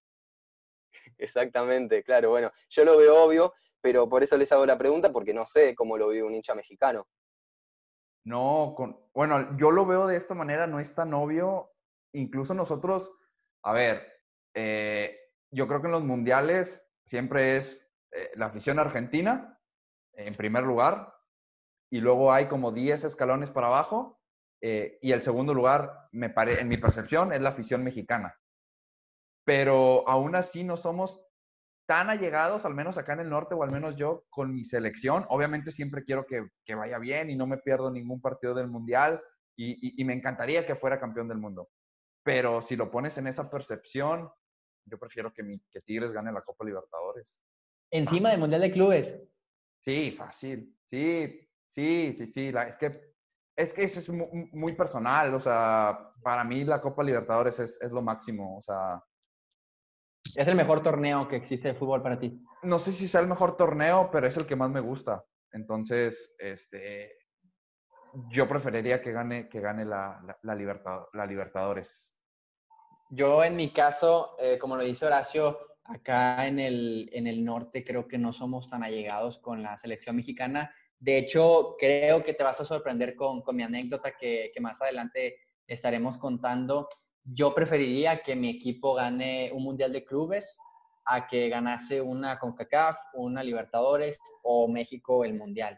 Exactamente, claro, bueno, yo lo veo obvio, pero por eso les hago la pregunta, porque no sé cómo lo vive un hincha mexicano. No, con, bueno, yo lo veo de esta manera, no es tan obvio. Incluso nosotros, a ver, eh, yo creo que en los mundiales siempre es eh, la afición argentina, en primer lugar, y luego hay como 10 escalones para abajo, eh, y el segundo lugar, me pare, en mi percepción, es la afición mexicana. Pero aún así no somos tan allegados, al menos acá en el norte, o al menos yo, con mi selección. Obviamente siempre quiero que, que vaya bien y no me pierdo ningún partido del Mundial y, y- y me encantaría que fuera campeón del mundo. Pero si lo pones en esa percepción, yo prefiero que, mi, que Tigres gane la Copa Libertadores. Encima del Mundial de Clubes. Sí, fácil. Sí, sí, sí, sí. la- es que es que eso es mu- muy, personal. O sea, para mí la Copa Libertadores es, es lo máximo. O sea, Es el mejor torneo que existe de fútbol para ti. no sé si sea el mejor torneo, pero es el que más me gusta. Entonces, este, yo preferiría que gane, que gane la, la, la Libertad- la Libertadores. Yo en mi caso, eh, como lo dice Horacio, acá en el, en el norte creo que no somos tan allegados con la selección mexicana. De hecho, creo que te vas a sorprender con, con mi anécdota que, que más adelante estaremos contando. Yo preferiría que mi equipo gane un Mundial de Clubes a que ganase una CONCACAF, una Libertadores o México el Mundial.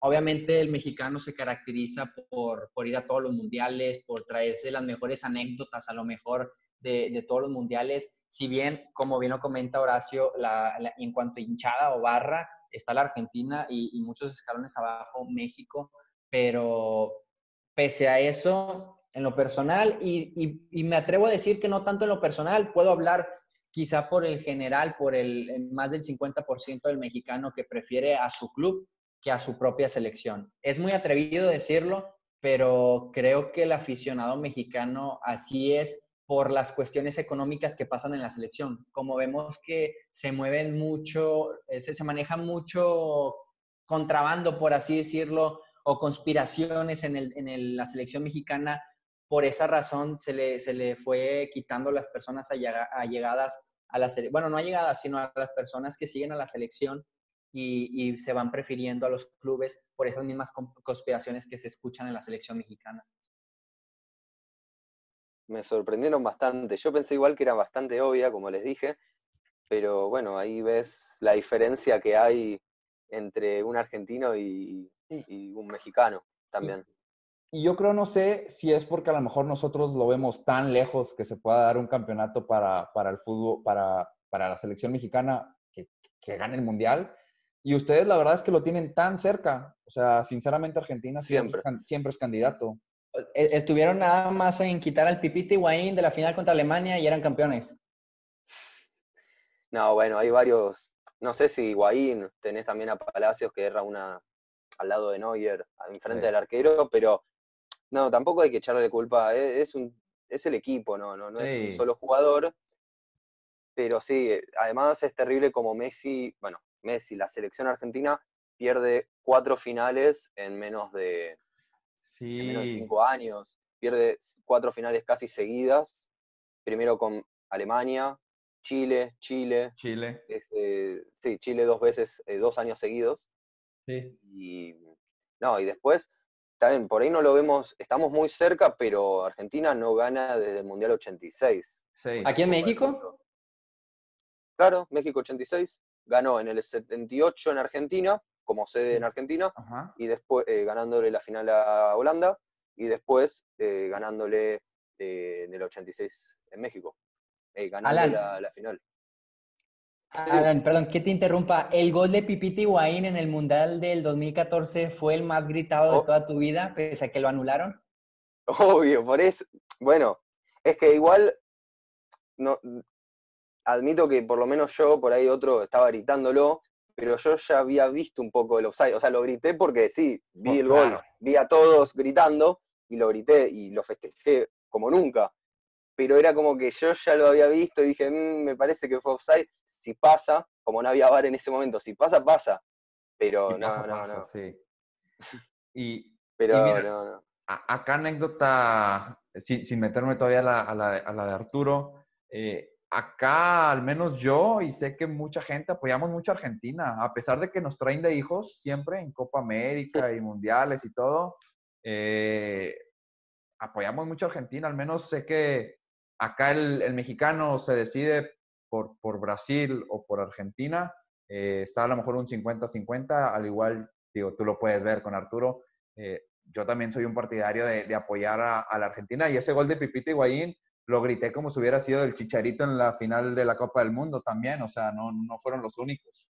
Obviamente el mexicano se caracteriza por, por ir a todos los mundiales, por traerse las mejores anécdotas a lo mejor de, de todos los mundiales. Si bien, como bien lo comenta Horacio, la- en cuanto a hinchada o barra, está la Argentina y muchos escalones abajo México, pero pese a eso, en lo personal, y, y- y me atrevo a decir que no tanto en lo personal, puedo hablar quizá por el general, por el más del 50% del mexicano que prefiere a su club que a su propia selección. Es muy atrevido decirlo, pero creo que el aficionado mexicano así es por las cuestiones económicas que pasan en la selección. Como vemos que se mueven mucho, eh, se, se maneja mucho contrabando, por así decirlo, o conspiraciones en, el- en la selección mexicana, por esa razón se le, se le fue quitando las personas allega- allegadas a la selección, bueno, no allegadas, sino a las personas que siguen a la selección y, se van prefiriendo a los clubes por esas mismas con- conspiraciones que se escuchan en la selección mexicana. Me sorprendieron bastante. Yo pensé igual que era bastante obvia, como les dije, pero bueno, ahí ves la diferencia que hay entre un argentino y un mexicano también. Y yo creo, no sé si es porque a lo mejor nosotros lo vemos tan lejos que se pueda dar un campeonato para, para el fútbol, para, para la selección mexicana que, que gane el mundial. Y ustedes la verdad es que lo tienen tan cerca. O sea, sinceramente Argentina siempre, Siempre. es can- siempre es candidato. E- Estuvieron nada más en quitar al Pipita Higuaín de la final contra Alemania y eran campeones. No, bueno, hay varios. No sé si Higuaín, tenés también a Palacios que erra una al lado de Neuer, enfrente Sí. del arquero, pero no, tampoco hay que echarle culpa. Es, es un, es el equipo, no, no, no es un Sí. solo jugador. Pero sí, eh, además es terrible como Messi, bueno, Messi, la selección argentina pierde cuatro finales en menos de, en menos de Sí. cinco años. Pierde cuatro finales casi seguidas. Primero con Alemania, Chile, Chile, Chile. este, sí, Chile dos veces, eh, dos años seguidos. Sí. Y no, y después, también por ahí no lo vemos, estamos muy cerca, pero Argentina no gana desde el Mundial 86. Sí. ¿Aquí en México? Claro, México 86, ganó en el 78 en Argentina, como sede en Argentina, Ajá. y después eh, ganándole la final a Holanda, y después eh, ganándole eh, en el 86 en México, eh, ganando la final. Alan, perdón, que te interrumpa. El gol de Pipita Higuaín en el Mundial del 2014 fue el más gritado de Oh. toda tu vida, pese a que lo anularon. Obvio, por eso. Bueno, es que igual no admito que por lo menos yo, por ahí otro estaba gritándolo, pero yo ya había visto un poco el offside. O sea, lo grité porque sí, vi Oh, el gol, claro. vi a todos gritando y lo grité y lo festejé como nunca. Pero era como que yo ya lo había visto y dije, "Mm, me parece que fue offside. Si pasa, como no había VAR en ese momento, si pasa, pasa. Pero Y no, pasa, no, pasa, no. sí. <laughs> Y Pero mira, no, no. a- acá anécdota, sin, sin meterme todavía a la, a la- a la de Arturo, eh, acá al menos yo y sé que mucha gente apoyamos mucho a Argentina, a pesar de que nos traen de hijos siempre en Copa América y <laughs> mundiales y todo, eh, apoyamos mucho a Argentina, al menos sé que acá el, el mexicano se decide por, por Brasil o por Argentina, eh, está a lo mejor un 50-50, al igual, digo, tú lo puedes ver con Arturo, eh, yo también soy un partidario de, de apoyar a, a la Argentina y ese gol de Pipita Higuaín lo grité como si hubiera sido el Chicharito en la final de la Copa del Mundo también, o sea, no, no fueron los únicos.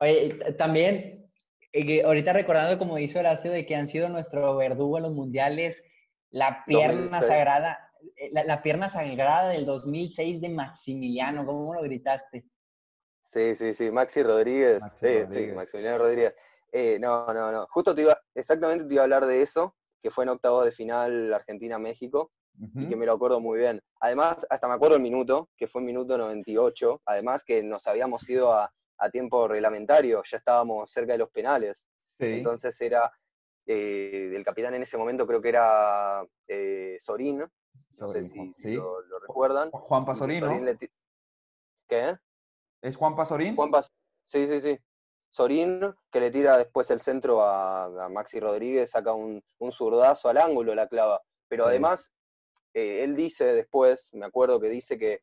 Oye, también, eh, ahorita recordando como dice Horacio, de que han sido nuestro verdugo en los mundiales, la pierna 2006. sagrada, eh, la, la pierna sagrada del 2006 de Maximiliano, ¿cómo lo gritaste? Sí, sí, sí, Maxi Rodríguez. Maxi sí, Rodríguez. sí, Maximiliano Rodríguez. Eh, no, no, no. Justo te iba, exactamente te iba a hablar de eso, que fue en octavos de final Argentina-México, y que me lo acuerdo muy bien. Además, hasta me acuerdo el minuto, que fue el minuto 98, además que nos habíamos ido a, a tiempo reglamentario, ya estábamos cerca de los penales. Sí, Entonces era, eh, el capitán en ese momento creo que era eh, Sorín, no sé Sorín, si, si sí. lo, lo recuerdan. Juan Pasorín, Sorín ¿no? ¿Qué? ¿Es Juan Pasorín? Juan Pas- Sí, sí, sí. Sorín, que le tira después el centro a, a Maxi Rodríguez, saca un, un zurdazo al ángulo, la clava. Pero Sí. además, eh, él dice después, me acuerdo que dice que,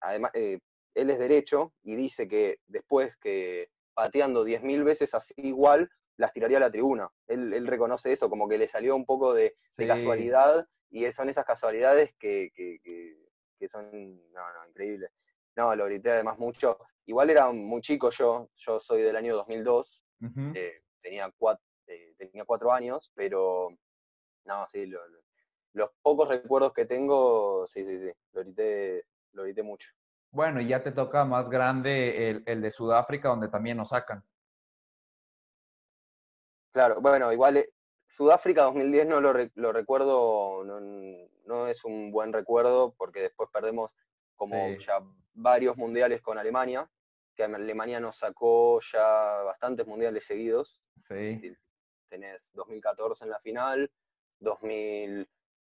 además, eh, él es derecho y dice que después que pateando 10.000 veces así igual, las tiraría a la tribuna. Él, él reconoce eso, como que le salió un poco de, casualidad y son esas casualidades que, que, que- que son, no, no, increíbles. No, lo grité además mucho. Igual era muy chico yo, yo soy del año 2002, Ujú. eh, tenía, cuatro, tenía cuatro años, pero no, sí, lo- lo- los pocos recuerdos que tengo, sí, sí, sí, lo grité, lo grité mucho. Bueno, y ya te toca más grande el, el de Sudáfrica, donde también nos sacan. Claro, bueno, igual eh, Sudáfrica 2010 no lo, re- lo recuerdo, no, no es un buen recuerdo porque después perdemos como Sí. ya varios mundiales con Alemania, que Alemania nos sacó ya bastantes mundiales seguidos. Sí. Tenés 2014 en la final, 2000,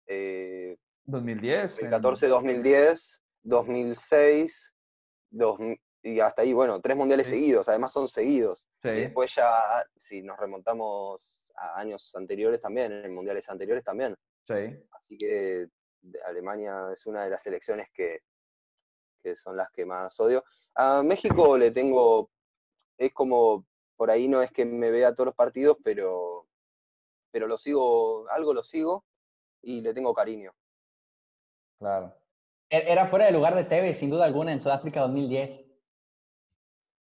eh, 2010. en- 2014, 2010, 2006, 2000 y hasta ahí, bueno, tres mundiales Sí. seguidos, además son seguidos. Sí. Y después ya, si nos remontamos a años anteriores también, en mundiales anteriores también. Sí. Así que Alemania es una de las selecciones que, que son las que más odio. A México le tengo, es como, por ahí no es que me vea todos los partidos, pero, pero lo sigo, algo lo sigo y le tengo cariño. Claro. E- Era fuera de lugar de Tevez, sin duda alguna, en Sudáfrica 2010.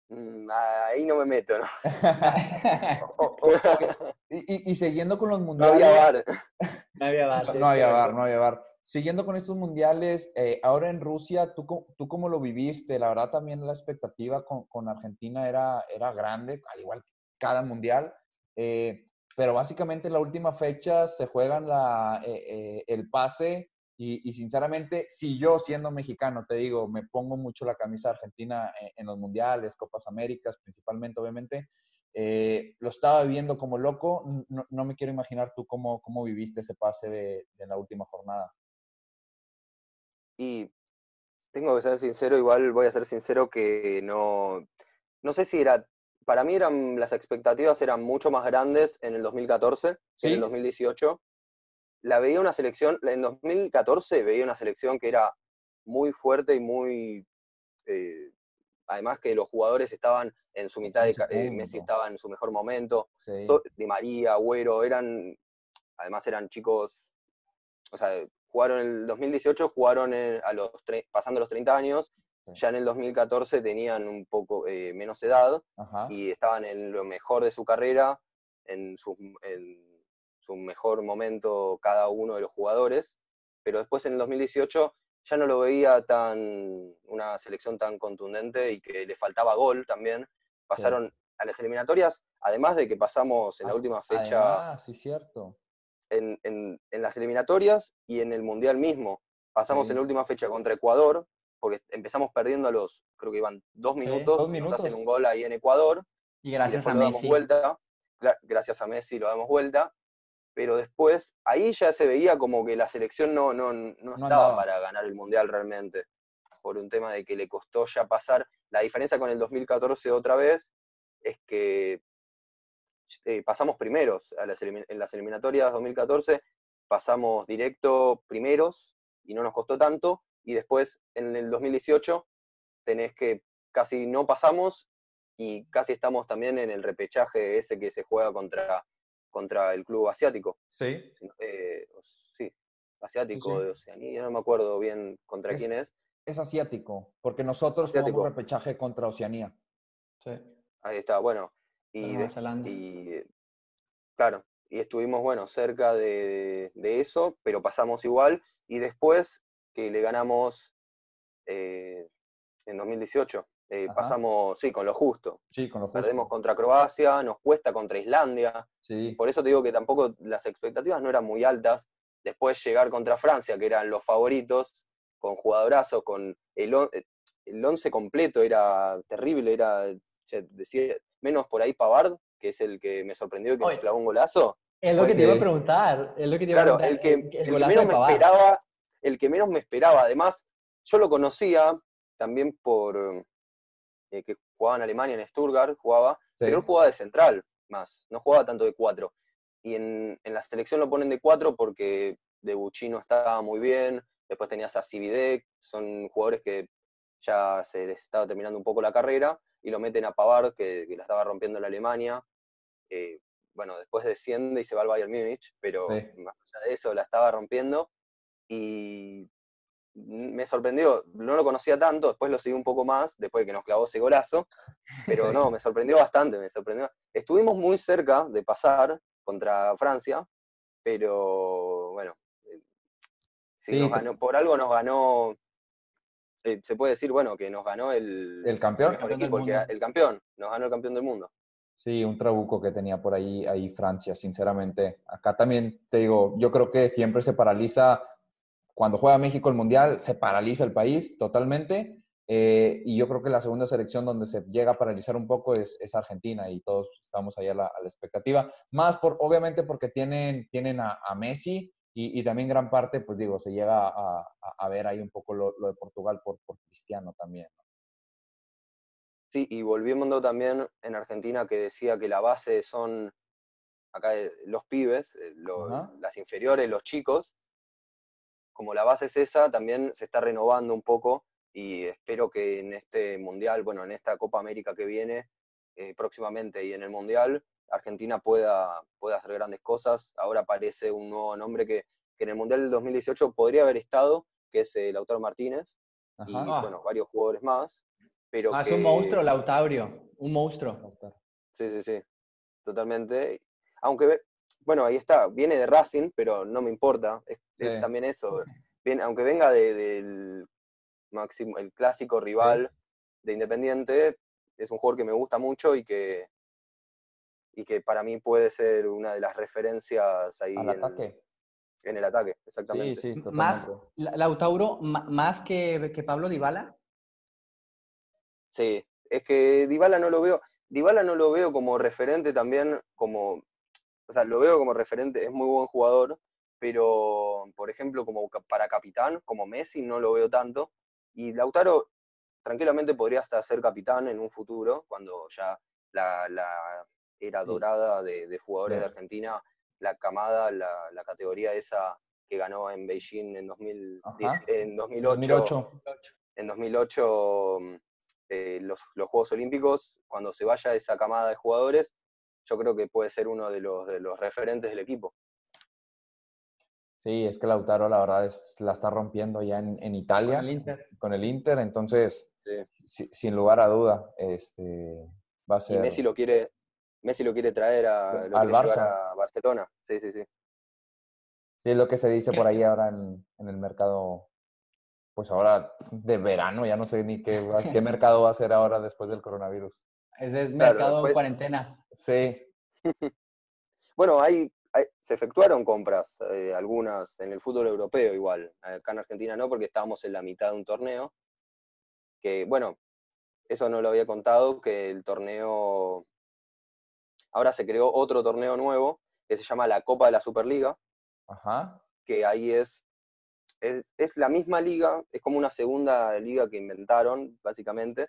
Mm, Ahí no me meto, ¿no? <laughs> Y, y- y siguiendo con los No mundiales. había VAR. No había sí, No había bar, no había bar. Siguiendo con estos mundiales, eh, ahora en Rusia, ¿tú, ¿tú cómo lo viviste? La verdad también la expectativa con, con Argentina era, era grande, al igual que cada mundial. Eh, pero básicamente la última fecha se juegan la, eh, eh, el pase y, y sinceramente, si yo siendo mexicano, te digo, me pongo mucho la camisa argentina en, en los mundiales, Copas Américas principalmente, obviamente, eh, lo estaba viviendo como loco. No, no me quiero imaginar tú cómo, cómo viviste ese pase de, de la última jornada. Y tengo que ser sincero, igual voy a ser sincero que no, no sé si era, para mí eran, las expectativas eran mucho más grandes en el 2014 que en ¿Sí? el 2018. La veía una selección, en 2014 veía una selección que era muy fuerte y muy, eh, además que los jugadores estaban en su mitad de, eh, Messi estaba en su mejor momento, Sí. Di María, Agüero, eran, además eran chicos, o sea, jugaron en el 2018, jugaron a los tre- pasando los 30 años, Sí. ya en el 2014 tenían un poco eh, menos edad Ajá. y estaban en lo mejor de su carrera, en su, en su mejor momento cada uno de los jugadores, pero después en el 2018 ya no lo veía tan, una selección tan contundente y que le faltaba gol también. Pasaron a las eliminatorias, además de que pasamos en la Ah, última fecha Ah, sí, cierto. en, en- en las eliminatorias y en el Mundial mismo. Pasamos Sí. en la última fecha contra Ecuador, porque empezamos perdiendo a los, creo que iban dos minutos, dos nos hacen minutos. un gol ahí en Ecuador, Y y gracias a después lo damos Messi. vuelta, gra- gracias a Messi lo damos vuelta, pero después ahí ya se veía como que la selección no, no, no estaba andaba. para ganar el Mundial realmente, por un tema de que le costó ya pasar. La diferencia con el 2014 otra vez es que eh, pasamos primeros a las en las eliminatorias 2014, pasamos directo primeros y no nos costó tanto, y después en el 2018 tenés que casi no pasamos y casi estamos también en el repechaje ese que se juega contra, contra el club asiático. Sí. eh, sí, asiático sí. de Oceanía, no me acuerdo bien contra Es- quién es. Es asiático, porque nosotros Asiático. jugamos repechaje contra Oceanía. Sí, Ahí está, bueno. Y, de- claro, y estuvimos, bueno, cerca de, de eso, pero pasamos igual. Y después que le ganamos eh, en 2018, eh, pasamos, sí, con lo justo. Sí, con lo justo. Perdemos contra Croacia, nos cuesta contra Islandia. Sí, Por eso te digo que tampoco las expectativas no eran muy altas. Después llegar contra Francia, que eran los favoritos, con jugadorazos, con el, on- eh, el once completo, era terrible, era, che, decía, menos por ahí Pavard, que es el que me sorprendió y que Oye. me clavó un golazo. Es lo que te iba a preguntar. Es lo que te iba a preguntar. el que, el, el que golazo menos me esperaba, el que menos me esperaba, además, yo lo conocía también por eh, que jugaba en Alemania, en Stuttgart, jugaba, sí. pero él jugaba de central más, no jugaba tanto de cuatro. Y en, en la selección lo ponen de cuatro porque de Buchino estaba muy bien, después tenías a Cividek, son jugadores que ya se les estaba terminando un poco la carrera, y lo meten a Pavard, que, que la estaba rompiendo en Alemania. Eh, bueno, después desciende y se va al Bayern Múnich, pero Sí. más allá de eso la estaba rompiendo. Y me sorprendió, no lo conocía tanto, después lo seguí un poco más, después de que nos clavó ese golazo, pero Sí. no, me sorprendió bastante, me sorprendió. Estuvimos muy cerca de pasar contra Francia, pero bueno, eh, Sí, nos ganó, por algo nos ganó, eh, se puede decir, bueno, que nos ganó el, ¿El campeón? mejor Campeón del equipo, el, que- mundo. el campeón, nos ganó el campeón del mundo. Sí, un trabuco que tenía por ahí, ahí Francia, sinceramente. Acá también te digo, yo creo que siempre se paraliza, cuando juega México el Mundial, se paraliza el país totalmente. eh, y yo creo que la segunda selección donde se llega a paralizar un poco es, es Argentina y todos estamos ahí a la, a la expectativa. Más por, obviamente porque tienen, tienen a, a Messi y, y también gran parte, pues digo, se llega a, a- ver ahí un poco lo, lo de Portugal por, por Cristiano también. ¿no? Sí, y volviendo también en Argentina que decía que la base son acá eh, los pibes, eh, lo- Ajá. las inferiores, los chicos. Como la base es esa, también se está renovando un poco y espero que en este mundial, bueno, en esta Copa América que viene eh, próximamente y en el mundial, Argentina pueda, pueda hacer grandes cosas. Ahora aparece un nuevo nombre que, que en el mundial del 2018 podría haber estado, que es el Lautaro Martínez y Ajá. Ah. bueno, varios jugadores más. Pero Ah, es un monstruo, Lautaurio. Un monstruo. Sí, sí, sí, totalmente. Aunque, ve- bueno, ahí está, viene de Racing, pero no me importa, es, es Sí. también eso. Bien, aunque venga de- del máximo, el clásico rival de Independiente, es un jugador que me gusta mucho y que, y que para mí puede ser una de las referencias ahí Al en, ataque. en el ataque, Sí, exactamente. sí, Más, totalmente. La- Lautauro, más que, que Pablo Dybala. Sí, es que Dybala no lo veo, Dybala no lo veo como referente también, como, o sea, lo veo como referente, es muy buen jugador, pero, por ejemplo, como para capitán, como Messi, no lo veo tanto. Y Lautaro tranquilamente podría hasta ser capitán en un futuro, cuando ya la, la era Sí. dorada de, de jugadores de. Argentina, la camada, la, la categoría esa que ganó en Beijing en, 2010 Ajá. en 2008 2008. en 2008 mm, eh, los, los Juegos Olímpicos, cuando se vaya esa camada de jugadores, yo creo que puede ser uno de los, de los referentes del equipo. Sí, es que Lautaro la verdad es, la está rompiendo ya en, en Italia Con el Inter. con el Inter, entonces Sí. si- sin lugar a duda este, va a Y ser... Messi lo quiere, Messi lo quiere traer a, lo Al quiere Barça. a Barcelona. Sí, sí, sí. Sí, es lo que se dice por ahí ahora en, en el mercado pues ahora de verano, ya no sé ni qué, qué <laughs> mercado va a ser ahora después del coronavirus. Ese es mercado cuarentena. Sí. <laughs> bueno, hay, se efectuaron compras, eh, algunas en el fútbol europeo igual. Acá en Argentina no, porque estábamos en la mitad de un torneo. Que, bueno, eso no lo había contado, que el torneo. Ahora se creó otro torneo nuevo que se llama la Copa de la Superliga. Ajá. Que ahí es es, la misma liga, es como una segunda liga que inventaron, básicamente,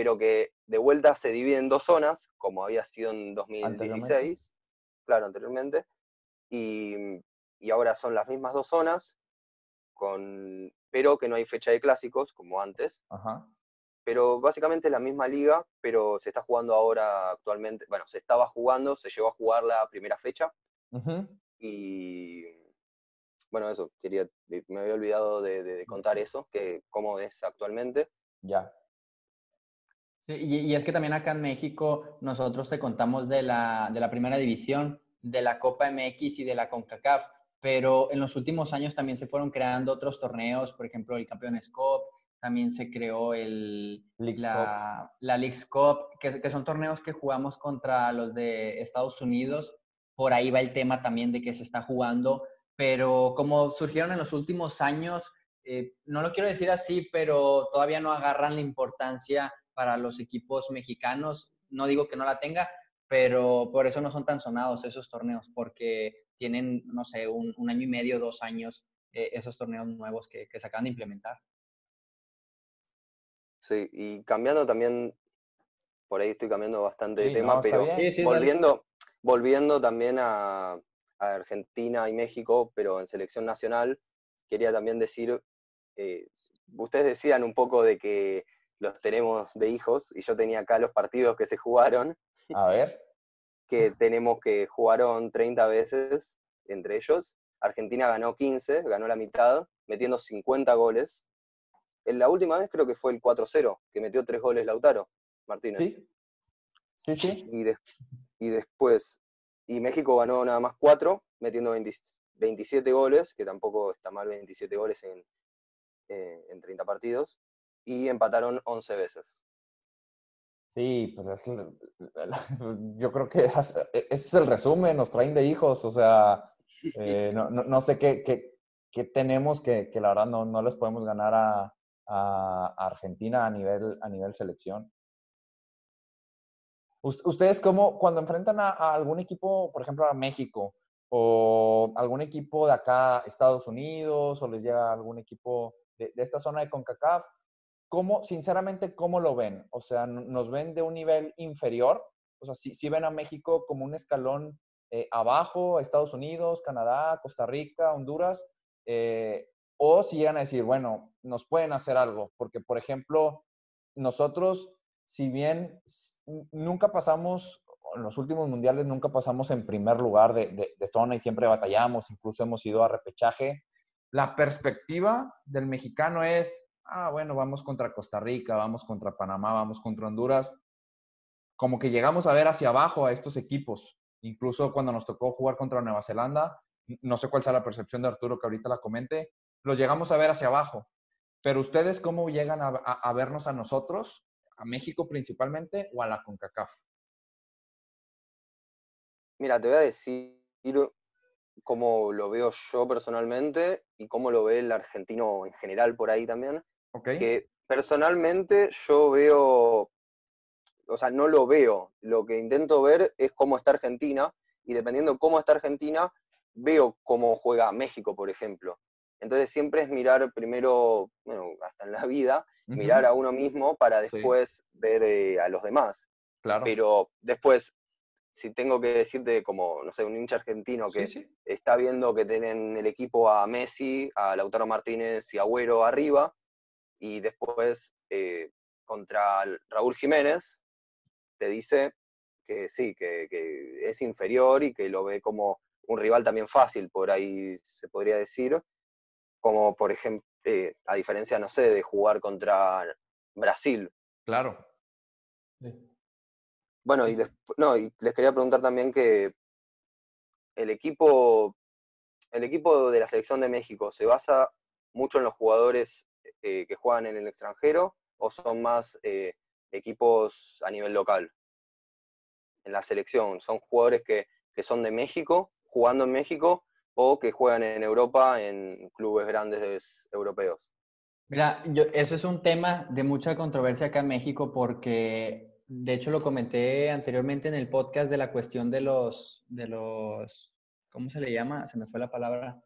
pero que de vuelta se divide en dos zonas, como había sido en 2016, claro, anteriormente, y, ahora son las mismas dos zonas, con, pero que no hay fecha de clásicos, como antes. Pero básicamente es la misma liga, pero se está jugando ahora actualmente, bueno, se estaba jugando, se llegó a jugar la primera fecha, y bueno, eso, quería, me había olvidado de, contar eso, que cómo es actualmente. Ya. Sí, y, es que también acá en México nosotros te contamos de la, de la primera división, de la Copa MX y de la CONCACAF, pero en los últimos años también se fueron creando otros torneos, por ejemplo, el Campeones Cup, también se creó el, la, la Leagues Cup, que, que, son torneos que jugamos contra los de Estados Unidos. Por ahí va el tema también de que se está jugando pero como surgieron en los últimos años, eh, no lo quiero decir así, pero todavía no agarran la importancia para los equipos mexicanos. No digo que no la tenga, pero por eso no son tan sonados esos torneos, porque tienen, no sé, un, año y medio, dos años eh, esos torneos nuevos que, se acaban de implementar. Sí, y cambiando también, por ahí estoy cambiando bastante de tema, pero volviendo, volviendo también a, Argentina y México, pero en selección nacional, quería también decir, eh, ustedes decían un poco de que los tenemos de hijos, y yo tenía acá los partidos que se jugaron. A ver. <laughs> que tenemos que jugaron 30 veces entre ellos. Argentina ganó 15, ganó la mitad, metiendo 50 goles. En la última vez creo que fue el 4-0, que metió tres goles Lautaro Martínez. Sí, sí, sí. Y, y después y México ganó nada más cuatro, metiendo 27 goles, que tampoco está mal 27 goles en, eh, en 30 partidos, y empataron 11 veces. Sí, pues es <laughs> yo creo que ese es el resumen, nos traen de hijos, o sea, eh, <laughs> no, no, sé qué, qué, qué tenemos que, que, la verdad no, no les podemos ganar a, a, Argentina a nivel, a nivel selección. ¿Ustedes cómo, cuando enfrentan a, algún equipo, por ejemplo, a México, o algún equipo de acá, Estados Unidos, o les llega algún equipo de, esta zona de CONCACAF, ¿cómo, sinceramente, cómo lo ven? O sea, ¿nos ven de un nivel inferior? O sea, si, ven a México como un escalón eh, abajo, Estados Unidos, Canadá, Costa Rica, Honduras, eh, o si llegan a decir, bueno, nos pueden hacer algo, porque, por ejemplo, nosotros si bien nunca pasamos, en los últimos mundiales nunca pasamos en primer lugar de, zona y siempre batallamos, incluso hemos ido a repechaje, la perspectiva del mexicano es, ah, bueno, vamos contra Costa Rica, vamos contra Panamá, vamos contra Honduras, como que llegamos a ver hacia abajo a estos equipos, incluso cuando nos tocó jugar contra Nueva Zelanda, no sé cuál sea la percepción de Arturo que ahorita la comente, los llegamos a ver hacia abajo. Pero ustedes, ¿cómo llegan a vernos a nosotros a México principalmente o a la CONCACAF? Mira, te voy a decir cómo lo veo yo personalmente y cómo lo ve el argentino en general por ahí también. Que personalmente yo veo, o sea, no lo veo. Lo que intento ver es cómo está Argentina y dependiendo cómo está Argentina, veo cómo juega México, por ejemplo. Entonces siempre es mirar primero, bueno, hasta en la vida, mirar a uno mismo para después ver eh, a los demás. Claro. Pero después, si tengo que decirte como, no sé, un hincha argentino que está viendo que tienen el equipo a Messi, a Lautaro Martínez y Agüero arriba, y después eh, contra Raúl Jiménez, te dice que sí, que, que es inferior y que lo ve como un rival también fácil, por ahí se podría decir, como por ejemplo, eh, a diferencia, no sé, de jugar contra Brasil. Claro. Bueno, y, no, y les quería preguntar también que el equipo, el equipo de la selección de México se basa mucho en los jugadores eh, que juegan en el extranjero o son más eh, equipos a nivel local? En la selección, ¿son jugadores que, que son de México, jugando en México, o que juegan en Europa en clubes grandes europeos? Mira, yo, eso es un tema de mucha controversia acá en México porque, de hecho, lo comenté anteriormente en el podcast de la cuestión de los, de los, ¿cómo se le llama? Se me fue la palabra.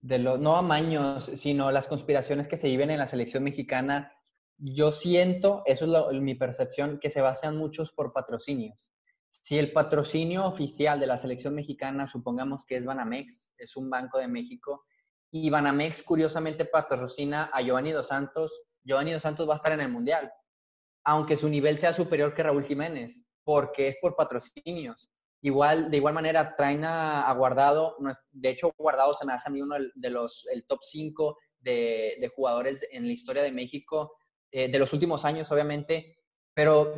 De los, no amaños, sino las conspiraciones que se viven en la selección mexicana. Yo siento, eso es mi percepción, que se basan muchos por patrocinios. Si el patrocinio oficial de la selección mexicana, supongamos que es Banamex, es un banco de México, y Banamex curiosamente patrocina a Giovanni Dos Santos, Giovanni Dos Santos va a estar en el Mundial, aunque su nivel sea superior que Raúl Jiménez, porque es por patrocinios. Igual, de igual manera, traen a, Guardado, de hecho, Guardado se me hace a mí uno de los, el top 5 de, jugadores en la historia de México, eh, de los últimos años, obviamente, pero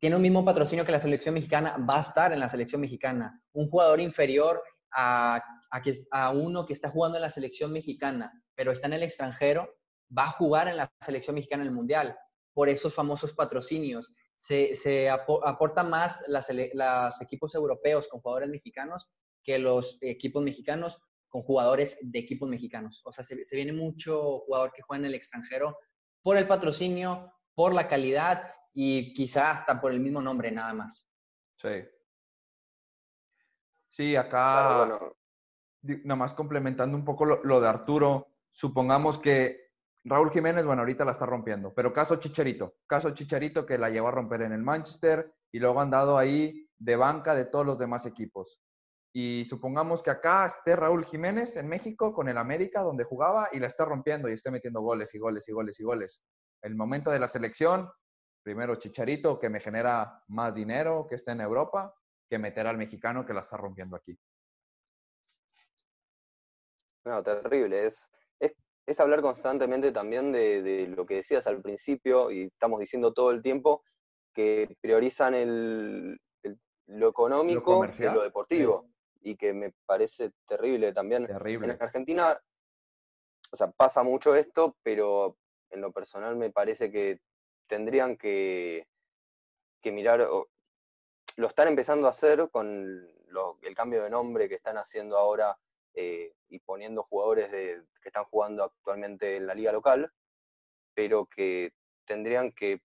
tiene un mismo patrocinio que la selección mexicana, va a estar en la selección mexicana. Un jugador inferior a, a, uno que está jugando en la selección mexicana, pero está en el extranjero, va a jugar en la selección mexicana en el Mundial, por esos famosos patrocinios. Se, se aporta más las, los equipos europeos con jugadores mexicanos que los equipos mexicanos con jugadores de equipos mexicanos. O sea, se, se viene mucho jugador que juega en el extranjero por el patrocinio, por la calidad y quizá hasta por el mismo nombre nada más. Sí. Sí, acá, nada más complementando un poco lo, de Arturo, supongamos que Raúl Jiménez, bueno, ahorita la está rompiendo, pero caso Chicharito, caso Chicharito que la llevó a romper en el Manchester y luego han dado ahí de banca de todos los demás equipos. Y supongamos que acá esté Raúl Jiménez en México con el América, donde jugaba, y la está rompiendo y esté metiendo goles y goles y goles y goles. El momento de la selección, primero Chicharito, que me genera más dinero, que esté en Europa, que meter al mexicano que la está rompiendo aquí. No, terrible. Es, es, hablar constantemente también de, lo que decías al principio y estamos diciendo todo el tiempo, que priorizan el, lo económico y lo deportivo. Y que me parece terrible también. Terrible. En Argentina, o sea, pasa mucho esto, pero en lo personal me parece que tendrían que, que mirar, lo están empezando a hacer con el cambio de nombre que están haciendo ahora eh, y poniendo jugadores de, que están jugando actualmente en la liga local, pero que tendrían que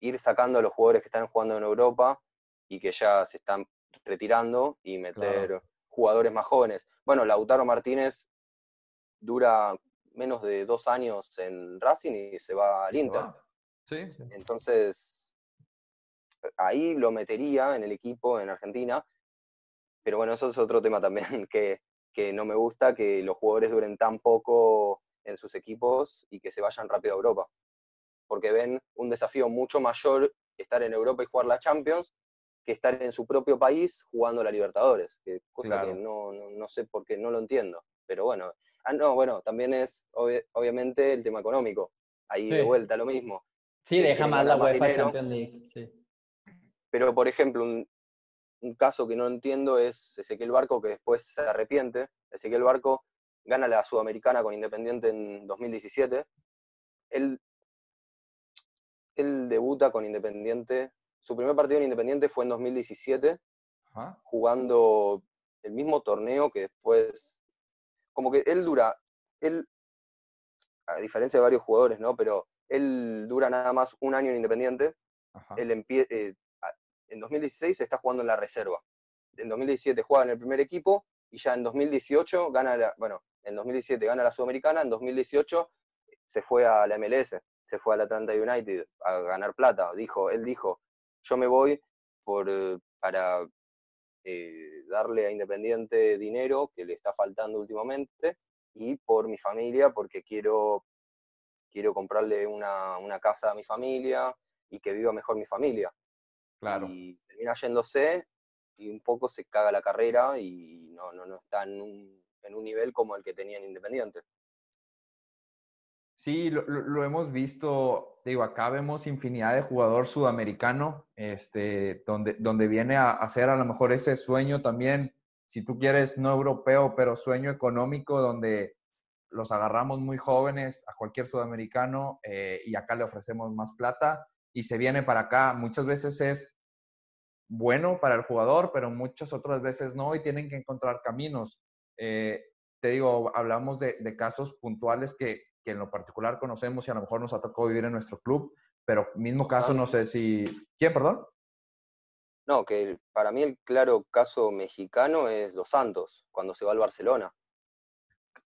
ir sacando a los jugadores que están jugando en Europa y que ya se están retirando y meter jugadores más jóvenes. Bueno, Lautaro Martínez dura menos de dos años en Racing y se va al Inter. Sí. Entonces, ahí lo metería en el equipo en Argentina, pero bueno, eso es otro tema también <laughs> que, que no me gusta, que los jugadores duren tan poco en sus equipos y que se vayan rápido a Europa, porque ven un desafío mucho mayor estar en Europa y jugar la Champions que estar en su propio país jugando la Libertadores, que cosa que no, no, sé por qué, no lo entiendo, pero bueno. Ah, no, bueno, también es obviamente el tema económico, ahí de vuelta lo mismo. Sí, deja más la UEFA Champions League, sí. Pero, por ejemplo, un, caso que no entiendo es Ezequiel Barco, que después se arrepiente. Ezequiel Barco gana la Sudamericana con Independiente en 2017. Él, él debuta con Independiente. Su primer partido en Independiente fue en 2017, jugando el mismo torneo que después. Como que él dura. Él, a diferencia de varios jugadores, ¿no? Pero él dura nada más un año en Independiente. Él empieza eh, en 2016 está jugando en la reserva. En 2017 juega en el primer equipo y ya en 2018 gana la, bueno, en 2017 gana la Sudamericana, en 2018 se fue a la MLS, se fue al Atlanta United a ganar plata. Dijo, él dijo, yo me voy por, para eh, darle a Independiente dinero que le está faltando últimamente y por mi familia, porque quiero, quiero comprarle una, una casa a mi familia y que viva mejor mi familia. Claro. Y termina yéndose y un poco se caga la carrera y no, no, no está en un, en un nivel como el que tenía en Independiente. Sí, lo, lo, hemos visto, digo, acá vemos infinidad de jugador sudamericano, este, donde, donde viene a hacer a lo mejor ese sueño también, si tú quieres, no europeo, pero sueño económico, donde los agarramos muy jóvenes a cualquier sudamericano eh, y acá le ofrecemos más plata y se viene para acá. Muchas veces es bueno para el jugador, pero muchas otras veces no y tienen que encontrar caminos. Eh, te digo, hablamos de, casos puntuales que, que, en lo particular conocemos y a lo mejor nos ha tocado vivir en nuestro club, pero mismo caso, no sé si... ¿Quién, perdón? No, que para mí el claro caso mexicano es Los Santos, cuando se va al Barcelona.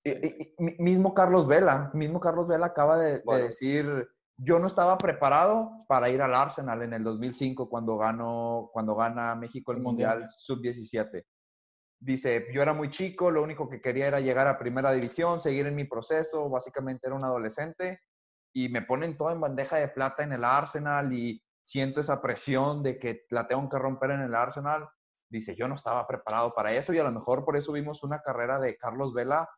Y, mismo Carlos Vela, mismo Carlos Vela acaba de, decir, yo no estaba preparado para ir al Arsenal en el 2005 cuando, ganó, cuando gana México el Mundial Sub-17. Dice, yo era muy chico, lo único que quería era llegar a primera división, seguir en mi proceso, básicamente era un adolescente y me ponen todo en bandeja de plata en el Arsenal y siento esa presión de que la tengo que romper en el Arsenal. Dice, yo no estaba preparado para eso y a lo mejor por eso vimos una carrera de Carlos Vela,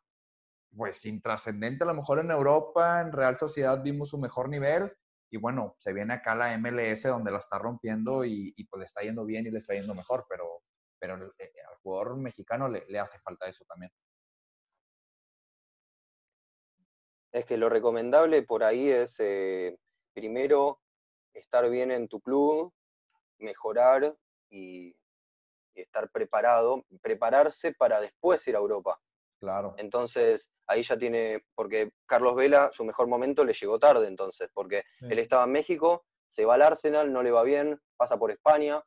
pues intrascendente a lo mejor en Europa, en Real Sociedad vimos su mejor nivel y bueno, se viene acá la MLS donde la está rompiendo y, pues le está yendo bien y le está yendo mejor, pero, pero eh, al jugador mexicano le, hace falta eso también. Es que lo recomendable por ahí es eh, primero estar bien en tu club, mejorar y, estar preparado, prepararse para después ir a Europa. Claro. Entonces, ahí ya tiene, porque Carlos Vela, su mejor momento le llegó tarde entonces, porque él estaba en México, se va al Arsenal, no le va bien, pasa por España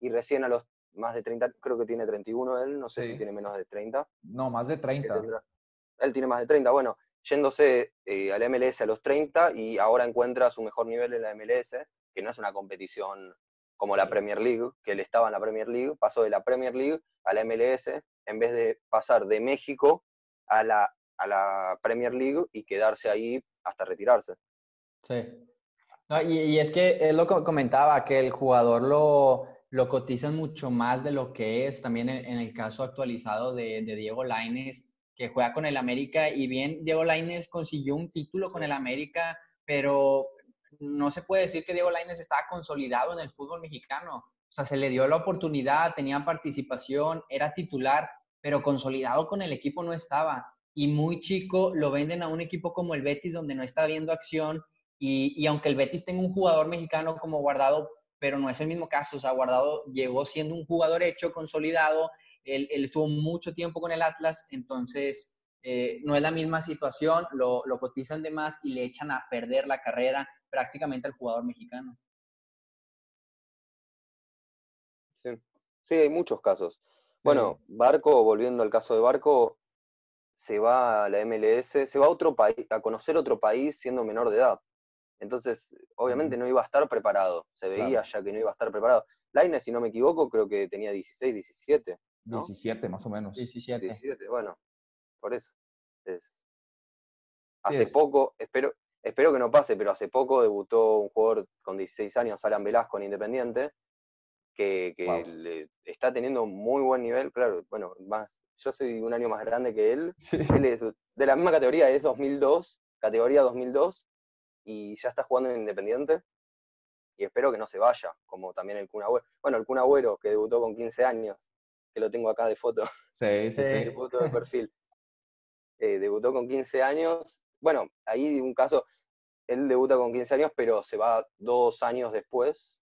y recién a los más de 30, creo que tiene 31 él, no sé si tiene menos de 30. No, más de 30. Él tiene más de 30, bueno, yéndose eh, al MLS a los 30 y ahora encuentra su mejor nivel en la MLS, que no es una competición como la Premier League, que él estaba en la Premier League, pasó de la Premier League a la MLS, en vez de pasar de México a la, a la Premier League y quedarse ahí hasta retirarse. Sí. y, es que él lo comentaba, que el jugador lo, lo cotizan mucho más de lo que es, también en, el caso actualizado de, de Diego Lainez, que juega con el América y bien, Diego Lainez consiguió un título con el América, pero no se puede decir que Diego Lainez estaba consolidado en el fútbol mexicano. O sea, se le dio la oportunidad, tenía participación, era titular, pero consolidado con el equipo no estaba. Y muy chico lo venden a un equipo como el Betis, donde no está viendo acción. Y, y aunque el Betis tenga un jugador mexicano como Guardado, pero no es el mismo caso. O sea, Guardado llegó siendo un jugador hecho, consolidado, él, estuvo mucho tiempo con el Atlas, entonces eh, no es la misma situación, lo, cotizan de más y le echan a perder la carrera prácticamente al jugador mexicano. Sí, sí hay muchos casos. Bueno, Barco, volviendo al caso de Barco, se va a la MLS, se va a otro país, a conocer otro país siendo menor de edad. Entonces, obviamente no iba a estar preparado. Se veía ya que no iba a estar preparado. Laine, si no me equivoco, creo que tenía 16, 17. 17 más o menos. 17. 17, bueno, por eso. Hace poco, espero, espero que no pase, pero hace poco debutó un jugador con 16 años, Alan Velasco, en Independiente, que, le está teniendo muy buen nivel, claro, bueno, más, yo soy un año más grande que él, <laughs> él es de la misma categoría, es 2002, categoría 2002, y ya está jugando en Independiente, y espero que no se vaya, como también el Kun Bueno, el Kun Agüero, que debutó con 15 años, que lo tengo acá de foto. <laughs> Sí, sí, sí. foto de <laughs> perfil. Eh, debutó con 15 años. Bueno, ahí un caso, él debuta con 15 años, pero se va dos años después,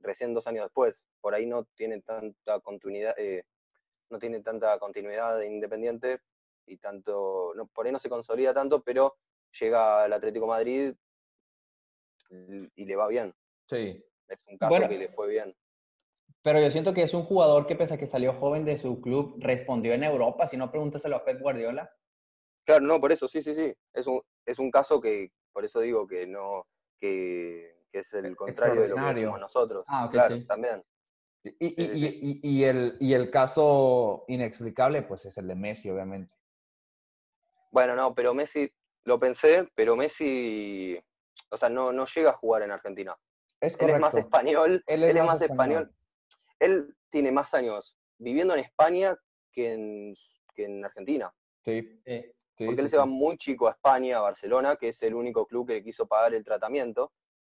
recién dos años después. Por ahí no tiene tanta continuidad, eh, no tiene tanta continuidad de Independiente y tanto, no, por ahí no se consolida tanto, pero llega al Atlético Madrid y le va bien. Sí. Es un caso que le fue bien. Pero yo siento que es un jugador que pese a que salió joven de su club, respondió en Europa, si no pregúntaselo a Pep Guardiola. Claro, no, por eso, sí, sí, sí. Es un, es un caso que, por eso digo que no, que, es el contrario de lo que decimos nosotros. Ah, claro, también. Y, y, y, el, y el caso inexplicable, pues es el de Messi, obviamente. Bueno, no, pero Messi, lo pensé, pero Messi, o sea, no, no llega a jugar en Argentina. Es él es más español, él es, más, español él tiene más años viviendo en España que en, en Argentina. Sí. Porque él se va muy chico a España, a Barcelona, que es el único club que le quiso pagar el tratamiento.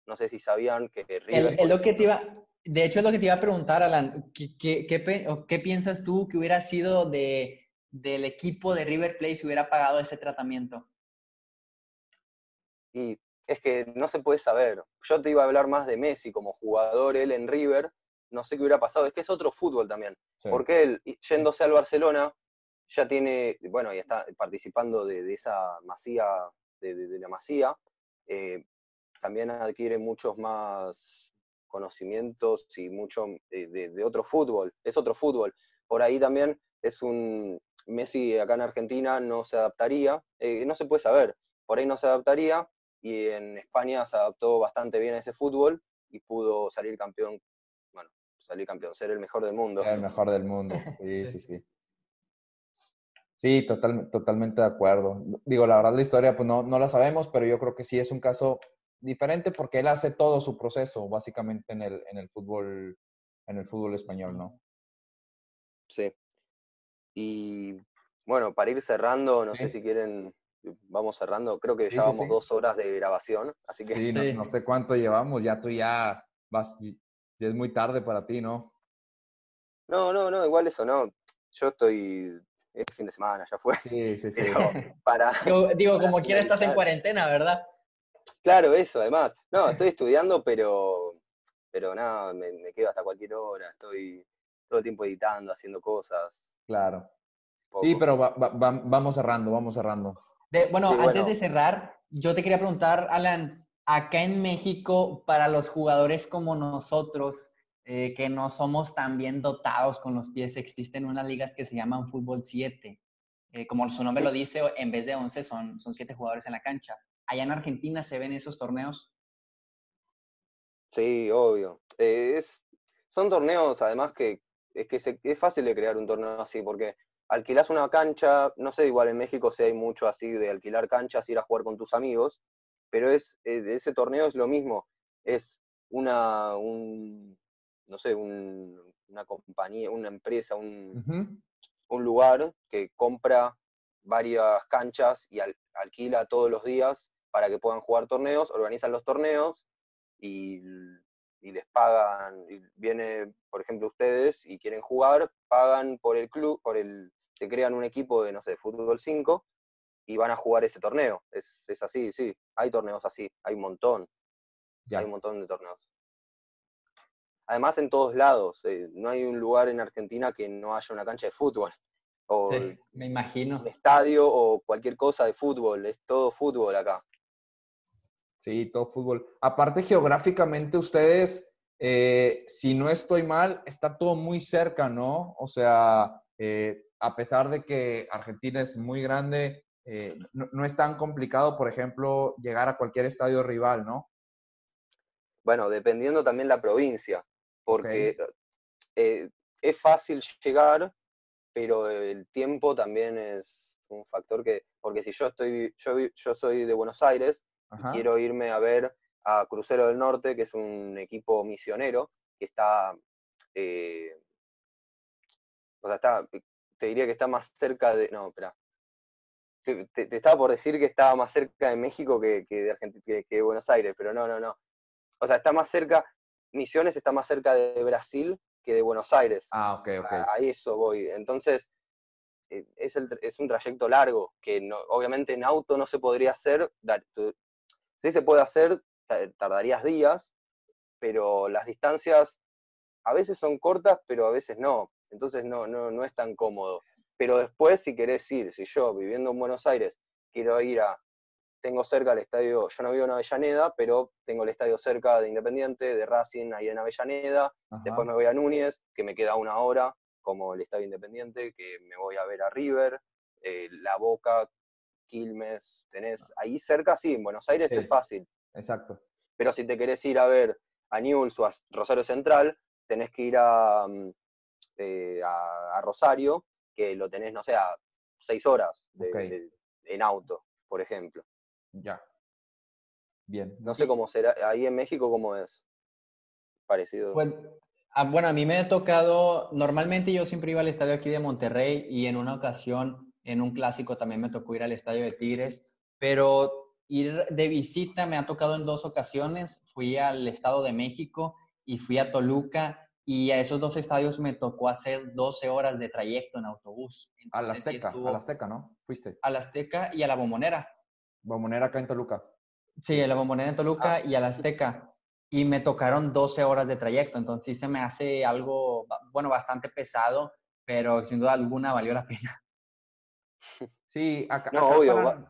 No sé si sabían que River... lo que te iba, de hecho, es lo que te iba a preguntar, Alan. ¿Qué, qué, qué, piensas tú que hubiera sido de, del equipo de River Plate si hubiera pagado ese tratamiento? Y es que no se puede saber. Yo te iba a hablar más de Messi como jugador, él en River, no sé qué hubiera pasado. Es que es otro fútbol también. Porque él, yéndose al Barcelona, ya tiene, bueno, y está participando de, esa masía, de, la masía, eh, también adquiere muchos más conocimientos y mucho eh, de, otro fútbol. Es otro fútbol. Por ahí también es un Messi acá en Argentina no se adaptaría, eh, no se puede saber. Por ahí no se adaptaría y en España se adaptó bastante bien a ese fútbol y pudo salir campeón, bueno, salir campeón, ser el mejor del mundo. El mejor del mundo, <laughs> sí, sí, sí. Sí, total, totalmente de acuerdo. Digo, la verdad la historia pues no, no la sabemos, pero yo creo que sí es un caso diferente porque él hace todo su proceso básicamente en el, en el fútbol en el fútbol español, ¿no? Sí. Y bueno, para ir cerrando, no sé si quieren vamos cerrando. Creo que llevamos dos horas de grabación, así que... Sí, no, sé cuánto llevamos, ya tú ya vas, ya es muy tarde para ti, ¿no? No, no, no, igual eso no. Yo estoy, es fin de semana, ya fue. Sí, sí, <laughs> sí. para... Digo, como quiera estás en cuarentena, ¿verdad? Claro, eso, además. No, estoy estudiando, pero, pero nada, me, quedo hasta cualquier hora, estoy todo el tiempo editando, haciendo cosas. Claro. Sí, pero vamos cerrando, vamos cerrando bueno, antes de cerrar, yo te quería preguntar, Alan, acá en México, para los jugadores como nosotros, eh, que no somos tan bien dotados con los pies, existen unas ligas que se llaman Fútbol 7. Eh, como su nombre lo dice, en vez de 11 son, son 7 jugadores en la cancha. ¿Allá en Argentina se ven esos torneos? Sí, obvio. Eh, es, son torneos, además, que es que es fácil de crear un torneo así, porque alquilas una cancha, no sé, igual en México si hay mucho así de alquilar canchas, ir a jugar con tus amigos, pero es, eh, ese torneo es lo mismo, es una, un, no sé, una compañía, una empresa, un, lugar que compra varias canchas y alquila todos los días para que puedan jugar torneos, organizan los torneos y, y les pagan, y viene, por ejemplo, ustedes y quieren jugar, pagan por el club, por el, se crean un equipo de, no sé, fútbol 5 y van a jugar ese torneo. Es, así, sí. Hay torneos así, hay un montón. Ya. Hay un montón de torneos. Además, en todos lados. Eh, no hay un lugar en Argentina que no haya una cancha de fútbol. O me imagino. Un estadio o cualquier cosa de fútbol. Es todo fútbol acá. Sí, todo fútbol. Aparte, geográficamente, ustedes, eh, si no estoy mal, está todo muy cerca, ¿no? O sea, eh, a pesar de que Argentina es muy grande, eh, no, es tan complicado, por ejemplo, llegar a cualquier estadio rival, ¿no? Bueno, dependiendo también la provincia, porque es fácil llegar, pero el tiempo también es un factor que, porque si yo estoy, yo, yo soy de Buenos Aires y quiero irme a ver a Crucero del Norte, que es un equipo misionero que está, eh, o sea, está te diría que está más cerca de. No, espera. Te, estaba por decir que estaba más cerca de México que, de Argentina, que, de Buenos Aires, pero no, no, no. O sea, está más cerca, Misiones está más cerca de Brasil que de Buenos Aires. Ah, ok, ok. A, eso voy. Entonces, eh, es, es, un trayecto largo, que no, obviamente en auto no se podría hacer. Sí se puede hacer, tardarías días, pero las distancias a veces son cortas, pero a veces no. Entonces no, no, no es tan cómodo. Pero después, si querés ir, si yo viviendo en Buenos Aires quiero ir a, tengo cerca el estadio, yo no vivo en Avellaneda, pero tengo el estadio cerca de Independiente, de Racing, ahí en Avellaneda, después me voy a Núñez, que me queda una hora, como el estadio Independiente, que me voy a ver a River, eh, La Boca, Quilmes, tenés ah. ahí cerca, sí, en Buenos Aires es fácil. Exacto. Pero si te querés ir a ver a Newell's o a Rosario Central, tenés que ir a, mm, eh, a, Rosario, que lo tenés, no sé, a seis horas en auto, por ejemplo. Ya. Bien. No sé cómo será, ahí en México, ¿cómo es? Parecido. Bueno, a, bueno, a mí me ha tocado, normalmente yo siempre iba al estadio aquí de Monterrey y en una ocasión, en un clásico también me tocó ir al estadio de Tigres, pero ir de visita me ha tocado en dos ocasiones. Fui al Estado de México y fui a Toluca y a esos dos estadios me tocó hacer 12 horas de trayecto en autobús. a la Azteca, a la Azteca, ¿no? Fuiste. A la Azteca y a la Bombonera. Bombonera acá en Toluca. Sí, a la Bombonera en Toluca ah. y a la Azteca. Y me tocaron 12 horas de trayecto, entonces sí se me hace algo, bueno, bastante pesado, pero sin duda alguna valió la pena. Sí, acá, no, obvio,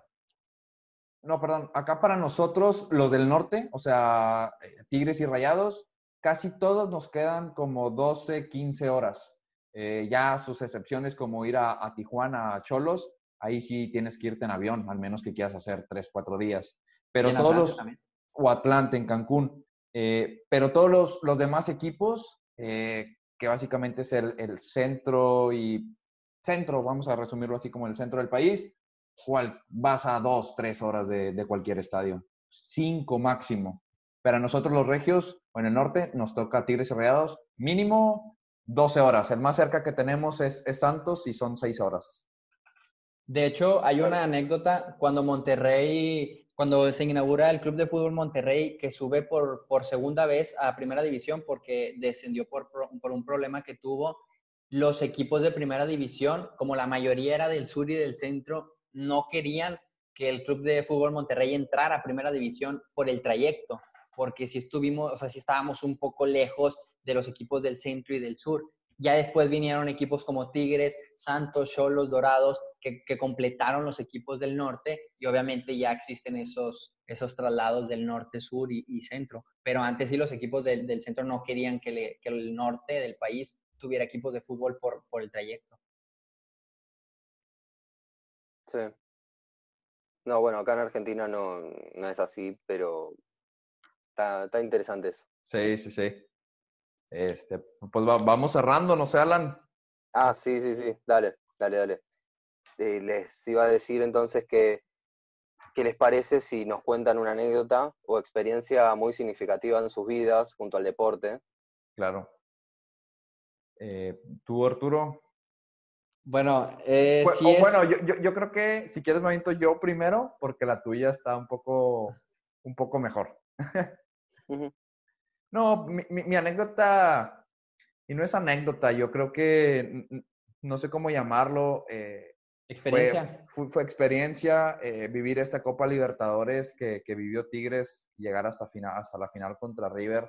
no, perdón, acá para nosotros, los del norte, o sea, eh, Tigres y Rayados, casi todos nos quedan como 12, 15 horas. Eh, ya sus excepciones como ir a, Tijuana, a Cholos, ahí sí tienes que irte en avión, al menos que quieras hacer 3, 4 días. Pero todos los... O Atlante, en Cancún. Eh, pero todos los, los demás equipos, que básicamente es el, el centro y centro, vamos a resumirlo así como el centro del país, cual, vas a dos, tres horas de, cualquier estadio. Cinco máximo. Pero nosotros los regios, o en el norte, nos toca Tigres y Rayados, mínimo 12 horas. El más cerca que tenemos es, Santos y son seis horas. De hecho, hay una anécdota cuando Monterrey, cuando se inaugura el Club de Fútbol Monterrey, que sube por, por segunda vez a Primera División porque descendió por, por un problema que tuvo los equipos de Primera División, como la mayoría era del sur y del centro, no querían que el Club de Fútbol Monterrey entrara a Primera División por el trayecto, porque si estuvimos, o sea, si estábamos un poco lejos de los equipos del centro y del sur. Ya después vinieron equipos como Tigres, Santos, Cholos, Dorados, que, completaron los equipos del norte y obviamente ya existen esos, esos traslados del norte, sur y, centro. Pero antes sí los equipos del, centro no querían que, que, el norte del país tuviera equipos de fútbol por, por el trayecto. Sí. No, bueno, acá en Argentina no, no es así, pero está, está, interesante eso. Sí, sí, sí. Este, pues vamos cerrando, ¿no sé, Alan? Ah, sí, sí, sí, dale, dale, dale. Eh, les iba a decir entonces que, ¿qué les parece si nos cuentan una anécdota o experiencia muy significativa en sus vidas junto al deporte? Claro. Eh, ¿Tú, Arturo? Bueno, eh, bueno yo, yo, creo que si quieres me aviento yo primero, porque la tuya está un poco, un poco mejor. <laughs> No, mi, anécdota, y no es anécdota, yo creo que, no sé cómo llamarlo. Eh, experiencia. Fue, experiencia eh, vivir esta Copa Libertadores que, que, vivió Tigres, llegar hasta, final, hasta la final contra River.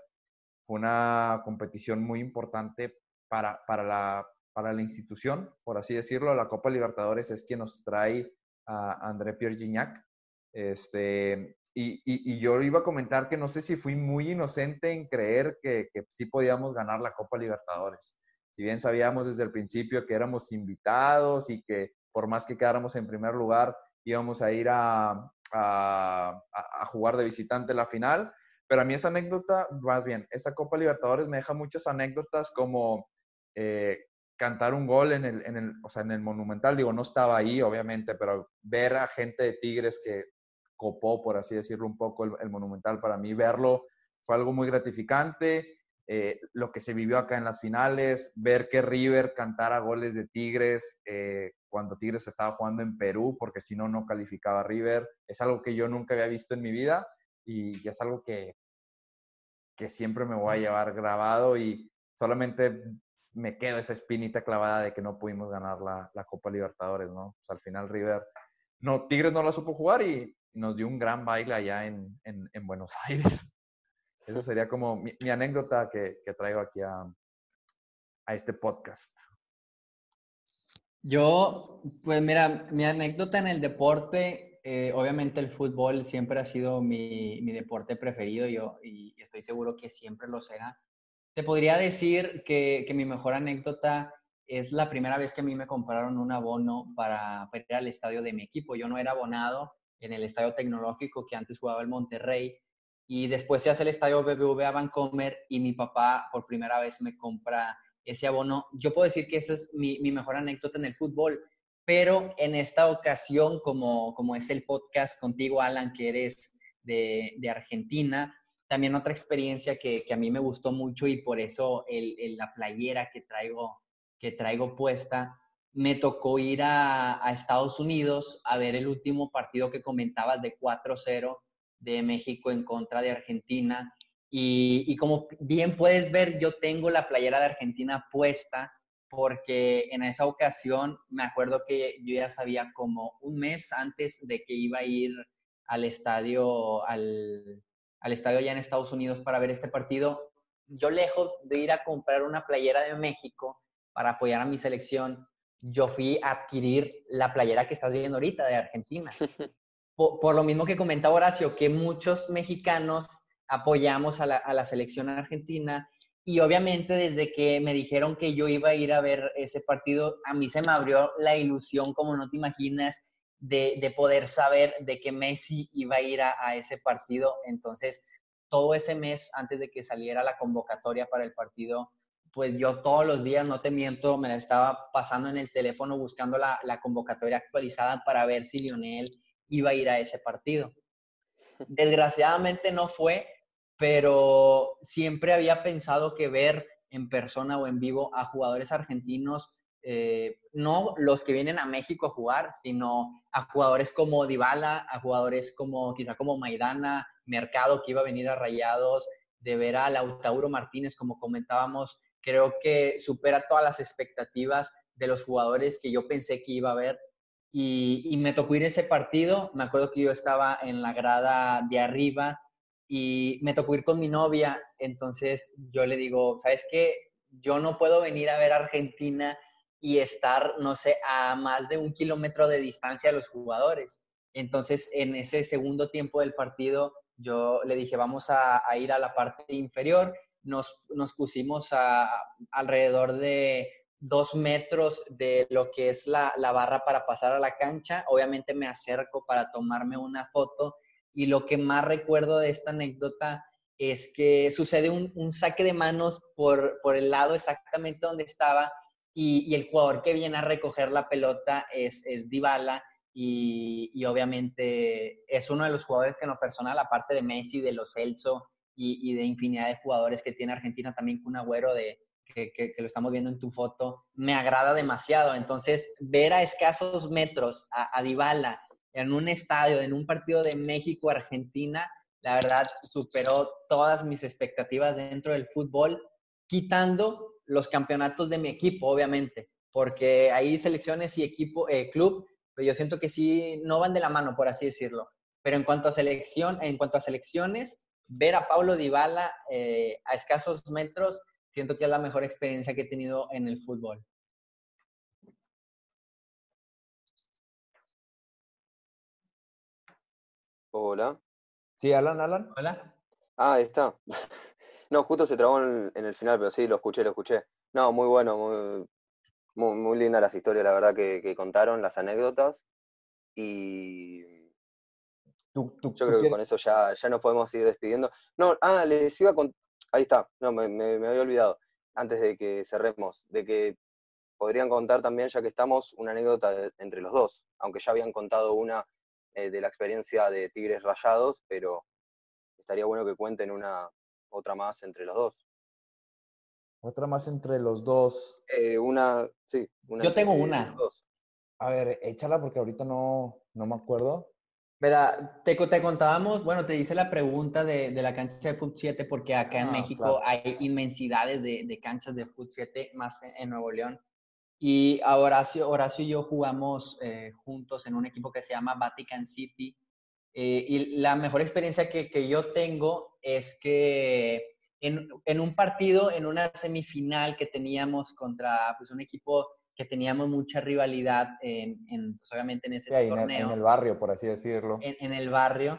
Fue una competición muy importante para, para, la, para la institución, por así decirlo. La Copa Libertadores es quien nos trae a André Pierre Gignac. Este, y, y, yo iba a comentar que no sé si fui muy inocente en creer que, que sí podíamos ganar la Copa Libertadores. Si bien sabíamos desde el principio que éramos invitados y que por más que quedáramos en primer lugar, íbamos a ir a, a, a jugar de visitante la final. Pero a mí esa anécdota, más bien, esa Copa Libertadores me deja muchas anécdotas como eh, cantar un gol en el, en, el, o sea, en el Monumental. Digo, no estaba ahí, obviamente, pero ver a gente de Tigres que copó, por así decirlo, un poco el, Monumental, para mí verlo fue algo muy gratificante. Eh, lo que se vivió acá en las finales, ver que River cantara goles de Tigres eh, cuando Tigres estaba jugando en Perú, porque si no, no calificaba a River, es algo que yo nunca había visto en mi vida y, es algo que, que siempre me voy a llevar grabado y solamente me quedo esa espinita clavada de que no pudimos ganar la, la Copa Libertadores, ¿no? Pues al final River, no, Tigres no la supo jugar y nos dio un gran baile allá en, en, en Buenos <laughs> Aires. Esa sería como mi, mi anécdota que, que, traigo aquí a, a este podcast. Yo, pues mira, mi anécdota en el deporte, eh, obviamente el fútbol siempre ha sido mi, mi deporte preferido yo, y estoy seguro que siempre lo será. Te podría decir que, mi mejor anécdota es la primera vez que a mí me compraron un abono para, ir al estadio de mi equipo. Yo no era abonado en el estadio tecnológico que antes jugaba el Monterrey y después se hace el estadio BBVA Vancomer y mi papá por primera vez me compra ese abono. Yo puedo decir que esa es mi, mejor anécdota en el fútbol, pero en esta ocasión, como, como es el podcast contigo, Alan, que eres de, de Argentina, también otra experiencia que, a mí me gustó mucho y por eso la playera que traigo, que traigo puesta, me tocó ir a, Estados Unidos a ver el último partido que comentabas de 4-0 de México en contra de Argentina. Y, como bien puedes ver, yo tengo la playera de Argentina puesta porque en esa ocasión me acuerdo que yo ya sabía como un mes antes de que iba a ir al estadio, al, al estadio allá en Estados Unidos para ver este partido, yo lejos de ir a comprar una playera de México para apoyar a mi selección, yo fui a adquirir la playera que estás viendo ahorita de Argentina. <laughs> Por, lo mismo que comentaba Horacio, que muchos mexicanos apoyamos a la, a la selección argentina y obviamente desde que me dijeron que yo iba a ir a ver ese partido, a mí se me abrió la ilusión, como no te imaginas, de, de poder saber de que Messi iba a ir a, a, ese partido. Entonces, todo ese mes antes de que saliera la convocatoria para el partido, pues yo todos los días, no te miento, me la estaba pasando en el teléfono buscando la, la convocatoria actualizada para ver si Lionel iba a ir a ese partido. <laughs> Desgraciadamente no fue, pero siempre había pensado que ver en persona o en vivo a jugadores argentinos, eh, no los que vienen a México a jugar, sino a jugadores como Dybala, a jugadores como quizá como Maidana, Mercado que iba a venir a Rayados, de ver a Lautaro Martínez, como comentábamos, creo que supera todas las expectativas de los jugadores que yo pensé que iba a ver. Y, me tocó ir ese partido, me acuerdo que yo estaba en la grada de arriba, y me tocó ir con mi novia, entonces yo le digo, ¿sabes qué? Yo no puedo venir a ver a Argentina y estar, no sé, a más de un kilómetro de distancia de los jugadores. Entonces, en ese segundo tiempo del partido, yo le dije, vamos a, ir a la parte inferior. Nos, nos pusimos a, alrededor de dos metros de lo que es la, la barra para pasar a la cancha. Obviamente me acerco para tomarme una foto y lo que más recuerdo de esta anécdota es que sucede un, saque de manos por, por, el lado exactamente donde estaba y, el jugador que viene a recoger la pelota es, es Dybala y, obviamente es uno de los jugadores que en lo personal, aparte de Messi, de los Celso y, de infinidad de jugadores que tiene Argentina, también con Agüero, de, que, que, lo estamos viendo en tu foto, me agrada demasiado. Entonces, ver a escasos metros a, a Dybala en un estadio, en un partido de México-Argentina, la verdad superó todas mis expectativas dentro del fútbol, quitando los campeonatos de mi equipo, obviamente, porque ahí selecciones y equipo, eh, club, pues yo siento que sí no van de la mano, por así decirlo. Pero en cuanto a selección, en cuanto a selecciones, ver a Pablo Dybala eh, a escasos metros, siento que es la mejor experiencia que he tenido en el fútbol. Hola. Sí, Alan, Alan. Hola. Ah, ahí está. <laughs> No, justo se trabó en, el final, pero sí, lo escuché, lo escuché. No, muy bueno, muy, muy, muy lindas las historias, la verdad, que, contaron, las anécdotas. Y yo creo que con eso ya, ya nos podemos ir despidiendo. No, ah, les iba a contar, ahí está, no, me, me, había olvidado, antes de que cerremos, de que podrían contar también, ya que estamos, una anécdota entre los dos, aunque ya habían contado una eh, de la experiencia de Tigres Rayados, pero estaría bueno que cuenten una otra más entre los dos. Otra más entre los dos. Eh, una, sí. Una Yo tengo una. A ver, échala porque ahorita no, no me acuerdo. Verá, te, te contábamos, bueno, te hice la pregunta de, de la cancha de Foot 7 porque acá en ah, México hay inmensidades de, de, canchas de Foot 7, más en Nuevo León. Y Horacio, Horacio y yo jugamos eh, juntos en un equipo que se llama Vatican City. Eh, y la mejor experiencia que, que yo tengo es que en, en, un partido, en una semifinal que teníamos contra pues, un equipo que teníamos mucha rivalidad, en, en pues, obviamente en ese torneo. En el, barrio, por así decirlo. En, en el barrio.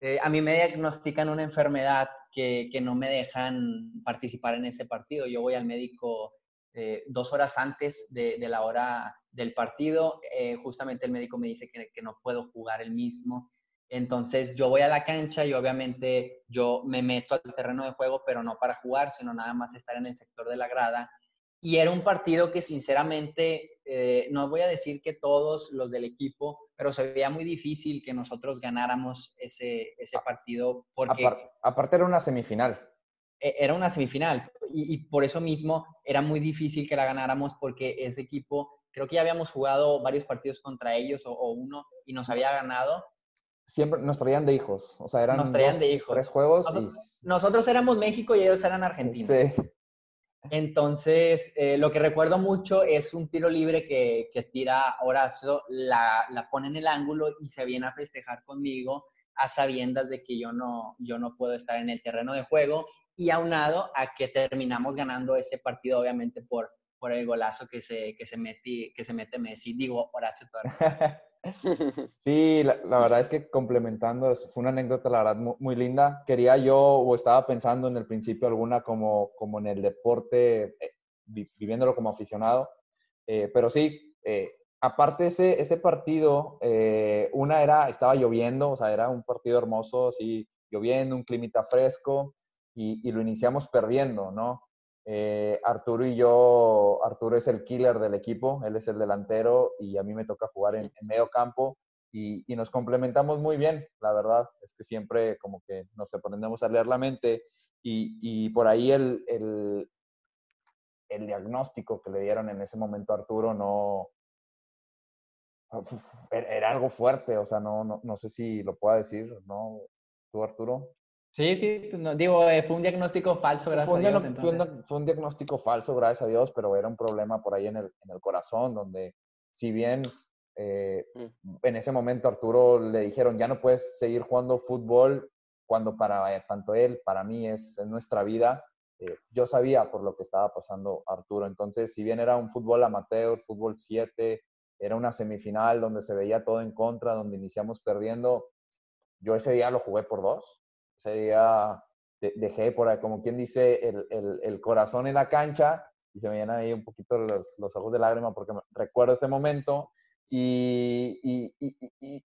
Eh, a mí me diagnostican una enfermedad que, que no me dejan participar en ese partido. Yo voy al médico eh, dos horas antes de, la hora del partido. Eh, justamente el médico me dice que, no puedo jugar el mismo. Entonces yo voy a la cancha y obviamente yo me meto al terreno de juego, pero no para jugar, sino nada más estar en el sector de la grada. Y era un partido que sinceramente, eh, no voy a decir que todos los del equipo, pero se veía muy difícil que nosotros ganáramos ese, ese partido. Porque... aparte era una semifinal. E, era una semifinal y, por eso mismo era muy difícil que la ganáramos porque ese equipo, creo que ya habíamos jugado varios partidos contra ellos o, uno y nos había ganado siempre nos traían de hijos. O sea, eran Nos traían de hijos. tres juegos. Nosotros, nosotros éramos México y ellos eran Argentina. sí. Entonces, eh, lo que recuerdo mucho es un tiro libre que, que tira Horacio, la, la pone en el ángulo y se viene a festejar conmigo a sabiendas de que yo no, yo no puedo estar en el terreno de juego y aunado a que terminamos ganando ese partido, obviamente, por, por el golazo que se, que se, mete, que se mete Messi. Digo, Horacio Torres. <laughs> <laughs> Sí, la, la verdad es que complementando, fue una anécdota, la verdad, mu- muy, linda. Quería yo, o estaba pensando en el principio alguna como, como en el deporte, eh, vi- viviéndolo como aficionado. Eh, pero sí, eh, aparte ese, ese partido, eh, una era, estaba lloviendo, o sea, era un partido hermoso, así, lloviendo, un climita fresco, y, y lo iniciamos perdiendo, ¿no? Eh, Arturo y yo, Arturo es el killer del equipo, él es el delantero y a mí me toca jugar en, en medio campo y, nos complementamos muy bien, la verdad, es que siempre como que nos aprendemos a leer la mente y, por ahí el, el, el diagnóstico que le dieron en ese momento a Arturo no... era algo fuerte, o sea, no, no, no sé si lo pueda decir, ¿no? ¿Tú, Arturo? Sí, sí, pues no, digo, eh, fue un diagnóstico falso, gracias Fue a Dios. fue un fue un diagnóstico falso, gracias a Dios, pero era un problema por ahí en el, en el corazón, donde si bien eh, en ese momento Arturo le dijeron, ya no puedes seguir jugando fútbol, cuando para eh, tanto él, para mí es, es nuestra vida, eh, yo sabía por lo que estaba pasando Arturo. Entonces, si bien era un fútbol amateur, fútbol 7, era una semifinal donde se veía todo en contra, donde iniciamos perdiendo, yo ese día lo jugué por dos. Ese día de- dejé por ahí, como quien dice, el, el- corazón en la cancha y se me llenan ahí un poquito los, los ojos de lágrima porque recuerdo ese momento y, y- y-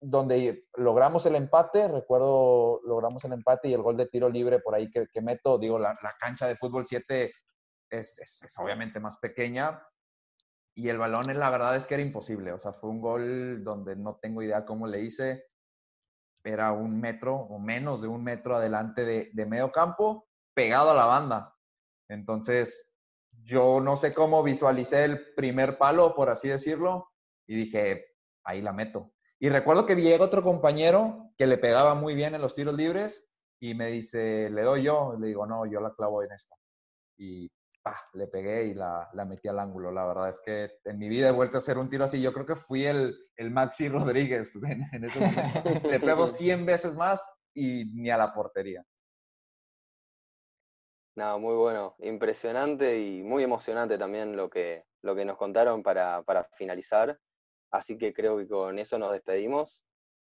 donde logramos el empate, recuerdo, logramos el empate y el gol de tiro libre por ahí que, que meto, digo, la, la cancha de fútbol 7 es, es- es obviamente más pequeña y el balón, la verdad es que era imposible, o sea, fue un gol donde no tengo idea cómo le hice, era un metro o menos de un metro adelante de, de medio campo, pegado a la banda. Entonces, yo no sé cómo visualicé el primer palo, por así decirlo, y dije, ahí la meto. Y recuerdo que llega otro compañero que le pegaba muy bien en los tiros libres y me dice, le doy yo. Le digo, no, yo la clavo en esta. Y ¡pah! le pegué y la, la metí al ángulo. La verdad es que en mi vida he vuelto a hacer un tiro así. Yo creo que fui el, el Maxi <laughs> Rodríguez en, en ese momento. Le <laughs> pego 100 veces más y ni a la portería. Nada, muy bueno, impresionante y muy emocionante también lo que, lo que nos contaron para, para finalizar. Así que creo que con eso nos despedimos.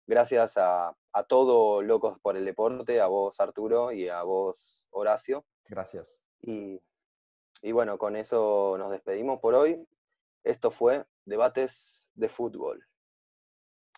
Gracias a, a todo Locos por el Deporte, a vos Arturo y a vos Horacio. Gracias. Y, y bueno, con eso nos despedimos por hoy. Esto fue Debates de Fútbol.